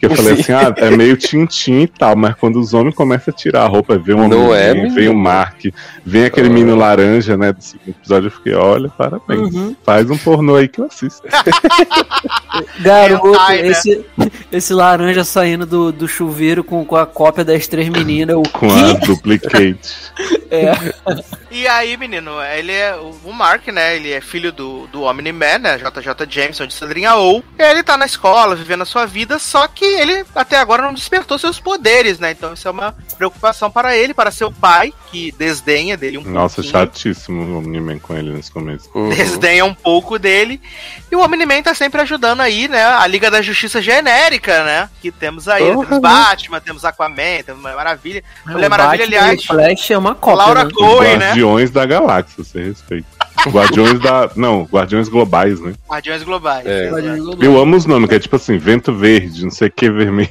Que eu falei Sim. assim, ah, é meio tintim e tal, mas quando os homens começam a tirar a roupa, vem um Não é, homem, vem o? Mark, vem aquele Ah. menino laranja, né, do segundo episódio, eu fiquei, olha, parabéns. Uhum. Faz um pornô aí que eu assisto. Garoto, né? esse, esse laranja saindo do, do chuveiro com, com a cópia das três meninas. O Com quê? a duplicate. É. E aí, menino, ele é o Mark, né? Ele é filho do, do Omni-Man, né? JJ Jameson de Sandrinha Ou. Ele tá na escola, vivendo a sua vida, só que ele até agora não despertou seus poderes, né? Então isso é uma preocupação para ele, para seu pai, que desdenha dele um Nossa, pouquinho. chatíssimo o Omni-Man com ele nesse começo. Uhum. Desdenha um pouco dele. E o Omni-Man tá sempre ajudando aí, né? A Liga da Justiça genérica, né? Que temos aí. Porra, temos né? Batman, temos Aquaman, temos Mulher Maravilha. Mulher O Maravilha, Batman aliás. o Flash é uma cópia. Laura né? Cohen, né? Guardiões da Galáxia, você respeita. Guardiões da. Não, Guardiões Globais, né? Guardiões Globais. É. exato. Eu amo os nomes, que é tipo assim, vento verde, não sei o que vermelho.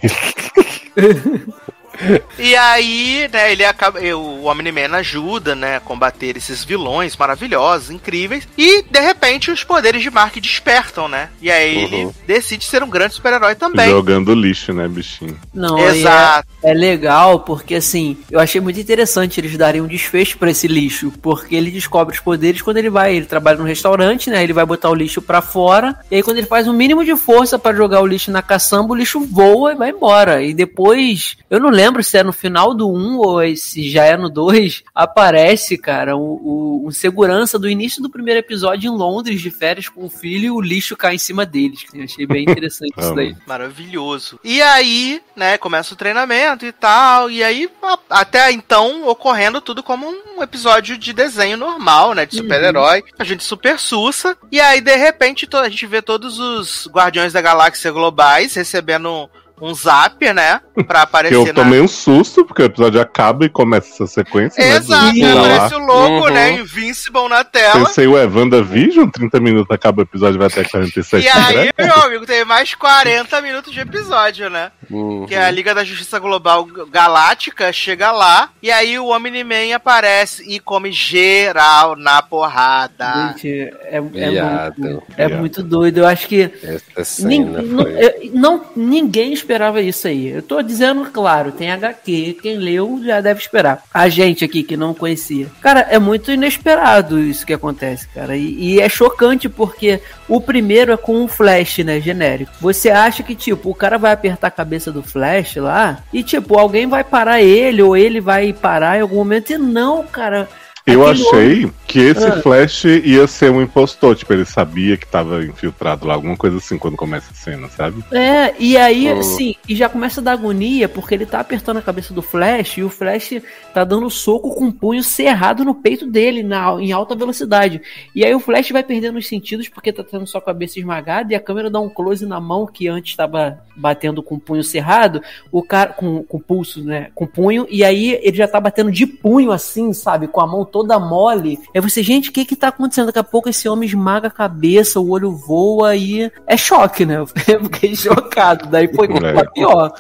E aí, né, ele acaba. O Omni-Man ajuda, né, a combater esses vilões maravilhosos, incríveis. E, de repente, os poderes de Mark despertam, né? E aí ele Uhum. decide ser um grande super-herói também. Jogando lixo, né, bichinho? Não, e Exato. É, é legal porque assim, eu achei muito interessante eles darem um desfecho pra esse lixo, porque ele descobre os poderes quando ele vai, ele trabalha num restaurante, né? Ele vai botar o lixo pra fora, e aí quando ele faz um mínimo de força pra jogar o lixo na caçamba, o lixo voa e vai embora. E depois, eu não lembro se é no final do 1 ou se já é no 2, aparece, cara, o, o- um segurança do início do primeiro episódio em Londres de férias com o filho e o lixo cai em cima deles. Eu achei bem interessante isso daí. Maravilhoso. E aí, né, começa o treinamento e tal. E aí a- até então ocorrendo tudo como um episódio de desenho normal, né? De super-herói. A gente super sussa. E aí, de repente, a gente vê todos os Guardiões da Galáxia globais recebendo um zap, né? Pra Que aparecer eu na. tomei um susto, porque o episódio acaba e começa essa sequência. né, Exato, né? tá lá. Parece o logo, Uhum. né? Invincible na tela. Pensei, ué, WandaVision, 30 minutos acaba o episódio, vai até 47 E aí, né? meu amigo, tem mais 40 minutos de episódio, né? Uhum. Que é a Liga da Justiça Global Galáctica chega lá, e aí o Omni-Man aparece e come geral na porrada. Gente, é, é, Viado, muito, é muito doido. Eu acho que Essa nin- cena não, foi. eu- não- ninguém esperava isso aí. Eu tô dizendo, claro, tem HQ. Quem leu já deve esperar. A gente aqui que não conhecia. Cara, é muito inesperado isso que acontece, cara. E, e é chocante porque o primeiro é com um Flash, né? Genérico. Você acha que, tipo, o cara vai apertar a cabeça do Flash lá e, tipo, alguém vai parar ele ou ele vai parar em algum momento. E não, cara. Eu Aquele achei que esse Ah. Flash ia ser um impostor, tipo, ele sabia que tava infiltrado lá, alguma coisa assim, quando começa a cena, sabe? É, e aí, Oh. assim, e já começa a dar agonia, porque ele tá apertando a cabeça do Flash e o Flash tá dando soco com o punho cerrado no peito dele, na, em alta velocidade. E aí o Flash vai perdendo os sentidos porque tá tendo sua cabeça esmagada e a câmera dá um close na mão que antes estava batendo com o punho cerrado, o cara com, com pulso, né, com punho, e aí ele já tá batendo de punho assim, sabe, com a mão toda mole. Aí você, gente, o que que tá acontecendo? Daqui a pouco esse homem esmaga a cabeça, o olho voa e é choque, né? Eu fiquei chocado, daí foi É. pior.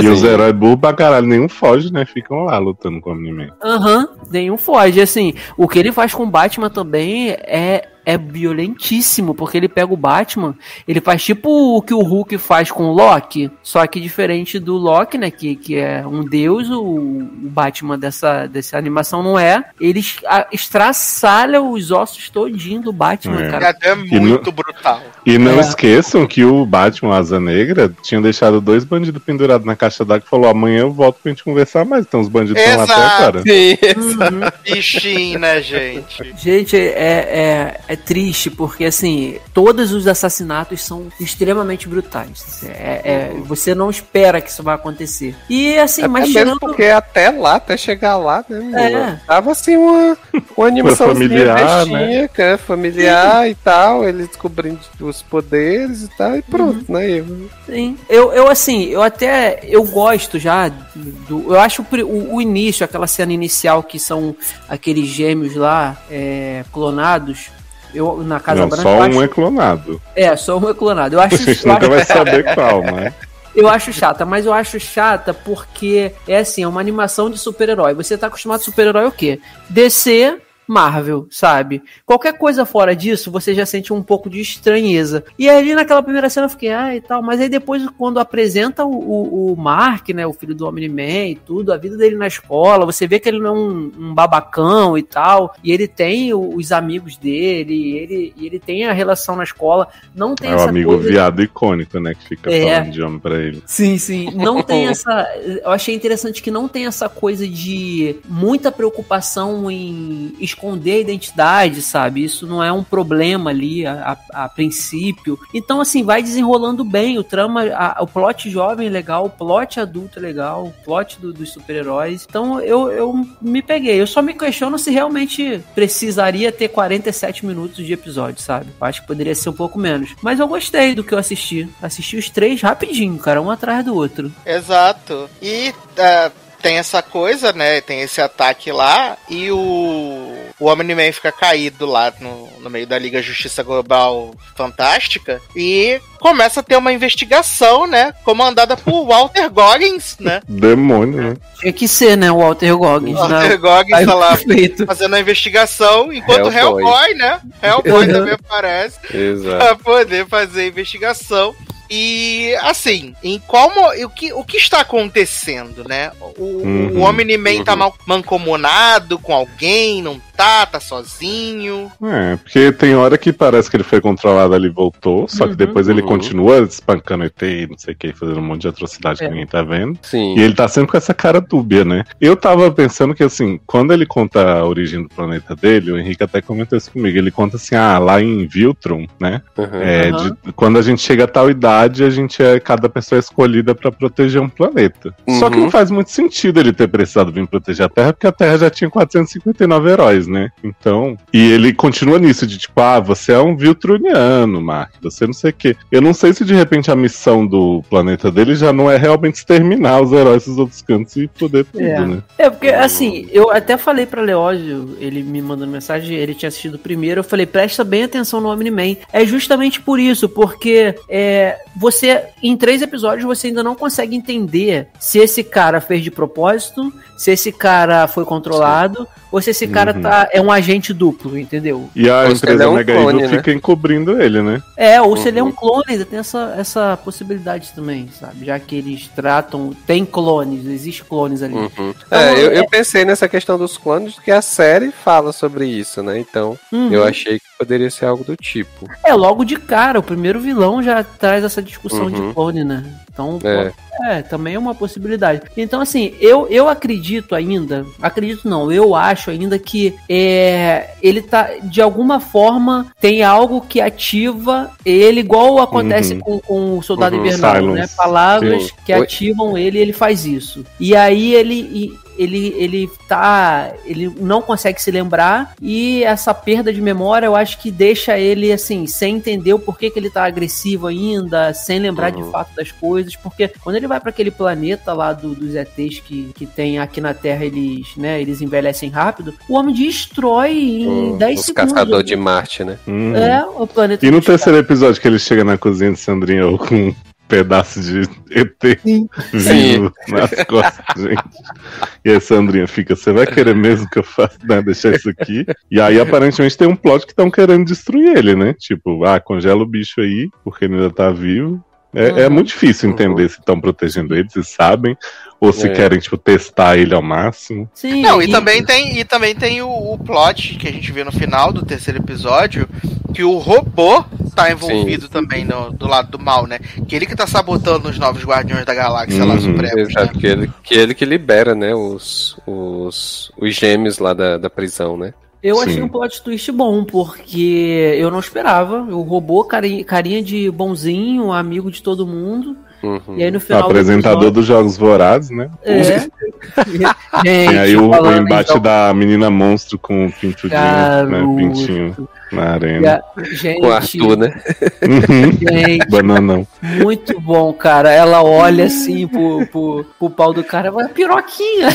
E os heróis burros pra caralho, nenhum foge, né? Ficam lá lutando com o Omni-Man. Aham, nenhum foge. Assim, o que ele faz com o Batman também é, é violentíssimo, porque ele pega o Batman, ele faz tipo o que o Hulk faz com o Loki, só que diferente do Loki, né, que, que é um deus, o, o Batman dessa, dessa animação não é. Ele es- a- estraçalha os ossos todinho do Batman, É. cara. É muito brutal. E não É. esqueçam que o Batman Asa Negra tinha deixado dois bandidos pendurados na caixa d'água e falou: amanhã eu volto pra gente conversar mais. Então os bandidos estão lá até agora. Sim, Uhum. Bichinho, né, gente? Gente, é, é, é triste porque, assim, todos os assassinatos são extremamente brutais. É, é- você não espera que isso vai acontecer. E, assim, Até mas mesmo tirando... porque até lá, até chegar lá, né? É. Tava assim uma, uma animação familiar, né? bestinha, que é familiar e tal, ele descobrindo os poderes e tal, e pronto, né? E- Sim. Eu, eu, assim, eu até... Eu gosto já do... Eu acho o, o início, aquela cena inicial que são aqueles gêmeos lá, é, clonados... Eu, na Casa Não, Branca. só um acho- é clonado. É, só um é clonado. Eu acho, A gente eu nunca acho- vai saber qual, mas. Eu acho chata, mas eu acho chata porque é assim, é uma animação de super-herói. Você tá acostumado a super-herói o quê? DC, Marvel, sabe? Qualquer coisa fora disso, você já sente um pouco de estranheza. E ali naquela primeira cena eu fiquei, ah, e tal. Mas aí depois, quando apresenta o, o, o Mark, né, o filho do Omni-Man e tudo, a vida dele na escola, você vê que ele não é um, um babacão e tal. E ele tem o- os amigos dele, e ele, e ele tem a relação na escola. Não tem É o essa amigo coisa... viado icônico, né? Que fica É. falando de homem pra ele. Sim, sim. Não tem essa. Eu achei interessante que não tem essa coisa de muita preocupação em esconder a identidade, sabe? Isso não é um problema ali a, a- a princípio. Então, assim, vai desenrolando bem. O trama, a- o plot jovem é legal, o plot adulto é legal, o plot do- dos super-heróis. Então, eu, eu me peguei. Eu só me questiono se realmente precisaria ter 47 minutos de episódio, sabe? Eu acho que poderia ser um pouco menos. Mas eu gostei do que eu assisti. Assisti os três rapidinho, cara, um atrás do outro. Exato. E é, tem essa coisa, né? Tem esse ataque lá e o, o Omni-Man fica caído lá no, no meio da Liga Justiça Global Fantástica e começa a ter uma investigação, né? Comandada por Walter Goggins, né? Demônio, né? Tinha que ser, né, o Walter Goggins. Walter né? Goggins tá lá perfeito. fazendo a investigação, enquanto Hellboy. Hellboy, né? Hellboy Uhum. também aparece. Exato. pra poder fazer a investigação. E assim, em qual o que, o que está acontecendo, né? O, Uhum, o Omni-Man tá uhum. mal mancomunado com alguém, não tá, tá sozinho. É, porque tem hora que parece que ele foi controlado ali e voltou, só que Uhum. depois ele Uhum. continua espancando ET e não sei o que, fazendo um monte de atrocidade É. que ninguém tá vendo. Sim. E ele tá sempre com essa cara dúbia, né? Eu tava pensando que, assim, quando ele conta a origem do planeta dele, o Henrique até comentou isso comigo. Ele conta assim, ah, lá em Viltrum, né? Uhum. É, de- quando a gente chega a tal idade, a gente é cada pessoa é escolhida pra proteger um planeta. Só que Uhum. não faz muito sentido ele ter precisado vir proteger a Terra, porque a Terra já tinha 459 heróis, né? Então. E ele continua nisso, de tipo, ah, você é um Viltruniano, Mark, você não sei o quê. Eu não sei se de repente a missão do planeta dele já não é realmente exterminar os heróis dos outros cantos e foder tudo, É. né? É, porque assim, eu até falei pra Leózio, ele me mandando mensagem, ele tinha assistido o primeiro, eu falei, presta bem atenção no Omni-Man. É justamente por isso, porque é, você, em três episódios, você ainda não consegue entender se esse cara fez de propósito, se esse cara foi controlado, ou se esse cara Uhum. tá, é um agente duplo, entendeu? E a Ou se ele empresa é um Mega clone, Evil né? fica encobrindo ele, né? É, ou se ele é Uhum. um clone, ainda tem essa, essa possibilidade também, sabe? Já que eles tratam. Tem clones, existe clones ali. Uhum. É, eu, eu pensei nessa questão dos clones, que a série fala sobre isso, né? Então, Uhum. eu achei que poderia ser algo do tipo. É, logo de cara, o primeiro vilão já traz essa discussão Uhum. de clone, né? Então, É. pô, é, também é uma possibilidade. Então, assim, eu, eu acredito ainda, acredito não, eu acho ainda que é, ele tá, de alguma forma, tem algo que ativa ele, igual acontece Uhum. com, com o Soldado Uhum, Invernal, né? Palavras Sim. que ativam ele e ele faz isso. E aí ele... e- ele, ele tá. Ele não consegue se lembrar. E essa perda de memória, eu acho que deixa ele assim, sem entender o porquê que ele tá agressivo ainda, sem lembrar Uhum. de fato das coisas. Porque quando ele vai para aquele planeta lá do- dos ETs que, que tem aqui na Terra, eles, né, eles envelhecem rápido, o homem destrói em O- 10 os segundos. caçadores de Marte, né? Uhum. É, o planeta. E no terceiro episódio que ele chega na cozinha de Sandrinha com um pedaço de ET Sim. vindo nas costas, gente. E aí Sandrinha fica, você vai querer mesmo que eu faça, né, deixar isso aqui? E aí aparentemente tem um plot que estão querendo destruir ele, né? Tipo, ah, congela o bicho aí, porque ele ainda tá vivo. É, é Uhum. muito difícil entender se estão protegendo ele, se sabem, ou se É. querem, tipo, testar ele ao máximo. Sim, Não, e também tem, e também tem o, o plot que a gente vê no final do terceiro episódio, que o robô tá envolvido também no, do lado do mal, né? Que ele que tá sabotando os novos Guardiões da Galáxia lá Uhum. supremos, né? Exato, que ele, que ele que libera, né, os, os, os gêmeos lá da, da prisão, né? Eu Sim. achei um plot twist bom, porque eu não esperava. O robô, carinha, carinha de bonzinho, amigo de todo mundo. Uhum. E aí no final. do Apresentador episódio- dos Jogos Vorazes, né? É. Gente, Tem aí o, o embate jogo- da menina monstro com o pintudinho, né? Pintinho na E arena. a- Gente, Com o Arthur, né? Uhum. gente, Bananão. muito bom, cara. Ela olha assim pro, pro, pro pau do cara, vai piroquinha.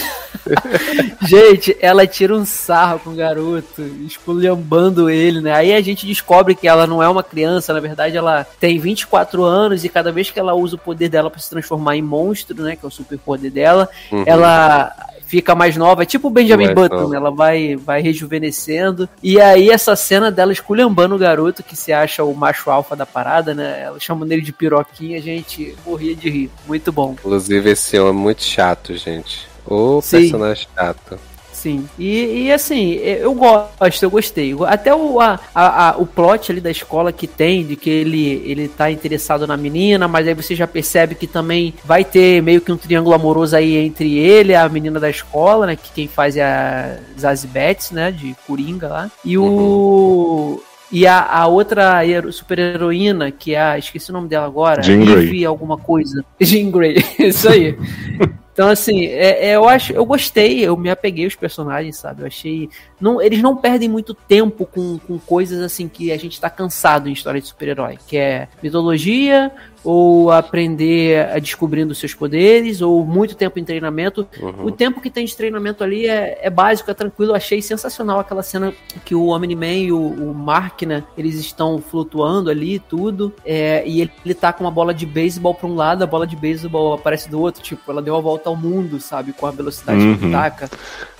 gente, ela tira um sarro com o garoto, esculhambando ele, né? Aí a gente descobre que ela não é uma criança, na verdade ela tem 24 anos e cada vez que ela usa o poder dela pra se transformar em monstro, né? Que é o super poder dela, Uhum. ela fica mais nova, é tipo o Benjamin Mais Button, nova. né? ela vai, vai rejuvenescendo. E aí essa cena dela esculhambando o garoto que se acha o macho alfa da parada, né? Ela chama nele de piroquinha, a gente morria de rir. Muito bom. Inclusive, esse homem é muito chato, gente. O Sim. personagem chato. Sim. E, e assim, eu gosto, eu gostei. Até o, a, a- o plot ali da escola que tem, de que ele, ele tá interessado na menina, mas aí você já percebe que também vai ter meio que um triângulo amoroso aí entre ele e a menina da escola, né? Que quem faz é a Zazie Betts, né? De Coringa lá. E o. E a, a outra hero- super-heroína, que é a. Esqueci o nome dela agora. Jean Grey. Alguma coisa. Jean Grey, isso aí. Então, assim, é, é, eu acho, eu gostei, eu me apeguei aos personagens, sabe? Eu achei. Não, eles não perdem muito tempo com, com coisas assim que a gente tá cansado em história de super-herói, que é mitologia, ou aprender a descobrindo seus poderes, ou muito tempo em treinamento. Uhum. O tempo que tem de treinamento ali é, é básico, é tranquilo. Eu achei sensacional aquela cena que o Omni-Man e o, o Mark, né? Eles estão flutuando ali e tudo. é, e ele, ele tá com uma bola de beisebol pra um lado, a bola de beisebol aparece do outro. Tipo, ela deu a volta ao mundo, sabe? Com a velocidade Uhum. que taca.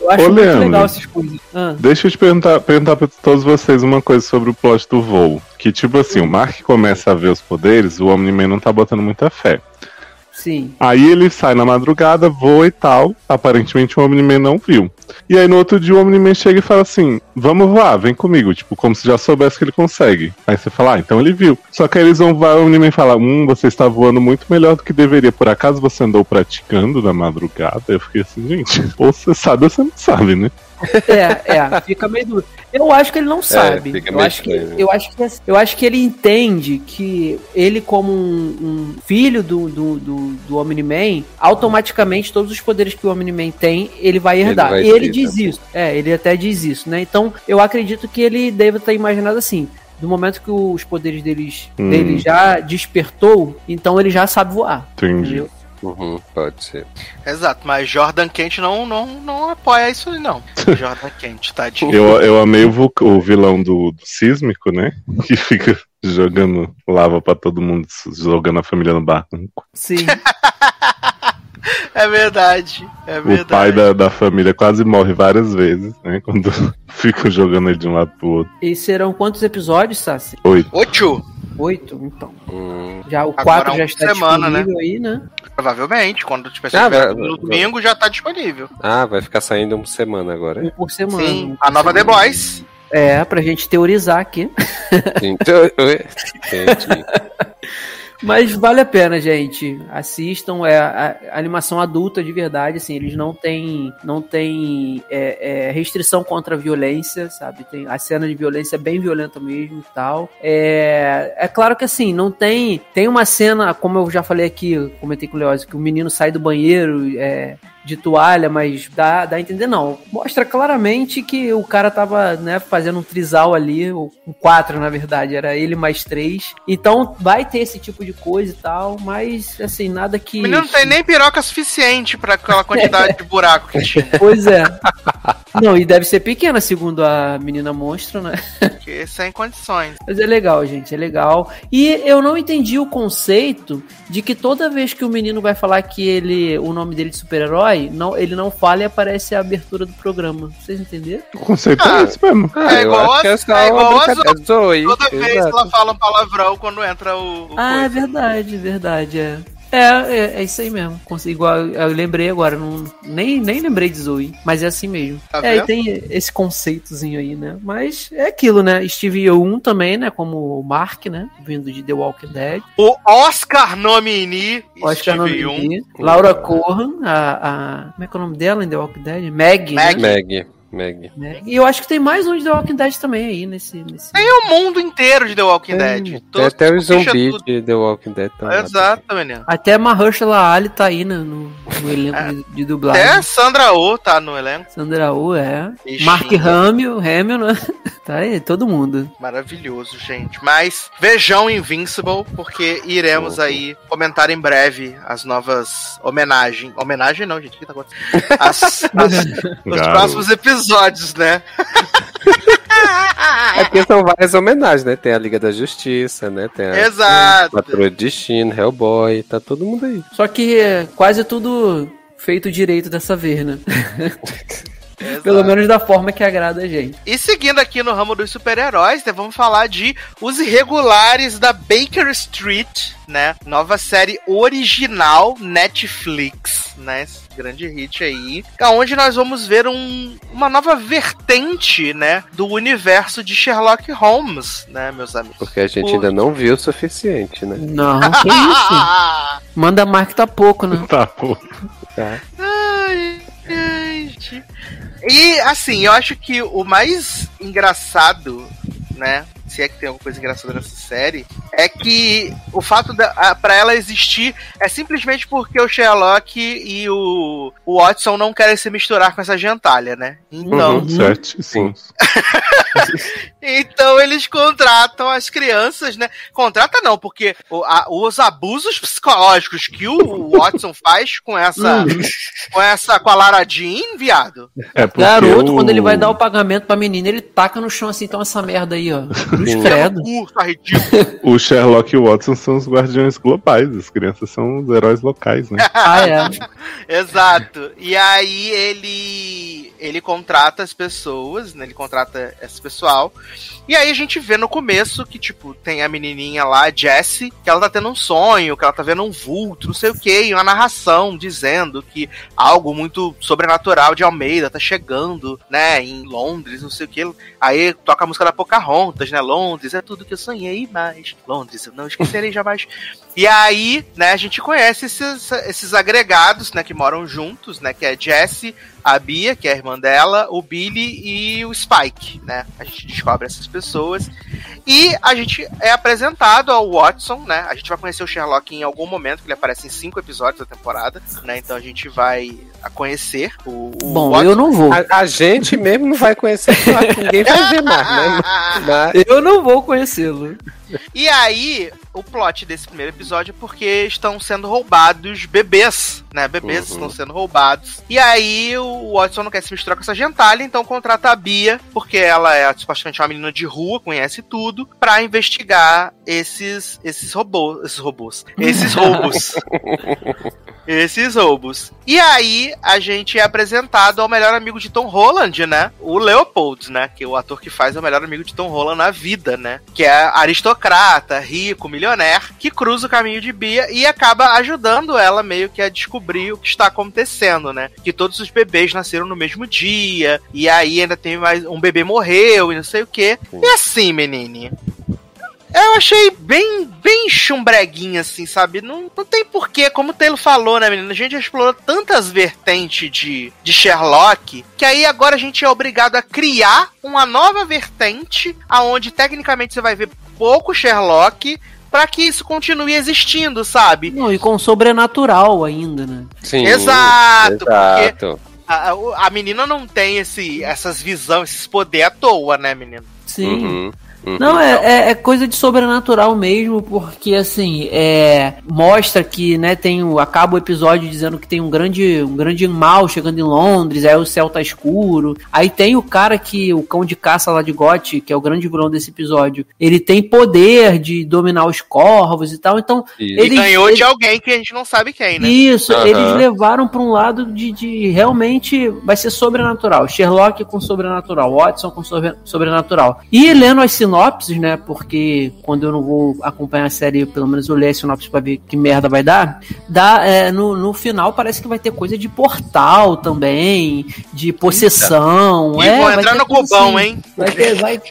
Eu acho Ô, muito Leandro. legal essas coisas. Ah, Deixa eu te perguntar, perguntar pra todos vocês uma coisa sobre o plot do voo. Que, tipo assim, o Mark começa a ver os poderes, o Omni-Man não tá botando muita fé. Sim. Aí ele sai na madrugada, voa e tal. Aparentemente o Omni-Man não viu. E aí no outro dia o Omni-Man chega e fala assim: Vamos voar, vem comigo. Tipo, como se já soubesse que ele consegue. Aí você fala, ah, então ele viu. Só que aí eles vão voar e o Omni-Man fala: Hum, você está voando muito melhor do que deveria. Por acaso você andou praticando na madrugada? Eu fiquei assim, gente, ou você sabe ou você não sabe, né? É, é, fica meio duro. Eu acho que ele não sabe. fica eu, acho que, eu, acho que, eu acho que ele entende que ele, como um, um filho do, do, do, do Omni-Man, automaticamente todos os poderes que o Omni-Man tem, ele vai herdar. vai e ele diz também. isso. É, ele até diz isso, né? Então, eu acredito que ele deve estar imaginado assim. Do momento que os poderes deles, Hum. dele já despertou, então ele já sabe voar. Entendi. Entendeu? Uhum, pode ser. Exato, mas Jordan Kent não, não, não apoia isso aí, não. Jordan Kent, tadinho. Eu, eu amei o, o vilão do, do sísmico, né? Que fica jogando lava pra todo mundo, jogando a família no barco. Sim. É verdade, é O verdade. pai da, da família quase morre várias vezes, né? Quando ficam jogando ele de um lado pro outro. E serão quantos episódios, Sassi? Oito. Oito, Oito? Então. Hum, Já o Agora 4 já uma está semana, né? disponível aí, né? Provavelmente, quando tiver Ah, vai- no domingo já tá disponível. Ah, vai ficar saindo uma semana agora. Um é? por semana. Sim, um a nova The semana. Boys. É, pra gente teorizar aqui. Então, Entendi. Mas vale a pena, gente. Assistam. É a, a animação adulta de verdade, assim. Eles não têm, não têm é, é, restrição contra a violência, sabe? Tem a cena de violência é bem violenta mesmo e tal. É, é claro que assim, não tem. Tem uma cena, como eu já falei aqui, comentei com o Leózio, que o menino sai do banheiro. É, de toalha, mas dá, dá a entender não. Mostra claramente que o cara tava, né, fazendo um trisal ali, um quatro, na verdade, era ele mais três. Então vai ter esse tipo de coisa e tal, mas assim, nada que. O menino não tem nem piroca suficiente pra aquela quantidade de buraco que tinha. Pois é. Não, e deve ser pequena, segundo a menina monstro, né? Porque sem condições. Mas é legal, gente, é legal. E eu não entendi o conceito de que toda vez que o menino vai falar que ele, o nome dele de super-herói, não, ele não fala e aparece a abertura do programa. Vocês entenderam? O conceito Ah, é esse mesmo. Ah, É eu igual a- é só é igual a. Zoe, Toda vez exato. ela fala um palavrão quando entra o. o Ah, é coisa. verdade, verdade, é. É, é, é isso aí mesmo. Consigo, igual, eu lembrei agora, não, nem, nem lembrei de Zoe, mas é assim mesmo. Tá é, e tem esse conceitozinho aí, né? Mas é aquilo, né? Steve Yeun também, né? Como o Mark, né? Vindo de The Walking Dead. O Oscar Nomini. Oscar Steve Nomini, Yeun. Laura Corran, a, a. Como é que é o nome dela em The Walking Dead? Meg. né? Meg. Meg. Meg. E eu acho que tem mais um de The Walking Dead também aí nesse. nesse... Tem o mundo inteiro de The Walking Dead. Tem Todos- até o puxa zumbi tudo. de The Walking Dead também. Exato, menino. Até Mahershala Ali tá aí né, no, no elenco É. de, de dublagem. Até a Sandra Oh tá no elenco. Sandra Oh, é. Bichinho. Mark Hamill, Hamill, né? Tá aí, todo mundo. Maravilhoso, gente. Mas vejam Invincible, porque iremos aí comentar em breve as novas homenagens. Homenagem não, gente. O que tá acontecendo? As, as- os próximos episódios, né? É porque são várias homenagens, né? Tem a Liga da Justiça, né? Tem a Exato. Patrulha de Destino, Hellboy, tá todo mundo aí. Só que é quase tudo feito direito dessa vez, né? Exato. Pelo menos da forma que agrada a gente. E seguindo aqui no ramo dos super-heróis, né, vamos falar de Os Irregulares da Baker Street, né? Nova série original Netflix, né? Grande hit aí. Onde nós vamos ver um- uma nova vertente, né? Do universo de Sherlock Holmes, né, meus amigos? Porque a gente Por- ainda não viu o suficiente, né? Não, que isso? Manda Mark tá pouco, né? Tá, pô. Tá. Ai, ai, gente. E assim, eu acho que o mais engraçado, né? Se é que tem alguma coisa engraçada nessa série, é que o fato da, a, pra ela existir é simplesmente porque o Sherlock e o, o Watson não querem se misturar com essa gentalha, né? Então, Uhum, certíssimo. então eles contratam as crianças, né? Contrata não, porque o- a- os abusos psicológicos que o Watson faz com essa, com essa, com a Lara Jean, viado. É Garoto, o- quando ele vai dar o pagamento pra menina, ele taca no chão assim, então essa merda aí, ó. Cruz Sim. credo. Curso, ridículo. O Sherlock e o Watson são os guardiões globais, as crianças são os heróis locais, né? Ah, é. Exato. E aí ele ele contrata as pessoas, né? Ele contrata esse pessoal. E aí a gente vê no começo que, tipo, tem a menininha lá, Jessie, que ela tá tendo um sonho, que ela tá vendo um vulto, não sei o que, e uma narração dizendo que algo muito sobrenatural de Almeida tá chegando, né, em Londres, não sei o que. Aí toca a música da Pocahontas, né? Londres é tudo que eu sonhei mais. Londres, eu não esquecerei jamais. E aí, né, a gente conhece esses, esses agregados, né, que moram juntos, né, que é Jessie, a Bia, que é a irmã dela, o Billy e o Spike, né? A gente descobre essas pessoas. E a gente é apresentado ao Watson, né? A gente vai conhecer o Sherlock em algum momento, que ele aparece em cinco episódios da temporada, né? Então a gente vai a conhecer o, o Bom, Watson. eu não vou. A, a gente mesmo não vai conhecer, ninguém vai ver mais, né? Mas, Eu não vou conhecê-lo. E aí, o plot desse primeiro episódio é porque estão sendo roubados bebês, né? Bebês Uhum. estão sendo roubados. E aí o Watson não quer se misturar com essa gentalha, então contrata a Bia, porque ela é supostamente uma menina de rua, conhece tudo, pra investigar esses esses robôs, esses robôs, esses roubos. esses roubos. E aí a gente é apresentado ao melhor amigo de Tom Holland, né? O Leopold, né? Que é o ator que faz é o melhor amigo de Tom Holland na vida, né? Que é aristocrata, rico, milionaire, que cruza o caminho de Bia e acaba ajudando ela meio que a descobrir o que está acontecendo, né? Que todos os bebês nasceram no mesmo dia, e aí ainda tem mais um bebê morreu e não sei o quê. E assim, menine. Eu achei bem, bem chumbreguinha, assim, sabe? Não, não tem porquê, como o Taylor falou, né, menina? A gente já explorou tantas vertentes de, de Sherlock, que aí agora a gente é obrigado a criar uma nova vertente, aonde tecnicamente você vai ver pouco Sherlock, pra que isso continue existindo, sabe? Não, e com sobrenatural ainda, né? sim, Exato, exato. A, a- a menina não tem esse, essas visões, esses poderes à toa, né, menina? Sim. Uhum, uhum. Não, é, é, é coisa de sobrenatural mesmo, porque assim, é, mostra que, né, tem o, acaba o episódio dizendo que tem um grande, um grande mal chegando em Londres, aí o céu tá escuro. Aí tem o cara que, o cão de caça lá de Gotti, que é o grande vilão desse episódio, ele tem poder de dominar os corvos e tal, então. E Eles- ganhou eles- de alguém que a gente não sabe quem, né? Isso, eles levaram pra um lado de, de realmente vai ser sobrenatural. Sherlock com sobrenatural, Watson com sobre- sobrenatural. E lendo as sinopses, né? Porque quando eu não vou acompanhar a série, pelo menos eu leio as sinopses pra ver que merda vai dar. Dá, é, no, no final parece que vai ter coisa de portal também, de possessão. E é, vão vai entrar ter no coisa cubão, assim. hein? Vai ter, vai,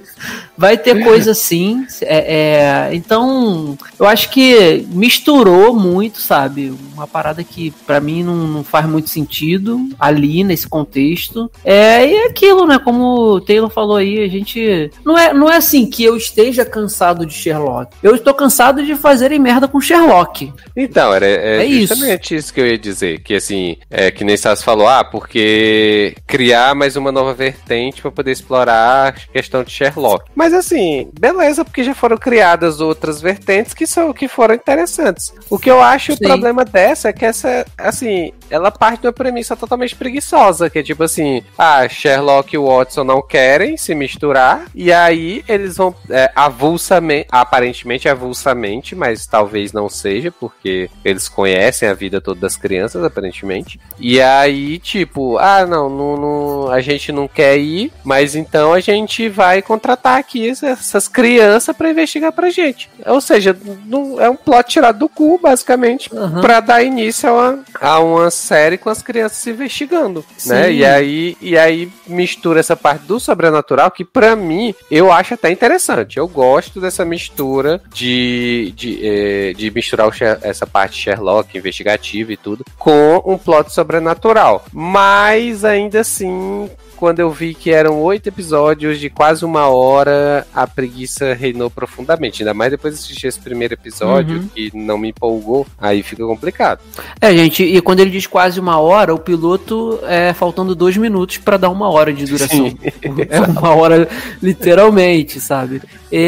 vai ter coisa assim. é, é, então, eu acho que misturou muito, sabe? Uma parada que pra mim não, não faz muito sentido ali nesse contexto. É, e é aquilo, né? Como o Taylor falou aí, a gente. Não é, não é assim que eu esteja cansado de Sherlock. Eu estou cansado de fazerem merda com Sherlock. Então, era é É isso. justamente isso. que eu ia dizer. Que assim, é que nem Sassi falou, ah, porque criar mais uma nova vertente pra poder explorar a questão de Sherlock. Mas assim, beleza, porque já foram criadas outras vertentes que são que foram interessantes. O que eu acho o Sim. problema dessa é que essa, assim, ela parte de uma premissa totalmente preguiçosa, que é tipo assim, ah, Sherlock e Watson não querem se misturar, e aí eles vão é, avulsamente, aparentemente avulsamente, mas talvez não seja, porque eles conhecem a vida toda das crianças, aparentemente. E aí, tipo, ah, não, não, não- a gente não quer ir, mas então a gente vai contratar aqui essas crianças pra investigar pra gente. Ou seja, não- é um plot tirado do cu, basicamente, Aham. pra dar início a uma, a uma série com as crianças se investigando, né? Sim. E aí, e aí mistura essa parte do sobrenatural que pra mim eu acho até interessante. Eu gosto dessa mistura de, de, eh, de misturar essa parte Sherlock investigativa e tudo com um plot sobrenatural. Mas ainda assim quando eu vi que eram oito episódios de quase uma hora, a preguiça reinou profundamente. Ainda mais depois de assistir esse primeiro episódio, Uhum. que não me empolgou, aí fica complicado. É, gente, e quando ele diz quase uma hora, o piloto é faltando dois minutos pra dar uma hora de duração. Sim, é uma hora, literalmente, sabe? E,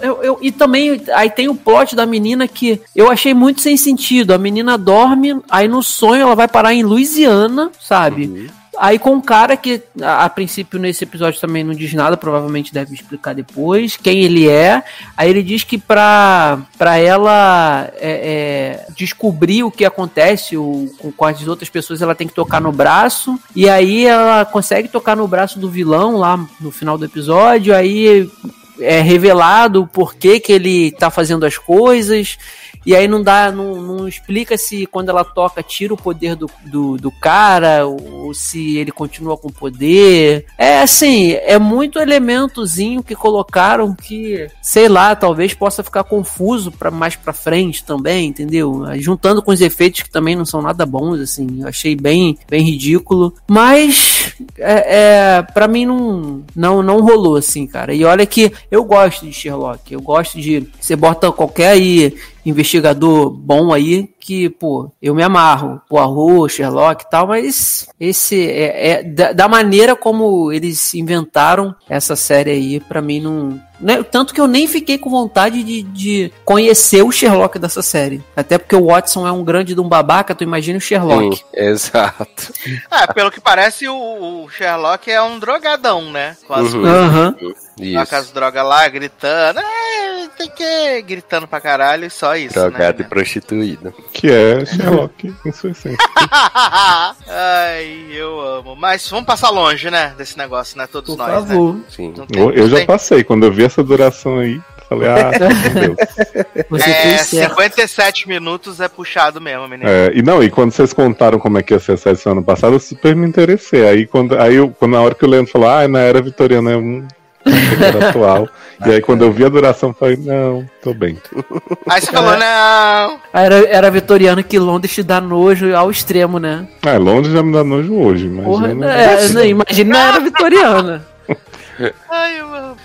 e, eu, eu- e também aí tem o plot da menina que eu achei muito sem sentido. A menina dorme, aí no sonho ela vai parar em Louisiana, sabe? Aí com um cara que, a, a princípio, nesse episódio também não diz nada, provavelmente deve explicar depois quem ele é. Aí ele diz que pra, pra ela é, é, descobrir o que acontece o, com, com as outras pessoas, ela tem que tocar no braço. E aí ela consegue tocar no braço do vilão lá no final do episódio. Aí é revelado o porquê que ele tá fazendo as coisas. E aí não dá, não, não explica se quando ela toca tira o poder do, do, do cara, ou se ele continua com poder. É assim, é muito elementozinho que colocaram que, sei lá, talvez possa ficar confuso para mais pra frente também, entendeu? Juntando com os efeitos que também não são nada bons, assim, eu achei bem, bem ridículo. Mas é, é para mim não, não, não rolou assim, cara. E olha que eu gosto de Sherlock, eu gosto de você bota qualquer aí investigador bom aí que, pô, eu me amarro. Poirot, Sherlock e tal, mas esse é, é da, da, maneira como eles inventaram essa série aí, para mim não. Né, tanto que eu nem fiquei com vontade de, de, conhecer o Sherlock dessa série. Até porque o Watson é um grande de um babaca, tu imagina o Sherlock. Sim, exato. É, pelo que parece, o, o Sherlock é um drogadão, né? Com as uhum. Uhum. Com as drogas lá, gritando. É, tem que. gritando pra caralho, só isso. Drogado né, e prostituído. Que é Sherlock em sua essência. Ai, eu amo. Mas vamos passar longe, né? Desse negócio, né? Todos Por nós, favor. né? Sim. Eu, eu já passei, quando eu vi essa duração aí. Falei, ah, meu Deus. Você É, fez certo. 57 minutos é puxado mesmo, menino. É, e não, e quando vocês contaram como é que ia ser a sessão ano passado, eu super me interessei. Aí, quando, aí eu, quando na hora que o Leandro falou, ah, na era vitoriana é um atual. E aí quando eu vi a duração, eu falei, não, tô bem. Aí você falou, não. Era, era vitoriano que Londres te dá nojo ao extremo, né? Ah, Londres já me dá nojo hoje, mas. Porra, é, imagina na era vitoriana. Ai, amo.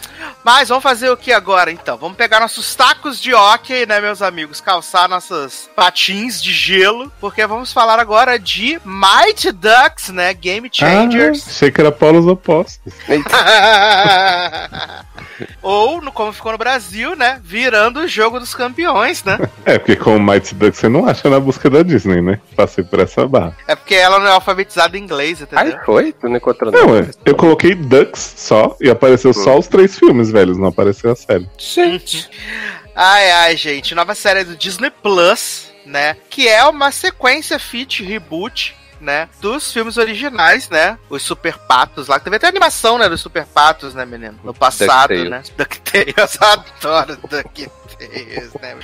Mas vamos fazer o que agora, então? Vamos pegar nossos tacos de hockey, né, meus amigos? Calçar nossas patins de gelo, porque vamos falar agora de Mighty Ducks, né? Game Changers. Ah, achei que era polos opostos. Ou, no, como ficou no Brasil, né? Virando o jogo dos campeões, né? É, porque com o Mighty Duck você não acha na busca da Disney, né? Passei por essa barra. É porque ela não é alfabetizada em inglês, entendeu? Aí foi? Tu não encontrou Não, nada? é. Eu coloquei Ducks só e apareceu só os três filmes, velhos, não apareceu a série. Gente. Ai, ai, gente. Nova série do Disney Plus, né? Que é uma sequência fit reboot. Né, dos filmes originais, né? Os Super Patos lá. Teve até animação, né? Dos Super Patos, né, menino? No passado, DuckTales. né? DuckTales, adoro DuckTales, né?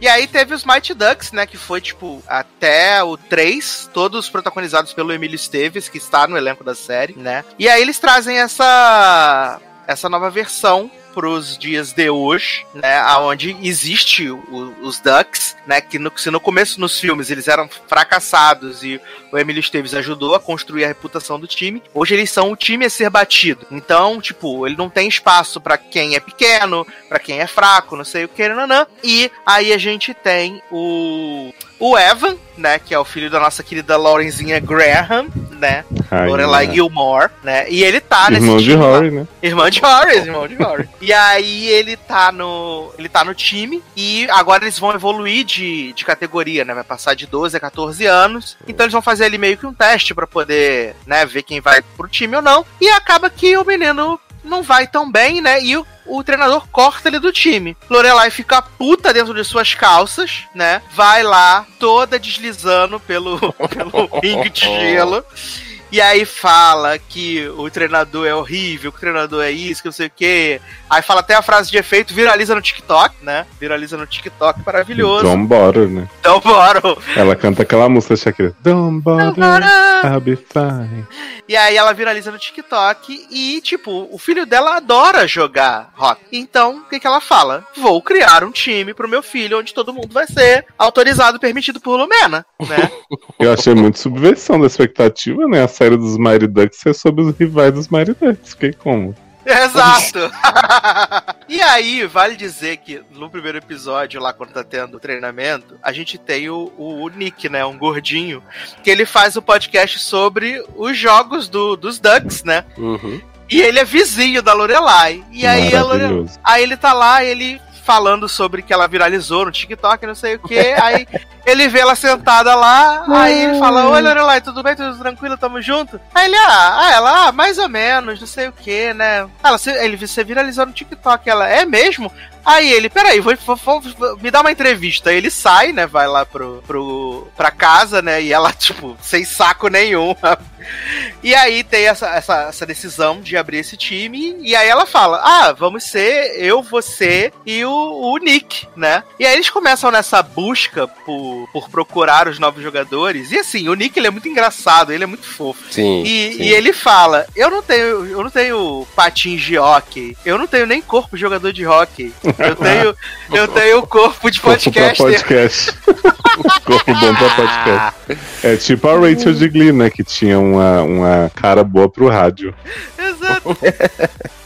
E aí teve os Mighty Ducks, né? Que foi, tipo, até o 3, todos protagonizados pelo Emílio Esteves, que está no elenco da série, né? E aí eles trazem essa, essa nova versão pros dias de hoje, né, aonde existe o- os Ducks, né, que no, se no começo nos filmes eles eram fracassados e o Emílio Esteves ajudou a construir a reputação do time, hoje eles são o time a ser batido. Então, tipo, ele não tem espaço pra quem é pequeno, pra quem é fraco, não sei o que, nanã. E aí a gente tem o o Evan, né, que é o filho da nossa querida Laurenzinha Graham, né, Ai, Lorelai né? Gilmore, né, e ele tá Irmão nesse de time lá. Rory, né? Irmão de Horry, irmão de Horry. E aí ele tá no. Ele tá no time e agora eles vão evoluir de, de categoria, né? Vai passar de 12 a 14 anos. Então eles vão fazer ali meio que um teste pra poder, né, ver quem vai pro time ou não. E acaba que o menino não vai tão bem, né? E o, o treinador corta ele do time. Lorelai fica puta dentro de suas calças, né? Vai lá, toda deslizando pelo, pelo ringue de gelo. E aí fala que o treinador é horrível, que o treinador é isso, que não sei o quê. Aí fala até a frase de efeito, viraliza no TikTok, né? Viraliza no TikTok, maravilhoso. Don't bother, né? Então, bora. Ela canta aquela música Shakira. Don't bother, I'll be fine. E aí ela viraliza no TikTok e, tipo, o filho dela adora jogar rock. Então, o que, que ela fala? Vou criar um time pro meu filho onde todo mundo vai ser autorizado e permitido por Lumena, né? Eu achei muito subversão da expectativa, né? A série dos Mighty Ducks ser sobre os rivais dos Mighty Ducks. Fiquei como? Exato! e aí, vale dizer que no primeiro episódio, lá quando tá tendo o treinamento, a gente tem o, o, o Nick, né? Um gordinho, que ele faz o podcast sobre os jogos do, dos Ducks, né? Uhum. E ele é vizinho da Lorelai. E aí, a aí ele tá lá, ele falando sobre que ela viralizou no TikTok, não sei o que. Aí ele vê ela sentada lá, aí ele fala: Oi, Lorelai, tudo bem? Tudo tranquilo? Tamo junto? Aí ele, ah, ah ela, ah, mais ou menos, não sei o que, né? Ela, ele, você viralizou no TikTok. Ela, é mesmo? Aí ele, peraí, vou, vou, vou, me dá uma entrevista. Aí ele sai, né? Vai lá pro, pro, pra casa, né? E ela, tipo, sem saco nenhum. E aí tem essa, essa, essa decisão de abrir esse time. E aí ela fala: Ah, vamos ser eu, você e o, o Nick, né? E aí eles começam nessa busca por, por procurar os novos jogadores. E assim, o Nick ele é muito engraçado, ele é muito fofo. Sim. E, sim. e ele fala: Eu não tenho, eu não tenho patins de hockey, eu não tenho nem corpo de jogador de hockey. Eu tenho, eu tenho corpo de podcast. Corpo pra podcast. corpo bom pra podcast. É tipo a Rachel de Glee, né? Que tinha uma, uma cara boa pro rádio. Exato.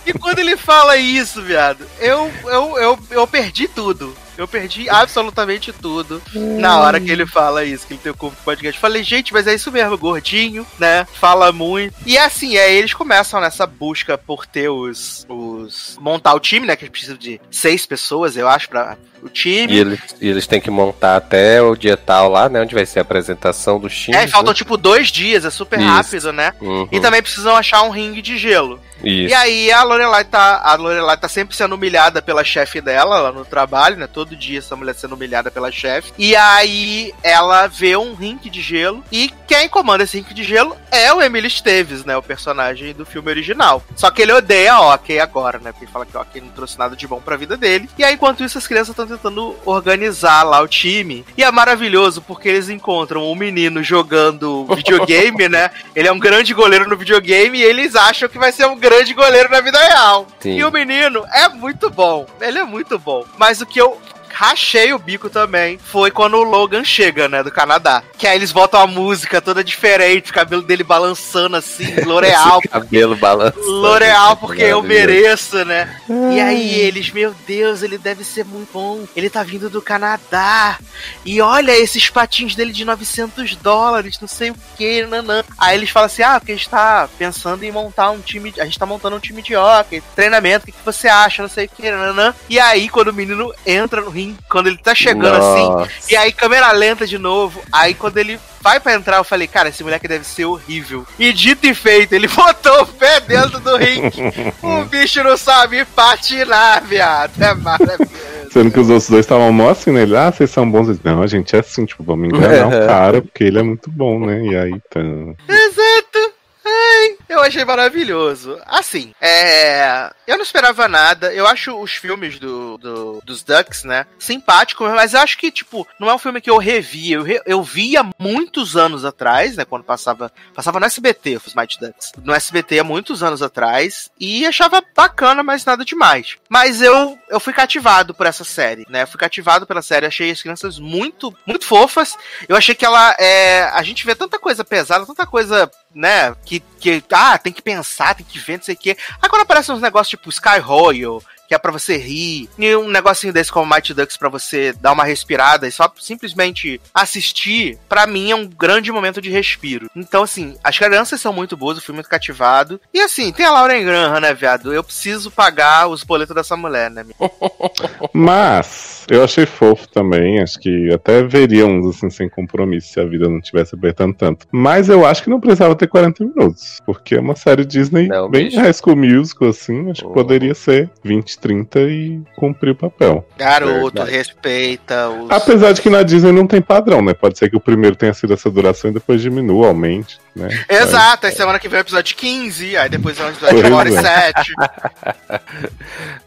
E quando ele fala isso, viado, eu, eu, eu, eu perdi tudo. Eu perdi absolutamente tudo na hora que ele fala isso, que ele tem o corpo de podcast. Falei, gente, mas é isso mesmo, gordinho, né? Fala muito. E assim, aí eles começam nessa busca por ter os. os montar o time, né? Que eles precisam de seis pessoas, eu acho, pra o time. E eles, e eles têm que montar até o dia tal lá, né? Onde vai ser a apresentação dos times. É, faltam né? tipo dois dias, é super Isso. rápido, né? Uhum. E também precisam achar um ringue de gelo. Isso. E aí a Lorelai tá, a Lorelai tá sempre sendo humilhada pela chefe dela lá no trabalho, né? Todo dia essa mulher sendo humilhada pela chefe. E aí ela vê um rink de gelo e quem comanda esse rink de gelo é o Emily Esteves, né? O personagem do filme original. Só que ele odeia a Hockey agora, né? Porque ele fala que a Hockey não trouxe nada de bom pra vida dele. E aí, enquanto isso, as crianças estão tentando organizar lá o time. E é maravilhoso porque eles encontram um menino jogando videogame, né? Ele é um grande goleiro no videogame e eles acham que vai ser um grande goleiro na vida real. Sim. E o menino é muito bom. Ele é muito bom. Mas o que eu rachei o bico também foi quando o Logan chega, né, do Canadá. Que aí eles botam a música toda diferente, o cabelo dele balançando assim, L'Oreal. Cabelo balançando. L'Oreal, porque eu mereço, né? E aí eles, meu Deus, ele deve ser muito bom. Ele tá vindo do Canadá. E olha esses patins dele de 900 dólares, não sei o que, nanã. Aí eles falam assim: ah, porque a gente tá pensando em montar um time. A gente tá montando um time de hockey, treinamento, o que, que você acha, não sei o que, nanã. E aí, quando o menino entra no ringue, quando ele tá chegando Nossa. assim, e aí câmera lenta de novo, aí quando ele vai pra entrar, eu falei, cara, esse moleque deve ser horrível. E dito e feito, ele botou o pé dentro do ringue. o bicho não sabe patinar, viado. É maravilhoso. Sendo que os outros dois estavam mó assim, né? Ele, ah, vocês são bons. Não, a gente é assim, tipo, vamos enganar o cara, porque ele é muito bom, né? E aí, tá. Exato. Ai, eu achei maravilhoso. Assim, é. Eu não esperava nada. Eu acho os filmes do, do- dos Ducks, né? Simpáticos, mas eu acho que, tipo, não é um filme que eu revi. Eu, re- eu via muitos anos atrás, né? Quando passava. Passava no SBT, os Mighty Ducks. No SBT há muitos anos atrás. E achava bacana, mas nada demais. Mas eu, eu fui cativado por essa série, né? Eu fui cativado pela série. Achei as crianças muito, muito fofas. Eu achei que ela é. A gente vê tanta coisa pesada, tanta coisa, né? Que, que ah, tem que pensar, tem que ver, não sei o quê. Quando aparecem uns negócios tipo Sky Royal, que é pra você rir, e um negocinho desse como Mighty Ducks pra você dar uma respirada e só simplesmente assistir, pra mim é um grande momento de respiro. Então, assim, as crianças são muito boas, eu fui muito cativado. E assim, tem a Lauren Graham, né, viado? Eu preciso pagar os boletos dessa mulher, né? Mas eu achei fofo também. Acho que até veria uns assim sem compromisso se a vida não tivesse apertando tanto. Mas eu acho que não precisava ter 40 minutos. Porque é uma série Disney Não, bem bicho. High School Musical, assim. Acho Oh. que poderia ser 20, 30 e cumprir o papel. Garoto, Verdade. respeita os. Apesar de que na Disney não tem padrão, né? Pode ser que o primeiro tenha sido essa duração e depois diminua, aumente, né? Exato, aí semana que vem é o episódio 15, aí depois é um episódio de Pois uma hora e é. sete.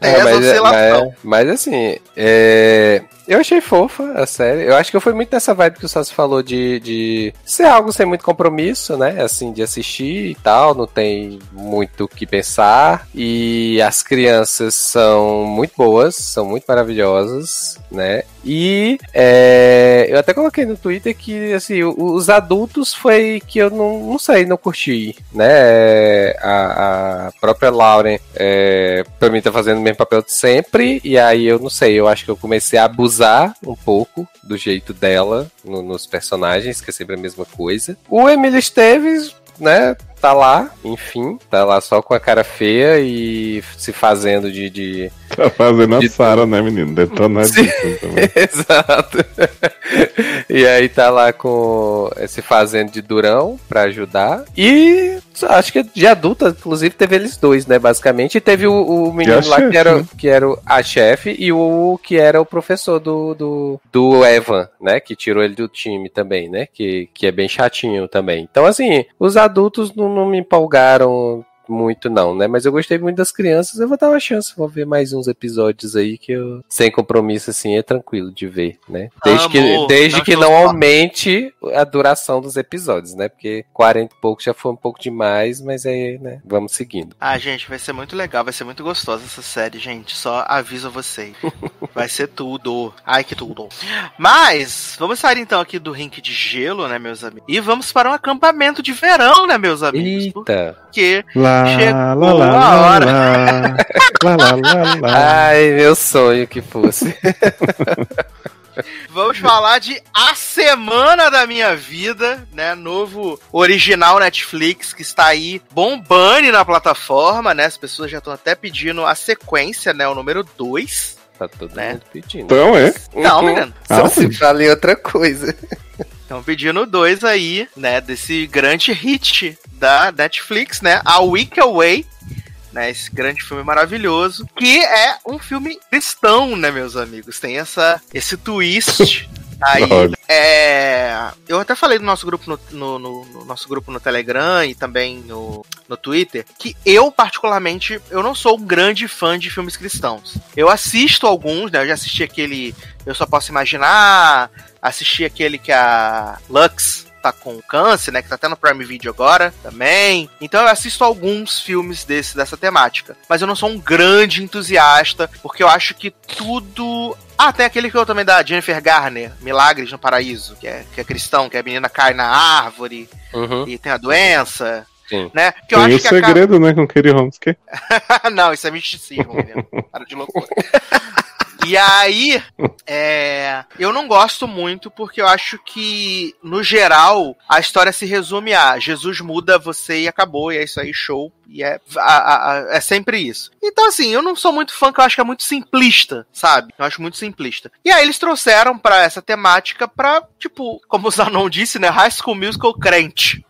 Tem É, essa mas, é- oscilação. mas, mas assim, é, eu achei fofa a série. Eu acho que eu fui muito nessa vibe que o Sassi falou de, de ser algo sem muito compromisso, né? Assim, de assistir e tal, não tem muito o que pensar. E as crianças são muito boas, são muito maravilhosas, né? E é, eu até coloquei no Twitter que assim, os adultos foi que eu não, não sei, não curti, né? A, a própria Lauren, é, pra mim, tá fazendo o mesmo papel de sempre, e aí eu não sei, eu acho que eu comecei a abusar um pouco do jeito dela no- nos personagens, que é sempre a mesma coisa. O Emílio Esteves, né? Tá lá, enfim, tá lá só com a cara feia e se fazendo de. de... Tá fazendo De a Sarah, né, menino? Detonadíssimo também. Exato. e aí tá lá com se fazendo de durão pra ajudar. E acho que de adulta, inclusive, teve eles dois, né? Basicamente. E teve o, o menino lá chefe, que era, né? que era a chefe e o que era o professor do, do, do Evan, né? Que tirou ele do time também, né? Que, que é bem chatinho também. Então, assim, os adultos não, não me empolgaram muito não, né? Mas eu gostei muito das crianças, eu vou dar uma chance, vou ver mais uns episódios aí que eu sem compromisso assim é tranquilo de ver, né? Desde que desde não que não aumente a duração dos episódios, né? Porque 40 e pouco já foi um pouco demais, mas aí, né, vamos seguindo. Ah, gente, vai ser muito legal, vai ser muito gostosa essa série, gente. Só aviso a vocês. Vai ser tudo. Ai, que tudo. Mas, vamos sair então aqui do rink de gelo, né, meus amigos? E vamos para um acampamento de verão, né, meus amigos? Eita. Porque Lá, chegou lá, lá, a lá, hora. lá. Lá, lá, lá, lá. Ai, meu sonho que fosse. Vamos falar de A Semana da Minha Vida, né? Novo original Netflix que está aí bombando na plataforma, né? As pessoas já estão até pedindo a sequência, né? O número 2. Tá todo Né? mundo pedindo. Então, é. Não, Uhum. menino. Só Ah, se fala em outra coisa. Estão pedindo dois aí, né? Desse grande hit da Netflix, né? A Week Away. Né, esse grande filme maravilhoso, que é um filme cristão, né, meus amigos? Tem essa, esse twist aí. É, eu até falei no nosso grupo no, no- no- no nosso grupo no Telegram e também no, no Twitter que eu particularmente eu não sou um grande fã de filmes cristãos. Eu assisto alguns, né? Eu já assisti aquele Eu só posso imaginar, assisti aquele que a Lux tá com câncer, né? Que tá até no Prime Video agora também. Então eu assisto alguns filmes desse, dessa temática. Mas eu não sou um grande entusiasta, porque eu acho que tudo. Ah, tem aquele que eu também da Jennifer Garner, Milagres no Paraíso, que é, que é cristão, que a menina cai na árvore Uhum. e tem a doença. Sim. Né? Que eu Tem acho o que acaba- segredo, né, com Kerry Holmes. Que... não, isso é misticismo, menino. Para de loucura. E aí, é, eu não gosto muito porque eu acho que, no geral, a história se resume a Jesus muda você e acabou, e é isso aí, show. E é, a- a- é sempre isso. Então, assim, eu não sou muito fã, que eu acho que é muito simplista, sabe? Eu acho muito simplista. E aí eles trouxeram pra essa temática pra, tipo, como o Zanon disse, né? High School Musical crente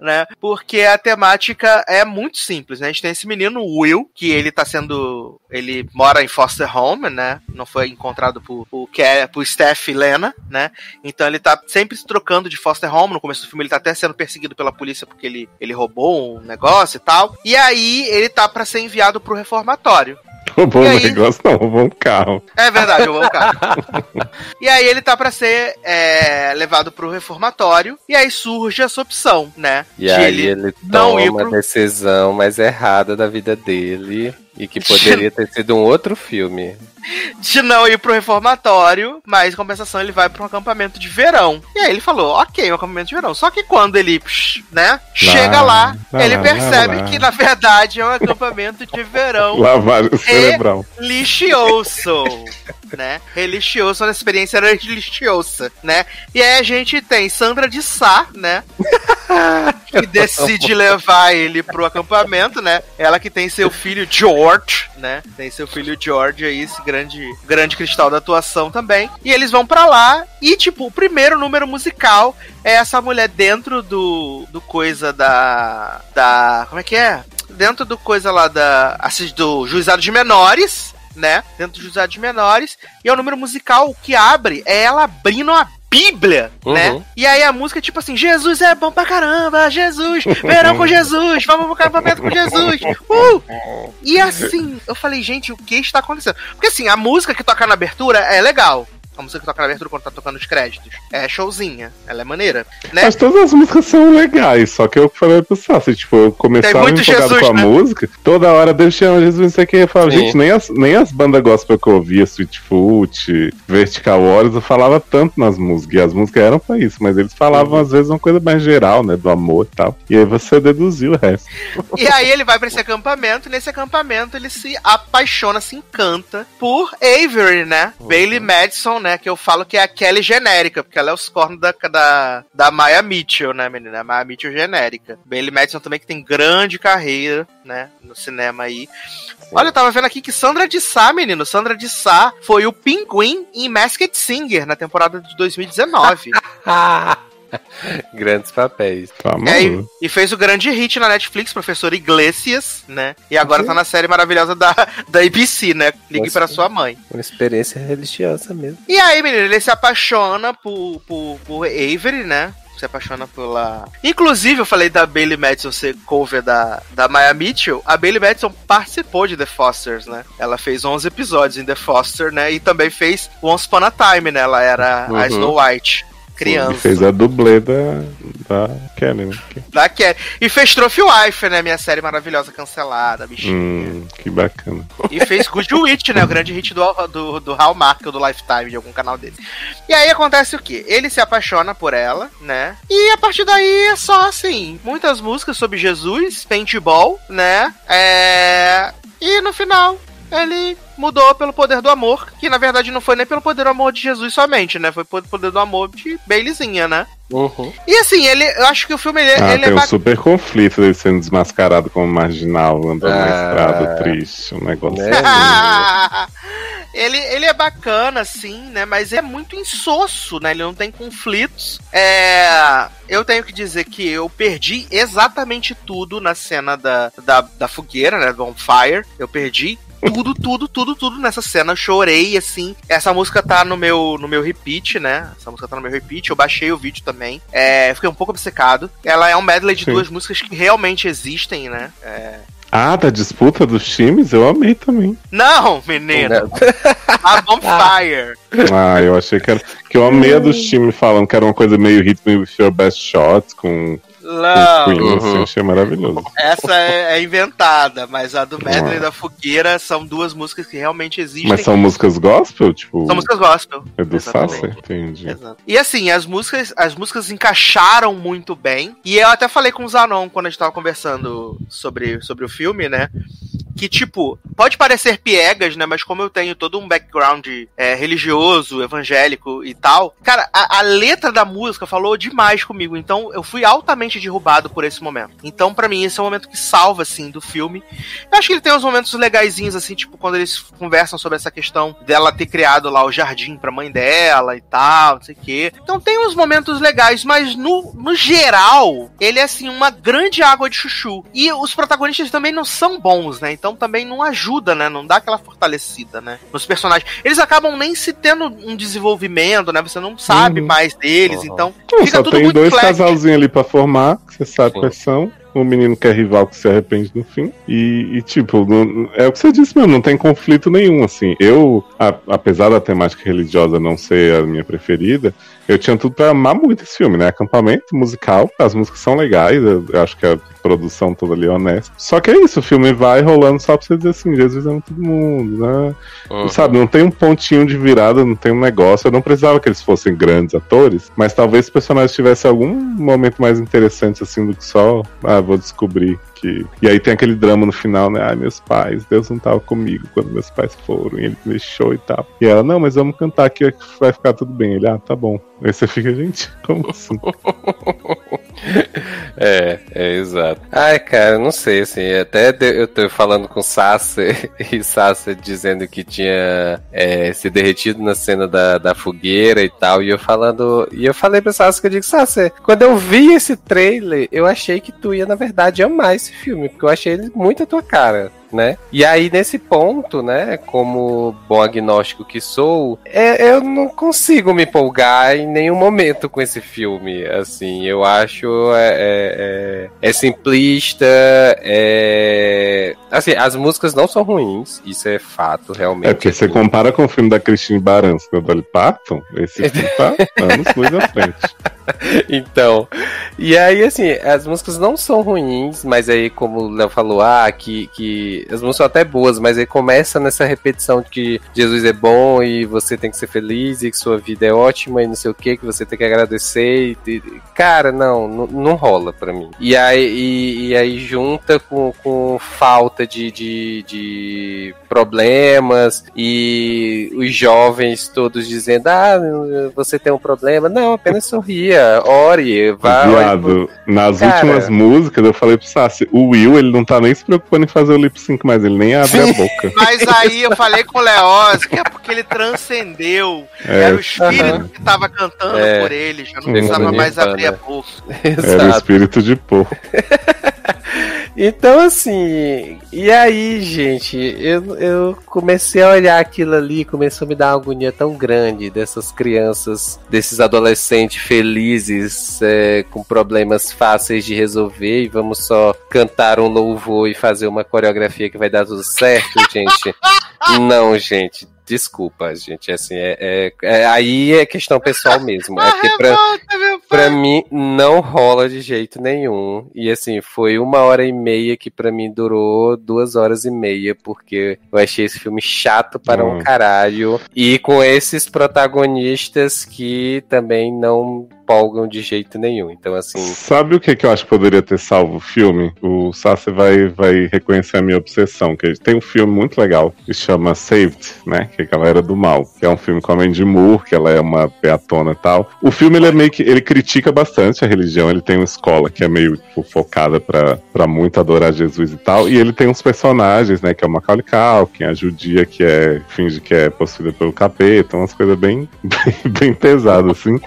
né? Porque a temática é muito simples, né? A gente tem esse menino, Will, que ele tá sendo. Ele mora em foster home, né? Não foi encontrado por, por, por Steph e Lena, né? Então ele tá sempre se trocando de foster home. No começo do filme ele tá até sendo perseguido pela polícia porque ele, ele roubou um negócio e tal. E aí ele tá pra ser enviado pro reformatório. Roubou um aí? negócio, não, roubou um carro. É verdade, eu vou cara. E aí ele tá pra ser é, levado pro reformatório. E aí surge essa opção, né? E aí ele, não ir toma a pro- decisão mais errada da vida dele e que poderia ter sido um outro filme. de não ir pro reformatório, mas em compensação ele vai um acampamento de verão. E aí ele falou, ok, um acampamento de verão. Só que quando ele, psh, né, chega lá, lá, ele lá, percebe lá, que na verdade é um acampamento de verão Lavagem cerebral. religioso, né? Religioso, uma experiência religiosa, né? E aí a gente tem Sandra de Sá, né? que decide levar ele pro acampamento, né? Ela que tem seu filho George, né? Tem seu filho George aí, esse grande, grande cristal da atuação também. E eles vão pra lá e, tipo, o primeiro número musical é essa mulher dentro do, do coisa da. Da. Como é que é? Dentro do coisa lá da. Assim, do juizado de menores, né? Dentro do juizado de menores. E é o número musical que abre é ela abrindo a Bíblia, Uhum. né? E aí a música é tipo assim: Jesus é bom pra caramba, Jesus, verão com Jesus, vamos pro acampamento com Jesus. Uh! E assim, eu falei, gente, o que está acontecendo? Porque assim, a música que toca na abertura é legal. A música que toca na abertura quando tá tocando os créditos. É showzinha. Ela é maneira. Né? Mas todas as músicas são legais, só que eu falei pro Sassi, tipo, eu começava muito empolgado Jesus, com a né? música, toda hora Deus chama Jesus, não sei o que, eu falava, Sim. gente, nem as, nem as bandas gospel que eu ouvia, Sweetfoot, Vertical Warriors, eu falava tanto nas músicas, e as músicas eram pra isso, mas eles falavam às vezes uma coisa mais geral, né, do amor e tal, e aí você deduziu o resto. E aí ele vai pra esse acampamento, e nesse acampamento ele se apaixona, se encanta por Avery, né? Bailey Madison, né? Que eu falo que é a Kelly genérica, porque ela é os cornos da, da, da Maya Mitchell, né, menina? A Maya Mitchell genérica. Bailey Madison também, que tem grande carreira, né? No cinema aí. Olha, eu tava vendo aqui que Sandra de Sá, menino, Sandra de Sá foi o Pinguim em Masked Singer na temporada de 2019. Grandes papéis. Tá É, e, fez o grande hit na Netflix, professor Iglesias, né? E agora tá na série maravilhosa da, da ABC, né? Ligue para sua mãe. Uma experiência religiosa mesmo. E aí, menino, ele se apaixona por, por, por Avery, né? Se apaixona pela. Inclusive, eu falei da Bailey Madison ser cover da, da Maya Mitchell. A Bailey Madison participou de The Fosters, né? Ela fez 11 episódios em The Foster, né? E também fez Once Upon a Time, né? Ela era a Uhum. Snow White. E Criança. fez a dublê da, da Kelly, né? Da Kelly. E fez Trophy Wife, né? Minha série maravilhosa cancelada, bichinho. Hum, que bacana. E fez Good Witch, né? O grande hit do, do, do Hallmark ou do Lifetime, de algum canal desse. E aí acontece o quê? Ele se apaixona por ela, né? E a partir daí é só assim: muitas músicas sobre Jesus, paintball, né? É. E no final. Ele mudou pelo poder do amor, que na verdade não foi nem pelo poder do amor de Jesus somente, né? Foi pelo poder do amor de Baileyzinha, né? Uhum. E assim, ele, eu acho que o filme ele, Ah, ele tem é um super conflito dele sendo desmascarado como marginal, andando na Ah. estrada triste, um negócio Né? assim. ele, ele é bacana, sim, né? Mas é muito insosso, né? Ele não tem conflitos. É. Eu tenho que dizer que eu perdi exatamente tudo na cena da, da, da fogueira, né? Do On Fire. Eu perdi tudo, tudo, tudo, tudo nessa cena. Eu chorei, assim. Essa música tá no meu, no meu repeat, né? Essa música tá no meu repeat. Eu baixei o vídeo também. É, fiquei um pouco obcecado. Ela é um medley de Sim. duas músicas que realmente existem, né? É, Ah, da disputa dos times? Eu amei também. Não, menino. A Bonfire. Ah, eu achei que era. Que eu amei a dos times falando que era uma coisa meio Hit Me With Your Best Shots com Não. Queen, Uhum. assim, achei maravilhoso. Essa é, é inventada, mas a do Medley Ah. da Fogueira são duas músicas que realmente existem. Mas são músicas gospel? Tipo, São músicas gospel. é do. Sasser? Entendi. Exato. E assim, as músicas, as músicas encaixaram muito bem. E eu até falei com o Zanon quando a gente tava conversando sobre, sobre o filme, né? Que, tipo, pode parecer piegas, né? Mas como eu tenho todo um background é, religioso, evangélico e tal, cara, a, a letra da música falou demais comigo. Então eu fui altamente derrubado por esse momento. Então, pra mim, esse é o momento que salva, assim, do filme. Eu acho que ele tem uns momentos legaisinhos, assim, tipo, quando eles conversam sobre essa questão dela ter criado lá o jardim pra mãe dela e tal, não sei o quê. Então tem uns momentos legais, mas no, no geral, ele é, assim, uma grande água de chuchu. E os protagonistas também não são bons, né? Então também não ajuda, né? Não dá aquela fortalecida, né? Nos personagens. Eles acabam nem se tendo um desenvolvimento, né? Você não sabe Uhum. mais deles, Uhum. então Não, fica só tudo tem muito dois flat. casalzinhos ali pra formar, que você sabe Sim. quais são. O menino que é rival que se arrepende no fim. E, e, tipo, não- é o que você disse mesmo, não tem conflito nenhum, assim. Eu, a- apesar da temática religiosa não ser a minha preferida, eu tinha tudo pra amar muito esse filme, né? Acampamento musical, as músicas são legais, eu, eu acho que a produção toda ali é honesta. Só que é isso, o filme vai rolando só pra você dizer assim, Jesus ama todo mundo, né? Uhum. Sabe, não tem um pontinho de virada, não tem um negócio. Eu não precisava que eles fossem grandes atores, mas talvez os personagens tivessem algum momento mais interessante, assim, do que só, ah, vou descobrir que. E aí tem aquele drama no final, né? Ai, meus pais, Deus não tava comigo quando meus pais foram, e ele me deixou e tal. E ela, não, mas vamos cantar aqui, vai ficar tudo bem. Ele, ah, tá bom. Aí você fica, gente, como assim? É, é exato. Ai, cara, não sei, assim, até eu tô falando com Sasser e Sasser dizendo que tinha é, se derretido na cena da, da fogueira e tal, e eu falando, e eu falei pra Sasser que eu digo, Sasser, quando eu vi esse trailer, eu achei que tu ia, na verdade, amar esse filme, porque eu achei ele muito a tua cara. Né? E aí, nesse ponto, né, como bom agnóstico que sou, é, eu não consigo me empolgar em nenhum momento com esse filme. Assim, eu acho é, é, é- é simplista, é... Assim, as músicas não são ruins, isso é fato, realmente. É porque você compara com o filme da Christine Baranski, da Dolly Parton, esse filme tá anos luz à frente. Então, E aí, assim, as músicas não são ruins, mas aí, como o Léo falou, ah, que, que as músicas são até boas, mas aí começa nessa repetição de que Jesus é bom e você tem que ser feliz e que sua vida é ótima e não sei o que, que você tem que agradecer. E, e- cara, não, não, não rola pra mim. E aí, e, e aí junta com, com falta de, de, de problemas e os jovens todos dizendo: Ah, você tem um problema. Não, apenas sorria, ore, vá. Viado, nas Cara. últimas músicas eu falei pro Sassi, o Will, ele não tá nem se preocupando em fazer o lip sync mais, ele nem abre a boca. Mas aí eu falei com o Leoz que é porque ele transcendeu. É. Era o espírito Aham. que tava cantando É. por ele, já não Sim, precisava mais abrir a né? boca. Era o Exato. espírito de porco. Então, assim, e aí, gente, eu, eu comecei a olhar aquilo ali, começou a me dar uma agonia tão grande dessas crianças, desses adolescentes felizes, é, com problemas fáceis de resolver, e vamos só cantar um louvor e fazer uma coreografia que vai dar tudo certo, gente. Não, gente. Desculpa, gente. Assim, é, é- é- aí é questão pessoal mesmo. É que pra, Pra mim, não rola de jeito nenhum. E assim, foi uma hora e meia que pra mim durou duas horas e meia, porque eu achei esse filme chato para um Hum. caralho. E com esses protagonistas que também não empolgam de jeito nenhum. Então, assim. Sabe o que, que eu acho que poderia ter salvo o filme? O Sassi vai, vai reconhecer a minha obsessão, que tem um filme muito legal que chama Saved, né? Que é galera do mal. Que é um filme com a Mandy Moore, que ela é uma beatona e tal. O filme, ele é meio que. Ele critica bastante a religião, ele tem uma escola que é meio tipo, focada pra, pra muito adorar Jesus e tal. E ele tem uns personagens, né? Que é o Macaulay Culkin, a judia que é. finge que é possuída pelo capeta, umas coisas bem, bem, bem pesadas, assim.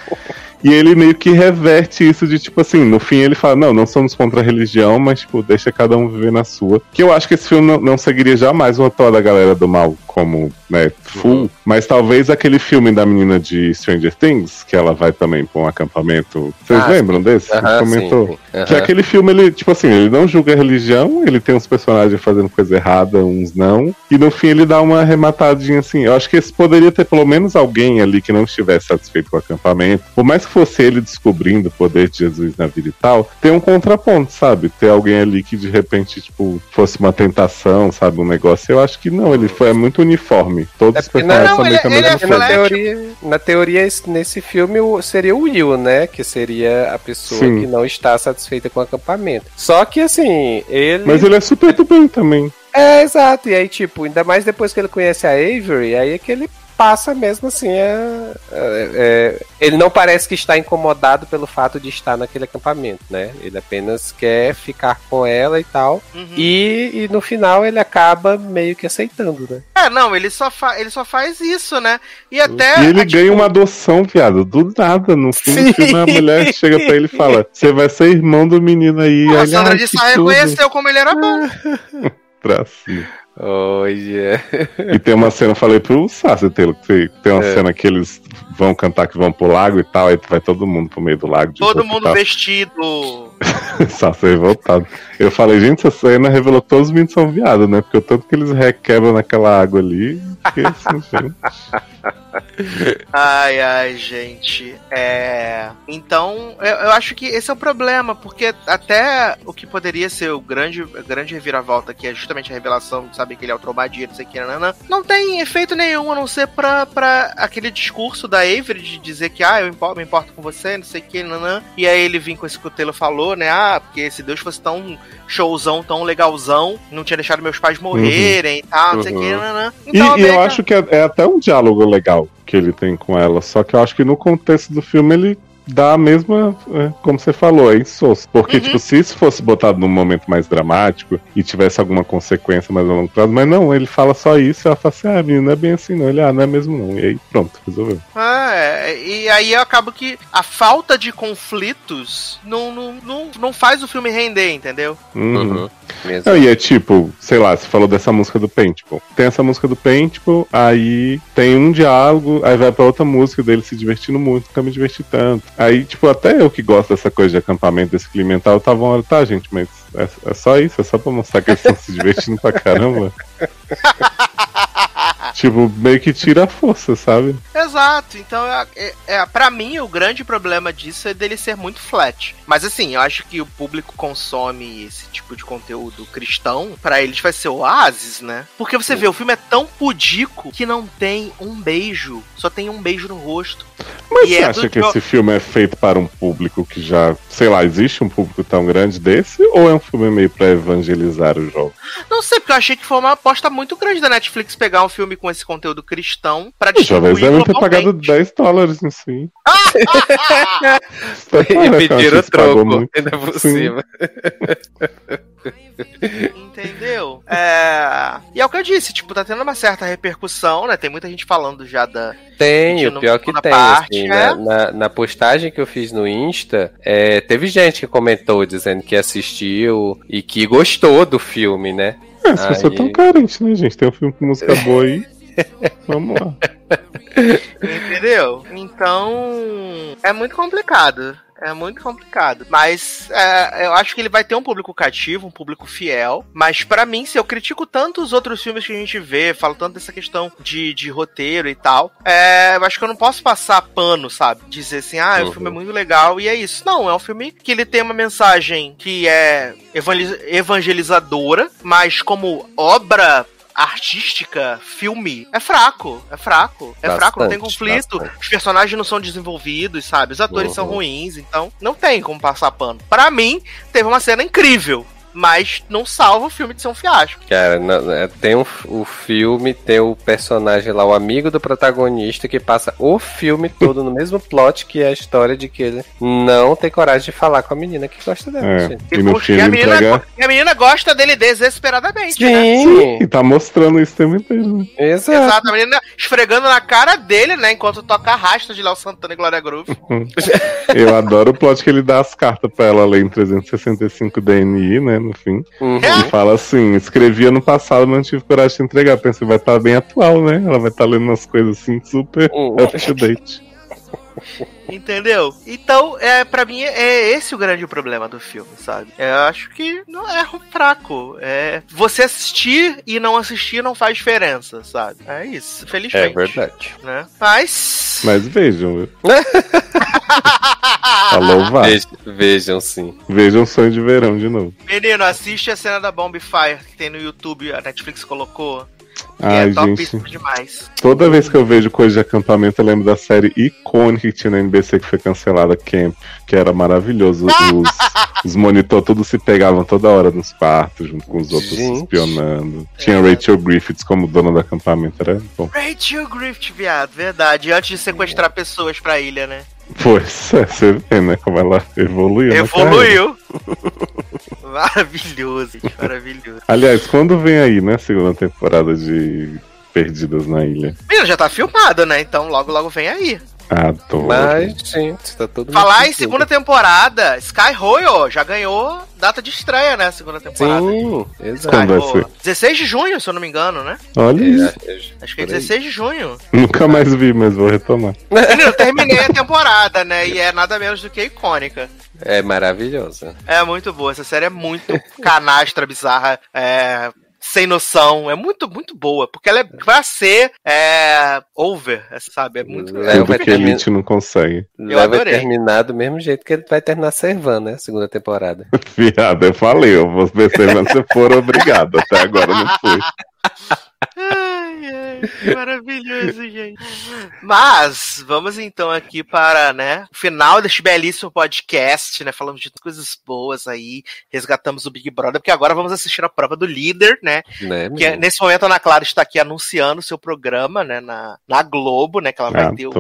E ele meio que reverte isso de tipo assim, no fim ele fala, não, não somos contra a religião, mas tipo, deixa cada um viver na sua. Que eu acho que esse filme não, não seguiria jamais o atual da galera do mal como, né, full, mas talvez aquele filme da menina de Stranger Things, que ela vai também pra um acampamento. Vocês Ah, lembram desse? Aham, comentou. sim, sim. Que aquele filme, ele, tipo assim, ele não julga a religião, ele tem uns personagens fazendo coisa errada, uns não, e no fim ele dá uma arrematadinha assim. Eu acho que esse poderia ter pelo menos alguém ali que não estivesse satisfeito com o acampamento, por mais que fosse ele descobrindo o poder de Jesus na vida e tal, ter um contraponto, sabe? Ter alguém ali que de repente, tipo, fosse uma tentação, sabe? Um negócio. Eu acho que não, ele foi é muito uniforme. Todos É os personagens não, são meio que a mesma é coisa. na teoria, na teoria, esse- nesse filme seria o Will, né? Que seria a pessoa Sim. que não está satisfeita com o acampamento. Só que assim, ele. Mas ele é super do bem também. É, exato. E aí, tipo, ainda mais depois que ele conhece a Avery, aí é que ele passa mesmo assim a, a- é, ele não parece que está incomodado pelo fato de estar naquele acampamento, né? Ele apenas quer ficar com ela e tal. Uhum. E, e no final ele acaba meio que aceitando, né? É, não, ele só, fa ele só faz isso, né? E até. E ele a, tipo, ganha uma adoção, viado, do nada. No fim Sim. do filme, a mulher chega pra ele e fala: Você vai ser irmão do menino aí. A Aí, Sandra "Ai, de que Sá tudo." reconheceu como ele era bom. Pra cima. Olha. E tem uma cena, eu falei pro Sassi, Taylor, que tem- tem uma É. cena que eles vão cantar que vão pro lago e tal, aí vai todo mundo pro meio do lago. de Todo mundo vestido. Sassi revoltado. Eu falei, gente, essa cena revelou que todos os meninos são viados, né? Porque o tanto que eles requebram naquela água ali. Que assim, gente. Ai, ai, gente. É. Então, eu, eu acho que esse é o problema, porque até o que poderia ser o grande, grande reviravolta, que é justamente a revelação de saber que ele é o Trombadinho, não sei o que, nanã, não tem efeito nenhum, a não ser pra, pra aquele discurso da Avery de dizer que, ah, eu me importo com você, não sei o que, nanã. E aí ele vem com esse que o falou, né? Ah, porque se Deus fosse tão showzão, tão legalzão, não tinha deixado meus pais morrerem e tal, não sei o que, Uhum. nanã. E, Então, e meio eu acho que é, é até um diálogo legal que ele tem com ela. Só que eu acho que no contexto do filme ele dá a mesma, é, como você falou, é insosso. Porque, Uhum. tipo, se isso fosse botado num momento mais dramático e tivesse alguma consequência mais a longo prazo, mas não, ele fala só isso e ela fala assim, ah, menino, não é bem assim não. Ele, ah, não é mesmo não. E aí, pronto, resolveu. Ah, é, e aí eu acabo que a falta de conflitos não, não, não, não faz o filme render, entendeu? Uhum. Mesmo. Não, e é tipo, sei lá, você falou dessa música do Paintball. Tem essa música do Paintball, aí tem um diálogo, aí vai pra outra música dele se divertindo muito, nunca me diverti tanto. Aí, tipo, até eu que gosto dessa coisa de acampamento, desse clima mental, tava uma tá, gente, mas é, é só isso, é só pra mostrar que eles estão se divertindo pra caramba. tipo, meio que tira a força, sabe? Exato, então é, é, é, pra mim o grande problema disso é dele ser muito flat. Mas assim, eu acho que o público consome esse tipo de conteúdo cristão, pra eles vai ser oásis, né? Porque você vê, o filme é tão pudico que não tem um beijo, só tem um beijo no rosto. Mas E você é acha que Jo- esse filme é feito para um público que já, sei lá, existe um público tão grande desse? Ou é um filme meio pra evangelizar o jogo? Não sei, porque eu achei que foi uma aposta muito grande da Netflix pegar um filme com esse conteúdo cristão pra distribuir devem ter pagado globalmente. 10 dólares em si. E pediram troco, muito. ainda por Sim. cima. Entendeu? É... E é o que eu disse, tipo, tá tendo uma certa repercussão, né? Tem muita gente falando já da. Tem, o pior que tem. parte, assim, né? na, na, na postagem que eu fiz no Insta, é, teve gente que comentou dizendo que assistiu e que gostou do filme, né? É, as pessoas Aí- tão carentes, né, gente? Tem um filme com música boa aí. Vamos lá. Entendeu? Então. É muito complicado. É muito complicado. Mas é, eu acho que ele vai ter um público cativo, um público fiel. Mas pra mim, se eu critico tanto os outros filmes que a gente vê, falo tanto dessa questão de, de roteiro e tal, é, eu acho que eu não posso passar pano, sabe? Dizer assim, ah, o Uhum. filme é muito legal e é isso. Não, é um filme que ele tem uma mensagem que é evangeliz- evangelizadora, mas como obra artística, filme, é fraco. É fraco. É fraco, não tem Bastante, conflito. bastante. Os personagens não são desenvolvidos, sabe? Os atores são Uhum. ruins, então não tem como passar pano. Pra mim, teve uma cena incrível. Mas não salva o filme de ser um fiasco. Cara, não- é, tem um, o filme, tem o personagem lá, o amigo do protagonista, que passa o filme todo no mesmo plot que é a história de que ele não tem coragem de falar com a menina que gosta dela. É. gente. E no fim e, a ele menina, entrega. e a menina gosta dele desesperadamente, né? Sim, E tá mostrando isso inteiro. né? exato. Exato, a menina esfregando na cara dele, né? Enquanto toca a rasta de Léo Santana e Glória Groove. Eu adoro o plot que ele dá as cartas pra ela ler em 365 DNI, né? No fim. Uhum. Ele fala assim: escrevi ano passado, mas não tive coragem de entregar. Pensei, vai estar bem atual, né? Ela vai estar lendo umas coisas assim super Uhum. up to date. Entendeu? Então, é, pra mim, é esse o grande problema do filme, sabe? Eu acho que não é fraco. É você assistir e não assistir não faz diferença, sabe? É isso, felizmente. É verdade. Né? Mas. Mas vejam, viu? Falou, vá. Vejam, vejam sim. Vejam Sonho de Verão de novo. Menino, assiste a cena da Bomb Fire que tem no YouTube, a Netflix colocou. Que Ai, é gente. demais. Toda vez que eu vejo coisa de acampamento, eu lembro da série icônica que tinha na NBC que foi cancelada, Camp, que era maravilhoso. Os, os monitor todos se pegavam toda hora nos quartos, junto com os outros se Gente. espionando. Tinha Rachel Griffiths como dona do acampamento, era bom. Rachel Griffith, viado, verdade. Antes de sequestrar pessoas pra ilha, né? Pois é, você vê, né, como ela evoluiu. carreira. Evoluiu. maravilhoso, gente, maravilhoso. Aliás, quando vem aí, né, segunda temporada de Perdidas na Ilha? Menino, já tá filmado, né? Então logo, logo vem aí. Adoro. Mas, gente, tá todo Falar mundo em segunda temporada, Sky Royal já ganhou data de estreia, né? Segunda temporada. Sim, exato. Quando vai Sky ser? Royal. 16 de junho, se eu não me engano, né? Olha isso. É, Acho que é por aí. 16 de junho. Nunca mais vi, mas vou retomar. Menino, eu terminei a temporada, né? E é nada menos do que icônica. É maravilhoso. É muito boa. Essa série é muito canastra, bizarra, é, sem noção. É muito, muito boa. Porque ela é pra ser é, over, sabe? É muito. Tudo vai que terminar- Elite não consegue. Léo vai adorei. terminar do mesmo jeito que ele vai terminar Servan, né? Segunda temporada. Viado, eu falei, eu vou perceber se você for obrigado. Até agora não fui. Ai, ai, maravilhoso, gente. Mas, vamos então aqui para, né, o final deste belíssimo podcast, né? Falamos de coisas boas aí, resgatamos o Big Brother, porque agora vamos assistir a prova do líder, né? Né, Que é- nesse momento a Ana Clara está aqui anunciando o seu programa, né, na, na Globo, né? Que ela vai ter o.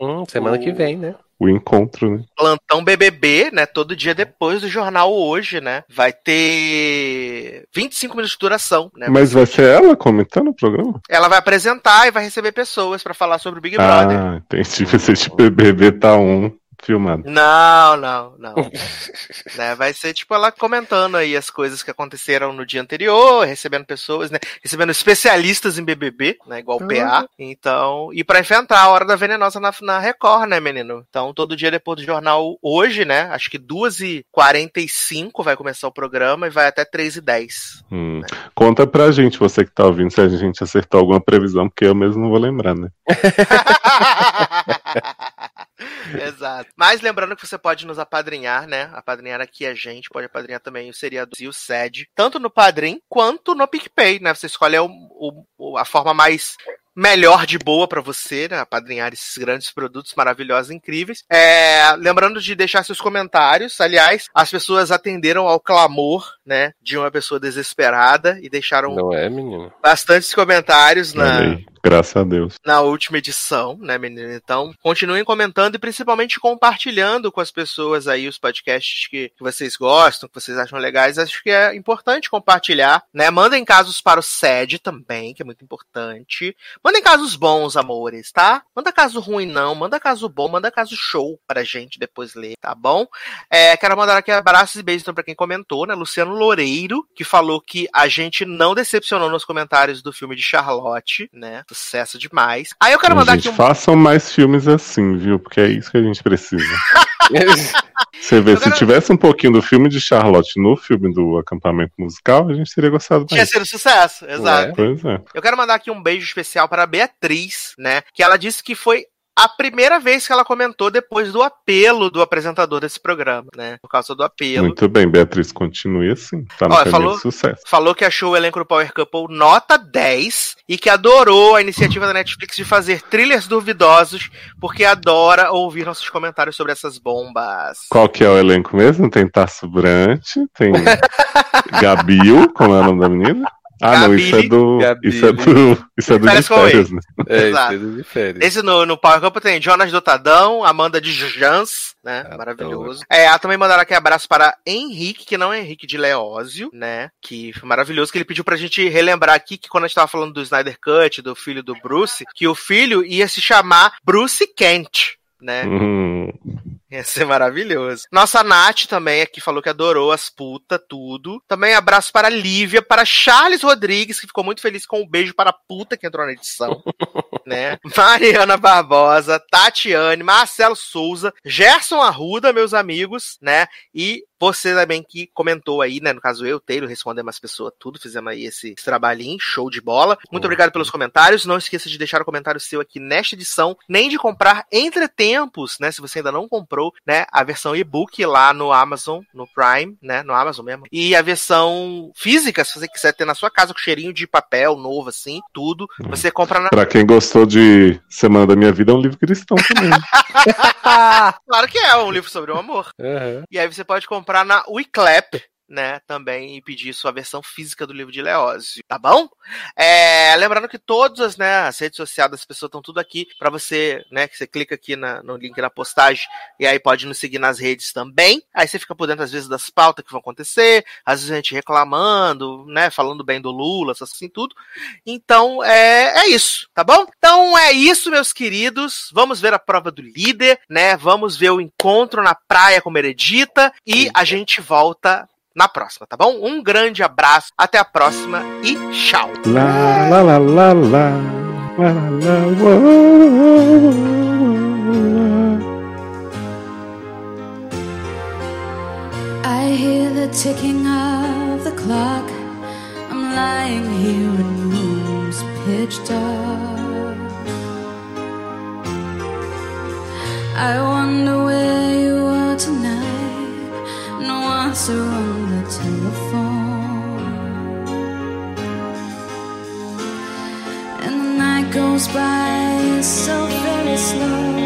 Hum, semana que vem, né? O encontro, né? plantão BBB, né? Todo dia depois do jornal hoje, né? Vai ter 25 minutos de duração, né? Mas vai ser ela comentando o programa? Ela vai apresentar e vai receber pessoas pra falar sobre o Big Brother. Ah, entendi. Você tipo, BBB tá um, filmado. Não, não, não. né, vai ser tipo ela comentando aí as coisas que aconteceram no dia anterior, recebendo pessoas, né? Recebendo especialistas em BBB, né? Igual o PA. Então, e pra enfrentar a Hora da Venenosa na, na Record, né, menino? Então, todo dia depois do jornal, hoje, né? Acho que 2h45 vai começar o programa e vai até 3h10. Hum. Conta pra gente, você que tá ouvindo, se a gente acertou alguma previsão, porque eu mesmo não vou lembrar, né? Exato. Mas lembrando que você pode nos apadrinhar, né? Apadrinhar aqui a gente, pode apadrinhar também o Seriado e o SED, tanto no Padrim quanto no PicPay, né? Você escolhe o, o, a forma mais melhor de boa para você, né? Apadrinhar esses grandes produtos maravilhosos, incríveis. É, lembrando de deixar seus comentários. Aliás, as pessoas atenderam ao clamor, né? De uma pessoa desesperada e deixaram Não é, menino? bastantes comentários na, Graças a Deus. na última edição, né, menina? Então, continuem comentando e principalmente compartilhando com as pessoas aí os podcasts que, que vocês gostam, que vocês acham legais. Acho que é importante compartilhar, né? Mandem casos para o SED também, que é muito importante. Mandem casos bons, amores, tá? Manda caso ruim, não. Manda caso bom, manda caso show pra gente depois ler, tá bom? É, quero mandar aqui abraços e beijos então, pra quem comentou, né? Luciano Loureiro, que falou que a gente não decepcionou nos comentários do filme de Charlotte, né? Sucesso demais. Aí eu quero mandar gente, aqui um. façam mais filmes assim, viu? Porque é isso que a gente precisa. Você vê, Eu se quero- tivesse um pouquinho do filme de Charlotte no filme do acampamento musical, a gente teria gostado Tinha mais. sido sucesso, exato. Pois é. Eu quero mandar aqui um beijo especial para a Beatriz, né? Que ela disse que foi a primeira vez que ela comentou depois do apelo do apresentador desse programa, né? Por causa do apelo. Muito bem, Beatriz, continue assim. Tá no caminho falou- sucesso. Falou que achou o elenco do Power Couple nota 10 e que adorou a iniciativa da Netflix de fazer thrillers duvidosos, porque adora ouvir nossos comentários sobre essas bombas. Qual que é o elenco mesmo? Tem Tasso Brant, tem Gabil, como é o nome da menina? Ah, não, isso é do. Gabile. Isso é do. Isso é do Férias de com férias, né? É, Exato. isso é de férias. Esse no, no Power Couple tem Jonas Dotadão, Amanda de Jans, né? Adoro. Maravilhoso. É, ela também mandaram aqui abraço para Henrique, que não é Henrique de Leózio, né? Que foi maravilhoso, que ele pediu pra gente relembrar aqui que quando a gente tava falando do Snyder Cut, do filho do Bruce, que o filho ia se chamar Bruce Kent. Né? Hum, Ia ser maravilhoso. Nossa Nath também aqui falou que adorou as putas, tudo. Também abraço para Lívia, para Charles Rodrigues, que ficou muito feliz com o beijo para a puta que entrou na edição. né? Mariana Barbosa, Tatiane, Marcelo Souza, Gerson Arruda, meus amigos, né? E você também que comentou aí, né? No caso eu, Taylor, respondemos as pessoas tudo, fizemos aí esse, esse trabalhinho, show de bola. Muito obrigado pelos comentários. Não esqueça de deixar o comentário seu aqui nesta edição, nem de comprar entre tempos, né? Se você ainda não comprou, né? A versão e-book lá no Amazon, no Prime, né? No Amazon mesmo. E a versão física, se você quiser ter na sua casa com cheirinho de papel novo, assim, tudo, você compra na. pra quem gostou de Semana da Minha Vida, é um livro cristão também. Claro que é um livro sobre o amor. Aham. E aí você pode comprar na Wiclap, né, também e pedir sua versão física do livro de Leózio, tá bom? É, lembrando que todas, né, as redes sociais das pessoas estão tudo aqui para você, né, que você clica aqui na- no link na postagem e aí pode nos seguir nas redes também. Aí você fica por dentro às vezes das pautas que vão acontecer, às vezes a gente reclamando, né, falando bem do Lula, assim tudo. Então, é, é isso, tá bom? Então é isso, meus queridos. Vamos ver a prova do líder, né? Vamos ver o encontro na praia com Meredita e a gente volta na próxima, tá bom? Um grande abraço, até a próxima e tchau. lá, lá, lá, lá, lá. Lá, lá, lá, uou. I hear the ticking of the clock. I'm lying here in rooms pitch dark. I wonder where you answer on the telephone. And the night goes by so very slow.